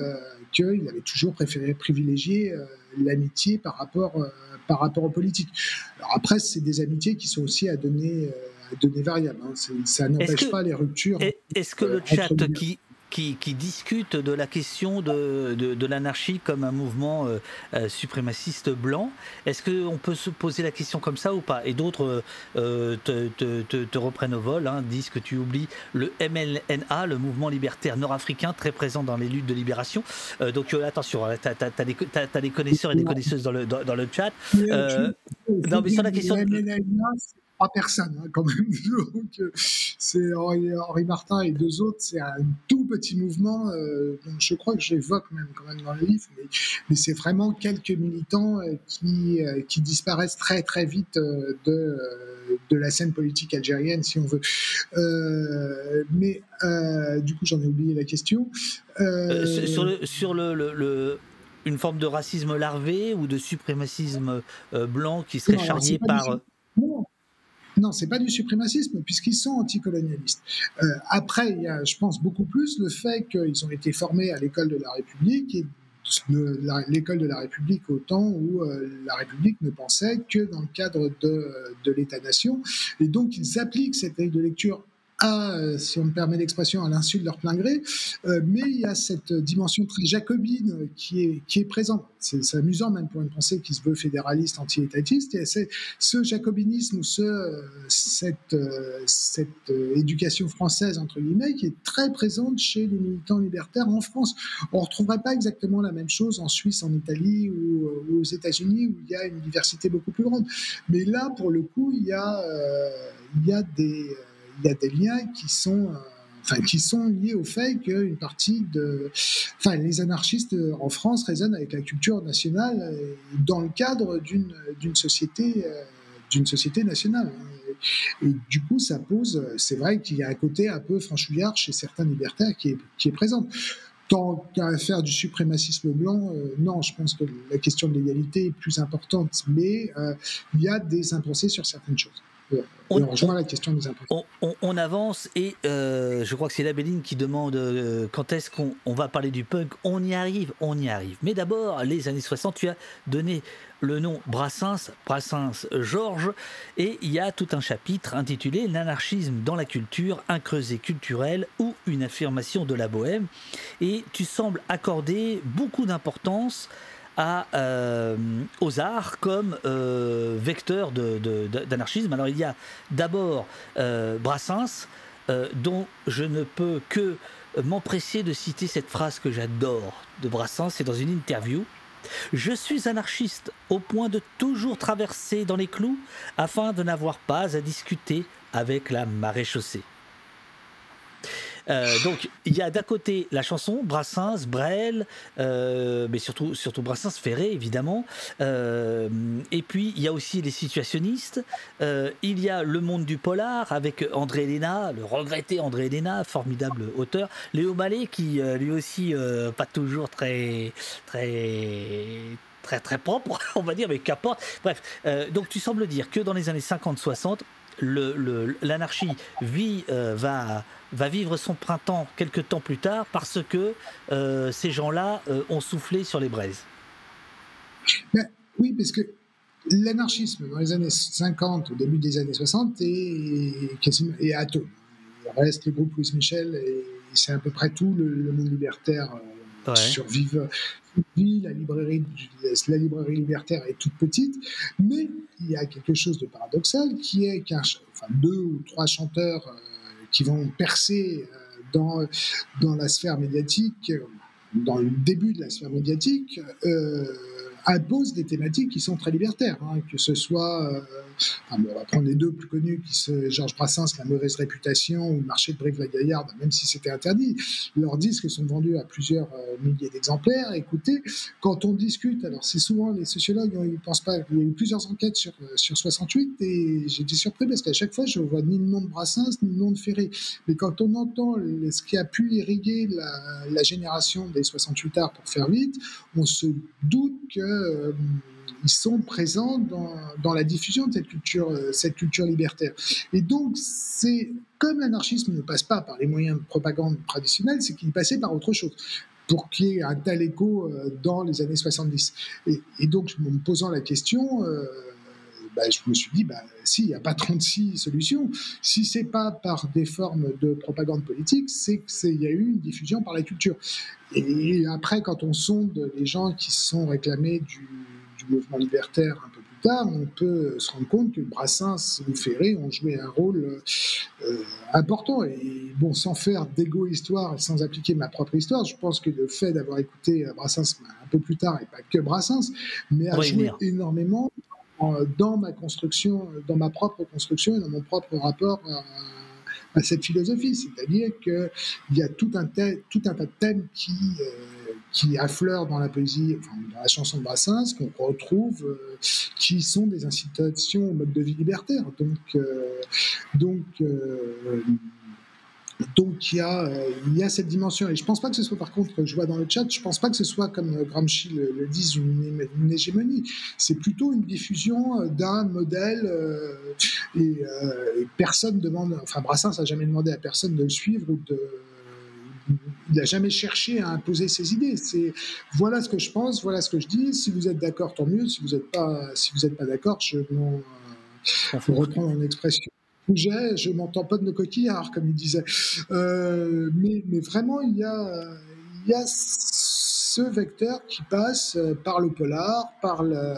qu'il avait toujours préféré privilégier l'amitié par rapport, par rapport au politique. Alors après, c'est des amitiés qui sont aussi à donner données variables. Hein. Ça n'empêche pas les ruptures. Est-ce que le chat qui, qui, qui, discute de la question de, de, l'anarchie comme un mouvement euh, euh, suprémaciste blanc. Est-ce qu'on peut se poser la question comme ça ou pas? Et d'autres euh, te, te, te, reprennent au vol, hein, disent que tu oublies le MLNA, le mouvement libertaire nord-africain, très présent dans les luttes de libération. donc attention, hein, tu as, as, des connaisseurs et des connaisseuses dans le, dans, le chat. non, mais sur la question trois personnes hein, quand même. *laughs* Donc euh, c'est Henri, Martin et deux autres, c'est un tout petit mouvement. Euh, je crois que j'évoque même quand même dans le livre, mais, c'est vraiment quelques militants euh, qui, qui disparaissent très très vite de de la scène politique algérienne, si on veut. mais du coup, j'en ai oublié la question. sur le, sur le, une forme de racisme larvé ou de suprémacisme blanc qui serait charnié par. Non, c'est pas du suprémacisme puisqu'ils sont anticolonialistes. Euh, après, il y a, je pense, beaucoup plus le fait qu'ils ont été formés à l'école de la République et l'école de la République au temps où euh, la République ne pensait que dans le cadre de, de l'État-nation. Et donc, ils appliquent cette grille de lecture à, euh, si on me permet l'expression, à l'insu de leur plein gré, euh, mais il y a cette dimension très jacobine qui est, qui est présente. C'est amusant même pour une pensée qui se veut fédéraliste, anti-étatiste. Et c'est ce jacobinisme ou ce, cette, euh, cette éducation française, entre guillemets, qui est très présente chez les militants libertaires en France. On ne retrouverait pas exactement la même chose en Suisse, en Italie ou, aux États-Unis, où il y a une diversité beaucoup plus grande. Mais là, pour le coup, il y a, il y a des y a des liens qui sont, euh, enfin, qui sont liés au fait qu'une partie de, enfin, les anarchistes en France résonnent avec la culture nationale euh, dans le cadre d'une d'une société euh, d'une société nationale. Et du coup, ça pose, c'est vrai qu'il y a un côté un peu franchouillard chez certains libertaires qui est, qui est présent. Tant qu'à faire du suprémacisme blanc, non, je pense que la question de l'égalité est plus importante, mais il y a des impensés sur certaines choses on, la question des On, avance et euh, je crois que c'est la Béline qui demande euh, quand est-ce qu'on va parler du punk. On y arrive, on y arrive. Mais d'abord, les années 60, tu as donné le nom Brassens, Brassens Georges, et il y a tout un chapitre intitulé L'anarchisme dans la culture, un creuset culturel ou une affirmation de la bohème. Et tu sembles accorder beaucoup d'importance euh, aux arts comme euh, vecteur d'anarchisme. Alors il y a d'abord euh, Brassens, dont je ne peux que m'empresser de citer cette phrase que j'adore de Brassens, c'est dans une interview. Je suis anarchiste au point de toujours traverser dans les clous afin de n'avoir pas à discuter avec la marée chaussée. Euh, donc il y a d'un côté la chanson Brassens, Brel, euh, mais surtout surtout Brassens, Ferré évidemment. Euh, et puis il y a aussi les situationnistes. il y a le monde du polar avec André Léna, le regretté André Léna, formidable auteur. Léo Mallet qui lui aussi pas toujours très très très très propre, *laughs* on va dire, mais qu'importe. Bref, donc tu sembles dire que dans les années 50-60, l'anarchie vit, va va vivre son printemps quelques temps plus tard parce que euh, ces gens-là euh, ont soufflé sur les braises. oui, parce que l'anarchisme dans les années 50, au début des années 60, est, est atome. Il reste le groupe Louis Michel et c'est à peu près tout le, monde libertaire euh, survive. La librairie, la librairie libertaire est toute petite, mais il y a quelque chose de paradoxal qui est qu'un, enfin, deux ou trois chanteurs qui vont percer euh, dans, dans la sphère médiatique, dans le début de la sphère médiatique, impose des thématiques qui sont très libertaires, hein, que ce soit, on va prendre les deux plus connus, qui sont Georges Brassens, La mauvaise réputation, ou Le marché de Brive-la-Gaillarde, même si c'était interdit. Leurs disques sont vendus à plusieurs euh, milliers d'exemplaires. Écoutez, quand on discute, alors c'est souvent les sociologues, ils pensent pas, il y a eu plusieurs enquêtes sur, euh, sur 68, et j'étais surpris parce qu'à chaque fois, je vois ni le nom de Brassens, ni le nom de Ferré. Mais quand on entend ce qui a pu irriguer la, la génération des 68 arts, pour faire vite, on se doute que euh, ils sont présents dans, la diffusion de cette culture, euh, cette culture libertaire. Et donc, c'est comme l'anarchisme ne passe pas par les moyens de propagande traditionnels, c'est qu'il passait par autre chose pour qu'il y ait un tel écho euh, dans les années 70. Et, donc, en me posant la question, bah, je me suis dit, bah, si, il n'y a pas 36 solutions. Si c'est pas par des formes de propagande politique, c'est qu'il y a eu une diffusion par la culture. Et après, quand on sonde les gens qui sont réclamés du, mouvement libertaire un peu plus tard, on peut se rendre compte que Brassens ou Ferré ont joué un rôle euh, important. Et bon, sans faire d'égo-histoire et sans appliquer ma propre histoire, je pense que le fait d'avoir écouté Brassens un peu plus tard, et pas que Brassens, mais a joué énormément dans ma construction, dans ma propre construction et dans mon propre rapport à, cette philosophie. C'est-à-dire qu'il y a tout un, tout un tas de thèmes qui, euh, qui affleurent dans la poésie, dans la chanson de Brassens, qu'on retrouve, euh, qui sont des incitations au mode de vie libertaire. Donc, euh, donc donc il y, a, euh, il y a cette dimension. Et je pense pas que ce soit, par contre, je vois dans le chat, je pense pas que ce soit, comme Gramsci le, le dise, une, hégémonie. C'est plutôt une diffusion euh, d'un modèle. Euh, et, personne demande, enfin Brassens n'a jamais demandé à personne de le suivre ou de n'a jamais cherché à imposer ses idées. C'est voilà ce que je pense, voilà ce que je dis. Si vous êtes d'accord, tant mieux. Si vous n'êtes pas, si vous êtes pas d'accord, je m'en reprendre expression je m'entends pas de nos coquillards, comme il disait. Euh, mais, vraiment, il y a, il y a ce vecteur qui passe euh, par le polar, par le.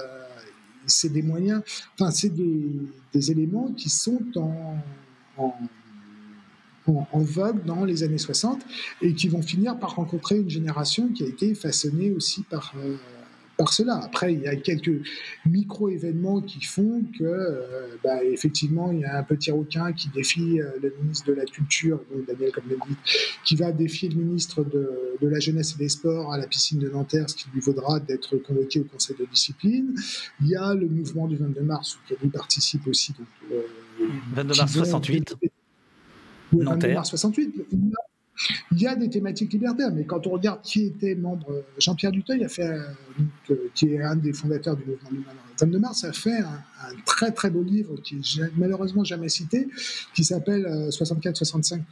C'est des moyens, enfin, c'est des, éléments qui sont en, en, vogue dans les années 60 et qui vont finir par rencontrer une génération qui a été façonnée aussi par. Euh, cela. Après, il y a quelques micro-événements qui font que, euh, bah, effectivement, il y a un petit requin qui défie euh, le ministre de la Culture, Daniel comme dit, qui va défier le ministre de, la Jeunesse et des Sports à la piscine de Nanterre, ce qui lui vaudra d'être convoqué au Conseil de discipline. Il y a le mouvement du 22 mars, auquel il participe aussi. Donc, 22 euh, mars 68. Nanterre. 22 mars 68. Il y a des thématiques libertaires, mais quand on regarde qui était membre, Jean-Pierre Duteuil a fait, euh, qui est un des fondateurs du mouvement du 22 mars, a fait un, très très beau livre qui est malheureusement jamais cité, qui s'appelle 64-65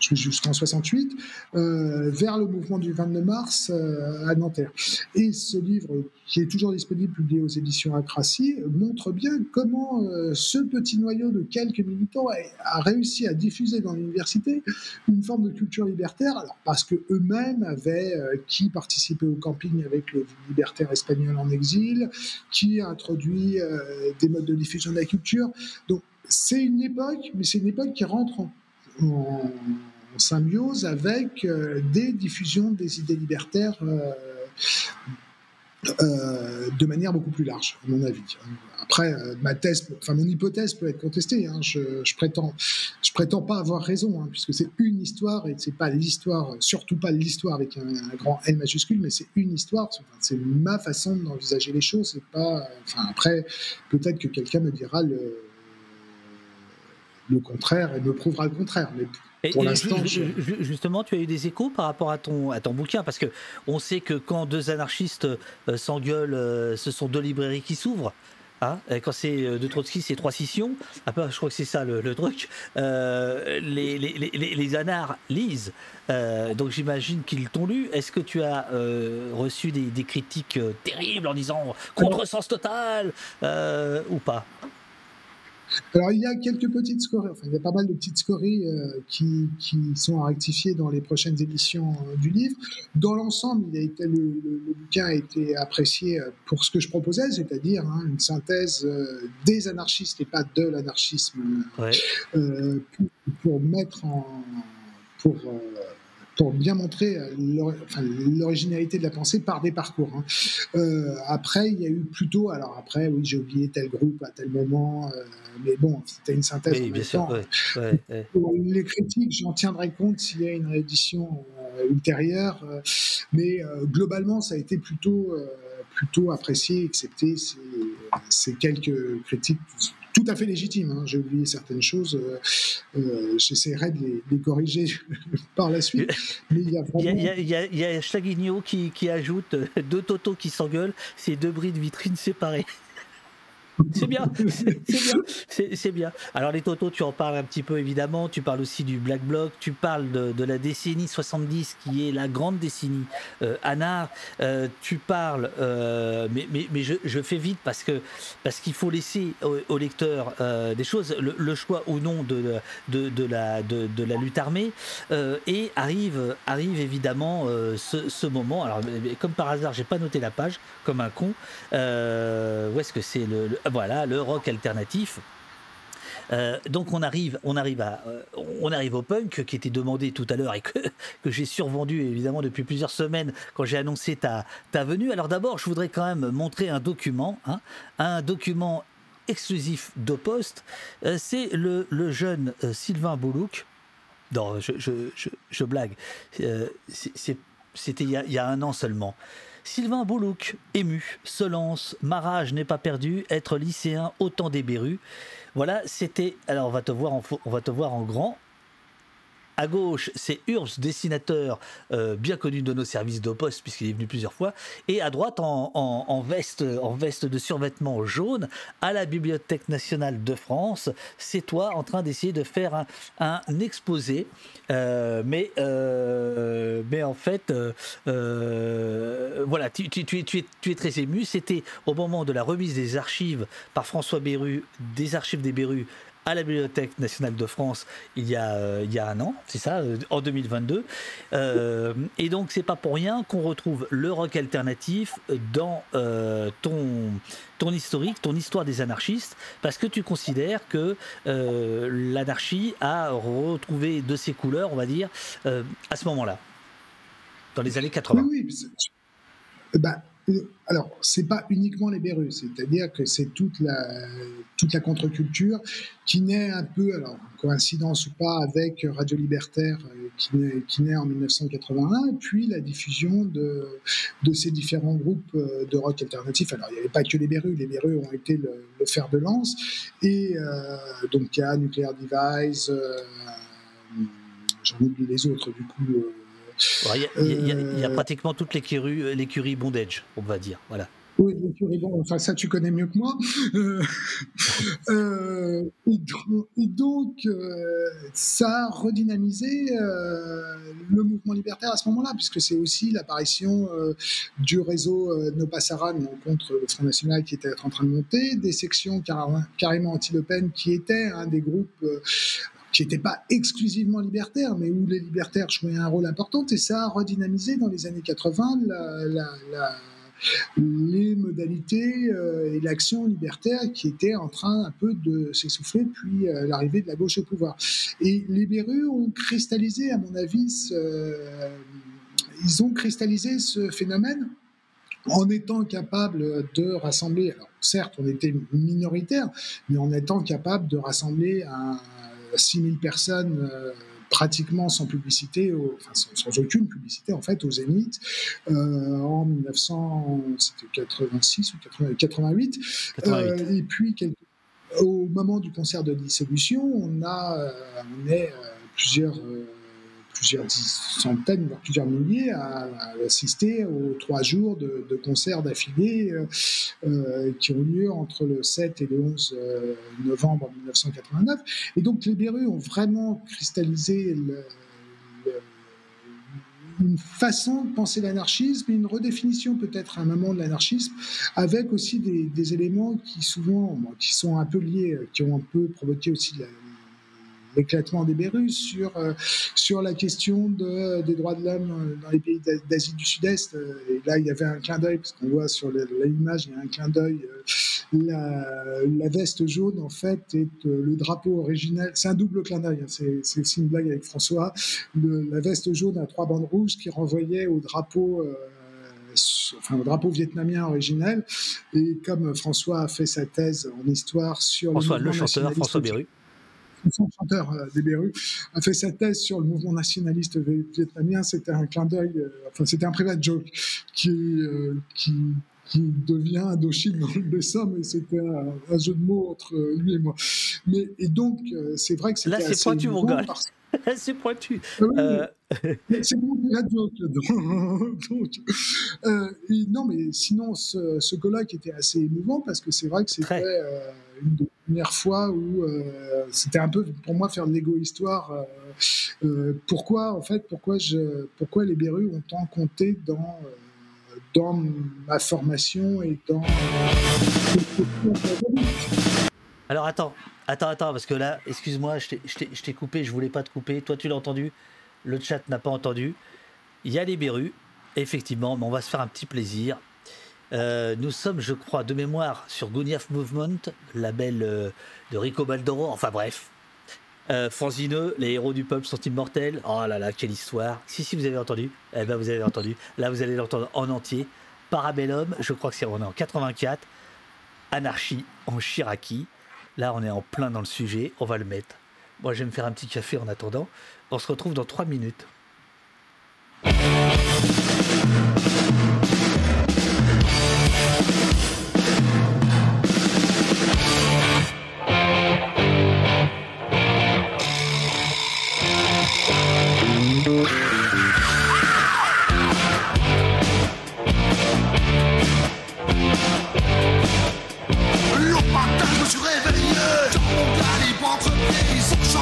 jusqu'en 68, euh, vers le mouvement du 22 mars euh, à Nanterre. Et ce livre, qui est toujours disponible, publié aux éditions Acracy, montre bien comment euh, ce petit noyau de quelques militants a, réussi à diffuser dans l'université une forme de culture libertaire, alors parce que eux-mêmes avaient, qui participait au camping avec le libertaire espagnol en exil, qui introduit des modes de diffusion de la culture. Donc c'est une époque, mais c'est une époque qui rentre en, en, symbiose avec euh, des diffusions des idées libertaires euh, euh, de manière beaucoup plus large, à mon avis. Après, ma thèse, enfin mon hypothèse peut être contestée. Hein. Je, je, prétends, je prétends pas avoir raison, hein, puisque c'est une histoire et c'est pas l'histoire, surtout pas l'histoire avec un, grand L majuscule, mais c'est une histoire. C'est ma façon d'envisager les choses. C'est pas, après, peut-être que quelqu'un me dira le le contraire et me prouvera le contraire. Mais pour l'instant, justement, tu as eu des échos par rapport à ton à ton bouquin? Parce que on sait que quand deux anarchistes euh, s'engueulent, euh, ce sont deux librairies qui s'ouvrent. Hein quand c'est euh, de Trotsky, c'est trois scissions. Après, ah, je crois que c'est ça le, truc. les, les, les, les, anards lisent. donc j'imagine qu'ils t'ont lu. Est-ce que tu as reçu des, des, critiques terribles en disant contresens total ou pas? Alors, il y a quelques petites scories, enfin, il y a pas mal de petites scories euh, qui, qui, sont à rectifier dans les prochaines éditions euh, du livre. Dans l'ensemble, il a été, le, le, bouquin a été apprécié euh, pour ce que je proposais, c'est-à-dire hein, une synthèse des anarchistes et pas de l'anarchisme, pour, pour, mettre en pour pour bien montrer euh, l'originalité de la pensée par des parcours. Hein. Euh, après, il y a eu plutôt, alors après, oui, j'ai oublié tel groupe à tel moment, euh, mais bon, c'était une synthèse. Oui, bien sûr. Les critiques, j'en tiendrai compte s'il y a une réédition ultérieure, mais globalement, ça a été plutôt plutôt apprécié, excepté ces, ces quelques critiques tout à fait légitime. Hein. J'ai oublié certaines choses. Euh, euh, j'essaierai de les, corriger *laughs* par la suite. *laughs* Mais il y a Il y a, Schlaguigno qui, qui, ajoute euh, deux Toto qui s'engueulent, c'est deux bris de vitrine séparés. C'est bien, c'est bien, bien. Alors les Toto, tu en parles un petit peu évidemment, tu parles aussi du Black Bloc, tu parles de, la décennie 70 qui est la grande décennie euh, Anar, euh, tu parles, euh, mais, mais, je, fais vite parce que parce qu'il faut laisser au, lecteur des choses, le, choix ou non de, de, la, de, la lutte armée, et arrive, arrive évidemment ce, ce, moment, alors comme par hasard, j'ai pas noté la page, comme un con, où est-ce que c'est le voilà, le rock alternatif. Euh, donc euh, on arrive au punk qui était demandé tout à l'heure et que, *laughs* j'ai survendu évidemment depuis plusieurs semaines quand j'ai annoncé ta, venue. Alors d'abord, je voudrais quand même montrer un document, hein, un document exclusif d'Opost. Euh, c'est le, jeune Sylvain Boulouk. Non, je, blague. C'était il y a un an seulement. Sylvain Boulouk, ému, se lance, Marage n'est pas perdu, être lycéen autant des Bérus. Voilà, c'était. Alors on va te voir on va te voir en grand. À gauche, c'est Urs, dessinateur euh, bien connu de nos services de poste, puisqu'il est venu plusieurs fois. Et à droite, en, veste, en veste de survêtement jaune, à la Bibliothèque nationale de France, c'est toi en train d'essayer de faire un, exposé. Euh, mais, euh, mais en fait, voilà, tu es très ému. C'était au moment de la remise des archives par François Berru, des archives des Berru à la Bibliothèque nationale de France il y a, euh, il y a un an, c'est ça, euh, en 2022. Euh, et donc, c'est pas pour rien qu'on retrouve le rock alternatif dans ton, ton historique, ton histoire des anarchistes, parce que tu considères que l'anarchie a retrouvé de ses couleurs, on va dire, à ce moment-là, dans les années 80. Oui, oui. Alors, c'est pas uniquement les Bérus, c'est-à-dire que c'est toute la, toute la contre-culture qui naît un peu, alors coïncidence ou pas, avec Radio Libertaire euh, qui naît, en 1981, et puis la diffusion de, de ces différents groupes euh, de rock alternatif. Alors, il n'y avait pas que les Bérus, les Bérus ont été le, fer de lance, et euh, donc il y a Nuclear Device, j'en oublie les autres du coup. Il y, a pratiquement toute l'écurie, l'écurie bondage, on va dire. Voilà. Oui, l'écurie bon, enfin ça tu connais mieux que moi. Euh, euh, et, donc, euh, ça a redynamisé le mouvement libertaire à ce moment-là, puisque c'est aussi l'apparition du réseau No Passaran contre le Front National qui était en train de monter, des sections carrément anti-Le Pen qui étaient un des groupes qui n'était pas exclusivement libertaire, mais où les libertaires jouaient un rôle important, et ça a redynamisé dans les années 80 les modalités euh, et l'action libertaire qui étaient en train un peu de s'essouffler depuis euh, l'arrivée de la gauche au pouvoir. Et les Bérus ont cristallisé, à mon avis, ils ont cristallisé ce phénomène en étant capable de rassembler, alors certes on était minoritaire, mais en étant capable de rassembler un 6000 personnes euh, pratiquement sans publicité, enfin sans, aucune publicité en fait au Zénith euh, en 1986 ou 88. Euh, et puis au moment du concert de dissolution, on a on est plusieurs plusieurs centaines, voire plusieurs milliers à, assister aux trois jours de, concerts d'affilée euh, euh, qui ont lieu entre le 7 et le 11 euh, novembre 1989. Et donc les Bérus ont vraiment cristallisé une façon de penser l'anarchisme une redéfinition peut-être à un moment de l'anarchisme avec aussi des, éléments qui souvent qui sont un peu liés, qui ont un peu provoqué aussi l'éclatement des Bérus, sur, sur la question de, des droits de l'homme dans les pays d'Asie du Sud-Est. Et là, il y avait un clin d'œil, parce qu'on voit sur l'image, il y a un clin d'œil. La, la, veste jaune, en fait, est le drapeau originel. C'est un double clin d'œil, hein, c'est aussi une blague avec François. la veste jaune a trois bandes rouges qui renvoyaient au drapeau enfin, au drapeau vietnamien originel. Et comme François a fait sa thèse en histoire sur François, le, chanteur, François Beru. François, chanteur euh, des Beru, a fait sa thèse sur le mouvement nationaliste vietnamien. C'était un clin d'œil, euh, enfin, c'était un private joke qui, euh, qui, qui devient Indochine dans le dessin, mais c'était un, jeu de mots entre lui et moi. Mais, et donc, c'est vrai que c'était *laughs* Là, c'est pointu, mon gars. c'est pointu. Ah euh... C'est mon joke Donc, *laughs* euh, non, mais sinon, ce, ce, colloque était assez émouvant parce que c'est vrai que c'était euh, une des premières fois où euh, c'était un peu pour moi faire de l'égo-histoire. pourquoi, en fait, pourquoi, je, pourquoi les Berus ont tant compté dans dans ma formation et dans. Alors attends, attends, attends, parce que là, excuse-moi, je t'ai coupé, je voulais pas te couper. Toi, tu l'as entendu, le chat n'a pas entendu. Il y a les Berus, effectivement, mais on va se faire un petit plaisir. Euh, nous sommes, je crois, de mémoire sur Guniaf Movement, label euh, de Rico Baldoro, enfin bref. Euh, Franzineux, les héros du peuple sont immortels. Oh là là, quelle histoire. Si, si, vous avez entendu. Eh ben, vous avez entendu. Là, vous allez l'entendre en entier. Parabellum, je crois que c'est en 84. Anarchie en Chiraki. Là, on est en plein dans le sujet, on va le mettre. Moi, je vais me faire un petit café en attendant. On se retrouve dans 3 minutes.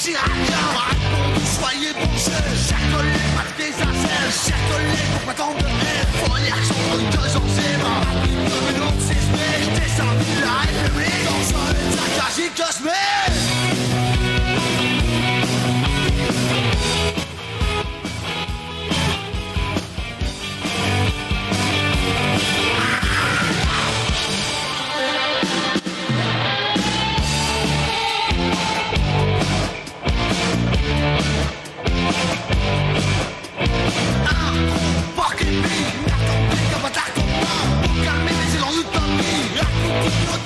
Chiracien va répondre, soyez bronchés Chers collègues, des incels Chers collègues, pourquoi tant de haine sur une deux Comme une autre sismique J'étais servi la République Dans un état Thank you.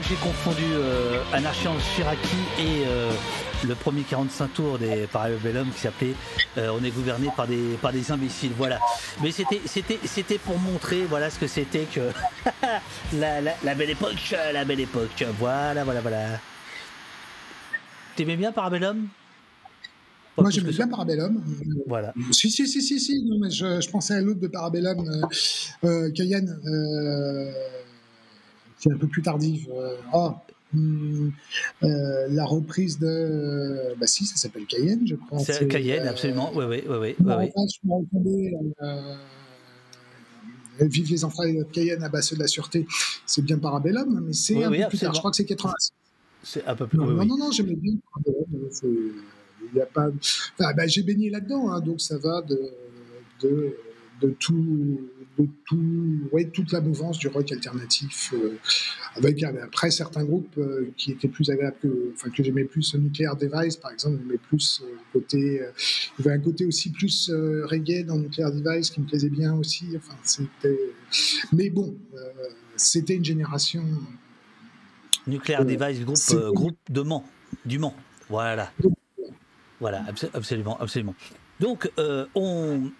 J'ai confondu euh, Anarchie en Chiraki et euh, le premier 45 tours des Parabellum qui s'appelait euh, On est gouverné par des, par des imbéciles. Voilà. Mais c'était, c'était, c'était pour montrer voilà, ce que c'était que *laughs* la, belle époque. La belle époque. Voilà, voilà, voilà. T'aimais bien Parabellum moi, j'aimais bien Parabellum. Voilà. Si, si, si, si, si. Non, mais je, pensais à l'autre de Parabellum, euh, Cayenne qui est un peu plus tardive. Euh, ah, hum, la reprise de. bah si, ça s'appelle Cayenne, je crois. C'est Cayenne, absolument. Oui, oui, oui. oui. Vive les enfants de Cayenne, à basse de la sûreté, c'est bien Parabellum, mais c'est un peu plus tard. Je crois que c'est 86. C'est un peu plus. Non, non, non, j'aimais bien Il y a pas. Enfin, bah, j'ai baigné là-dedans, hein, donc ça va de, de, de tout, de tout, ouais, toute la mouvance du rock alternatif, euh, avec après certains groupes euh, qui étaient plus agréables que, enfin que j'aimais plus, Nuclear Device par exemple, j'aimais plus euh, côté, il y avait un côté aussi plus reggae dans Nuclear Device qui me plaisait bien aussi. Enfin, c'était, mais bon, c'était une génération. Nuclear Device, groupe, groupe de Mans, du Mans, voilà. Voilà, absolument, absolument. Donc, on,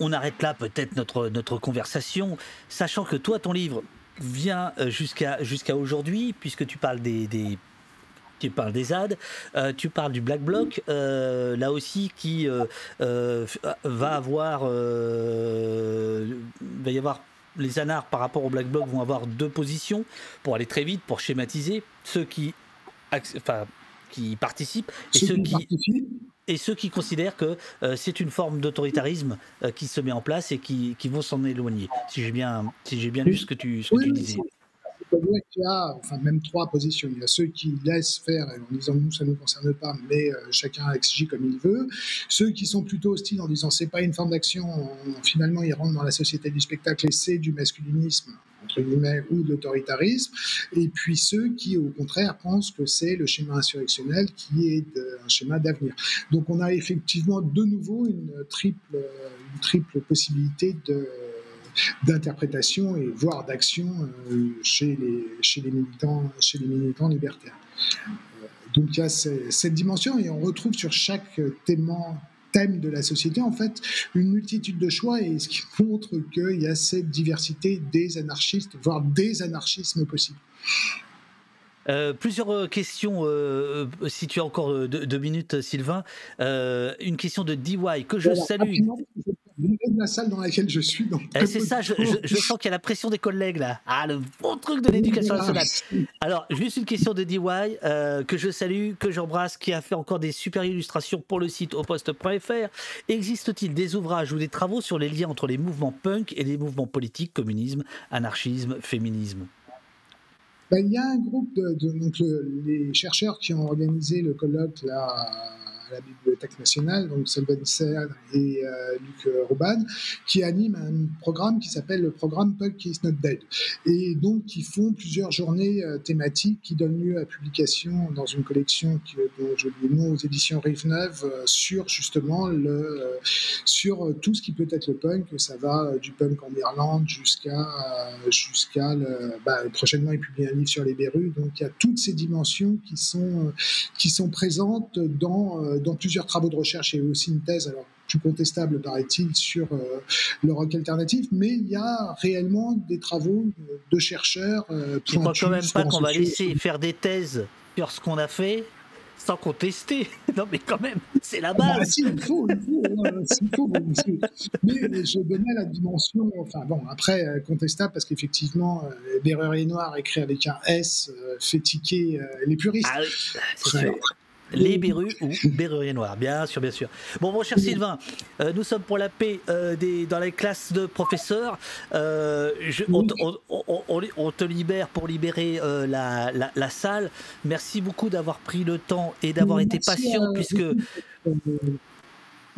on, arrête là peut-être notre, notre conversation, sachant que toi, ton livre vient euh, jusqu'à jusqu'à aujourd'hui, puisque tu parles des, tu parles des ZAD, euh, tu parles du Black Bloc, euh, là aussi qui va avoir, va y avoir les anards par rapport au Black Bloc vont avoir deux positions pour aller très vite, pour schématiser ceux qui, enfin, qui participent et ceux, qui, et ceux qui considèrent que euh, c'est une forme d'autoritarisme euh, qui se met en place et qui, qui vont s'en éloigner. Si j'ai bien, si j'ai bien lu ce que tu, ce que tu disais. Il y a enfin, même trois positions. Il y a ceux qui laissent faire en disant nous, ça ne nous concerne pas, mais euh, chacun agit comme il veut. Ceux qui sont plutôt hostiles en disant c'est pas une forme d'action, finalement ils rentrent dans la société du spectacle et c'est du masculinisme entre guillemets, ou de l'autoritarisme, et puis ceux qui, au contraire, pensent que c'est le schéma insurrectionnel qui est un schéma d'avenir. Donc on a effectivement de nouveau une triple, une triple possibilité de d'interprétation et voire d'action euh, chez, les, chez, les militants, chez les militants libertaires. Euh, donc il y a cette dimension et on retrouve sur chaque thème, thème de la société, en fait, une multitude de choix et ce qui montre qu'il y a cette diversité des anarchistes, voire des anarchismes possibles. Euh, plusieurs euh, questions, euh, si tu as encore deux, minutes, Sylvain. une question de DY que je salue la salle dans laquelle je suis. Eh, c'est ça, je, sens qu'il y a la pression des collègues là. Ah, le bon truc de l'éducation nationale. Alors, juste une question de DY euh, que je salue, que j'embrasse, qui a fait encore des super illustrations pour le site au poste.fr. Existe-t-il des ouvrages ou des travaux sur les liens entre les mouvements punk et les mouvements politiques, communisme, anarchisme, féminisme? Ben, Il y a un groupe de, donc, les chercheurs qui ont organisé le colloque là à la Bibliothèque nationale, donc Selven Serre et euh, Luc Rouban, qui animent un programme qui s'appelle le programme Punk is not dead. Et donc, qui font plusieurs journées euh, thématiques qui donnent lieu à publication dans une collection qui, dont je le nom aux éditions Rive Neuve euh, sur justement le, sur tout ce qui peut être le punk. Ça va du punk en Irlande jusqu'à, jusqu'à bah, prochainement, il publie un livre sur les Berus. Donc, il y a toutes ces dimensions qui sont, qui sont présentes dans dans plusieurs travaux de recherche et aussi une thèse, alors plus contestable paraît-il, sur euh, le rock alternatif, mais il y a réellement des travaux de chercheurs. Euh, Je ne crois quand même pas qu'on va laisser faire des thèses sur ce qu'on a fait sans contester. *laughs* Non, mais quand même, c'est la base. Bah, si, il faut, il faut, mais je donnais la dimension, enfin bon, après, euh, contestable, parce qu'effectivement, euh, et Noir écrit avec un S fait tiquer les puristes. Ah, oui, les Berus ou Berruriers Noirs, bien sûr, bien sûr. Bon, mon cher Sylvain, euh, nous sommes pour la paix euh, des, dans les classes de professeurs. Euh, on, te libère pour libérer la, la, salle. Merci beaucoup d'avoir pris le temps et d'avoir été patient, puisque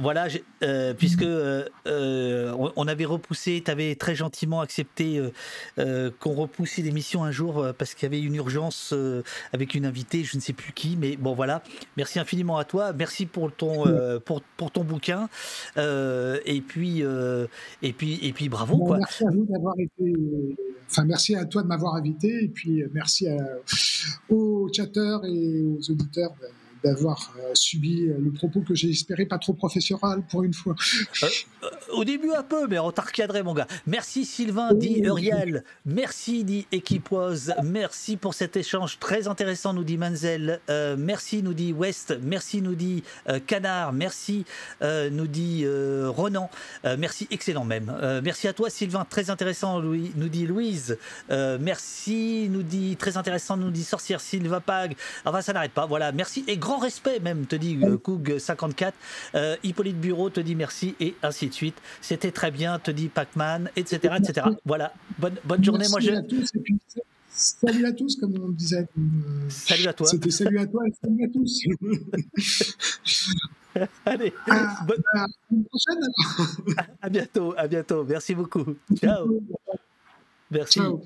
voilà, euh, puisque euh, euh, on avait repoussé, tu avais très gentiment accepté qu'on repoussait l'émission un jour parce qu'il y avait une urgence avec une invitée, je ne sais plus qui, mais bon voilà. Merci infiniment à toi, merci pour ton pour, pour, ton bouquin et puis et puis et puis bravo quoi. Merci à vous d'avoir été, enfin merci à toi de m'avoir invité et puis merci aux chatteurs et aux auditeurs d'avoir subi le propos que j'ai espéré pas trop professoral pour une fois. au début un peu, mais on t'a recadré mon gars. Merci Sylvain, dit Uriel. Merci, dit Equipoise. Merci pour cet échange très intéressant, nous dit Manzel. merci, nous dit West. Merci, nous dit Canard. Merci, nous dit Ronan. merci, excellent même. merci à toi Sylvain, très intéressant, nous dit Louise. merci, nous dit très intéressant, nous dit Sorcière Sylva Pag. Enfin, ça n'arrête pas. Voilà, merci et grand respect même, te dit Coug54. Hippolyte Bureau te dit merci et ainsi de suite. C'était très bien, te dit Pac-Man, etc., etc. Voilà, bonne, bonne journée. Moi, je... salut à tous, comme on disait. Salut à toi. C'était salut à toi et salut à tous. *laughs* Allez, à, bonne... à, prochaine. *laughs* à bientôt, à bientôt. Merci beaucoup. Ciao. Merci. Ciao.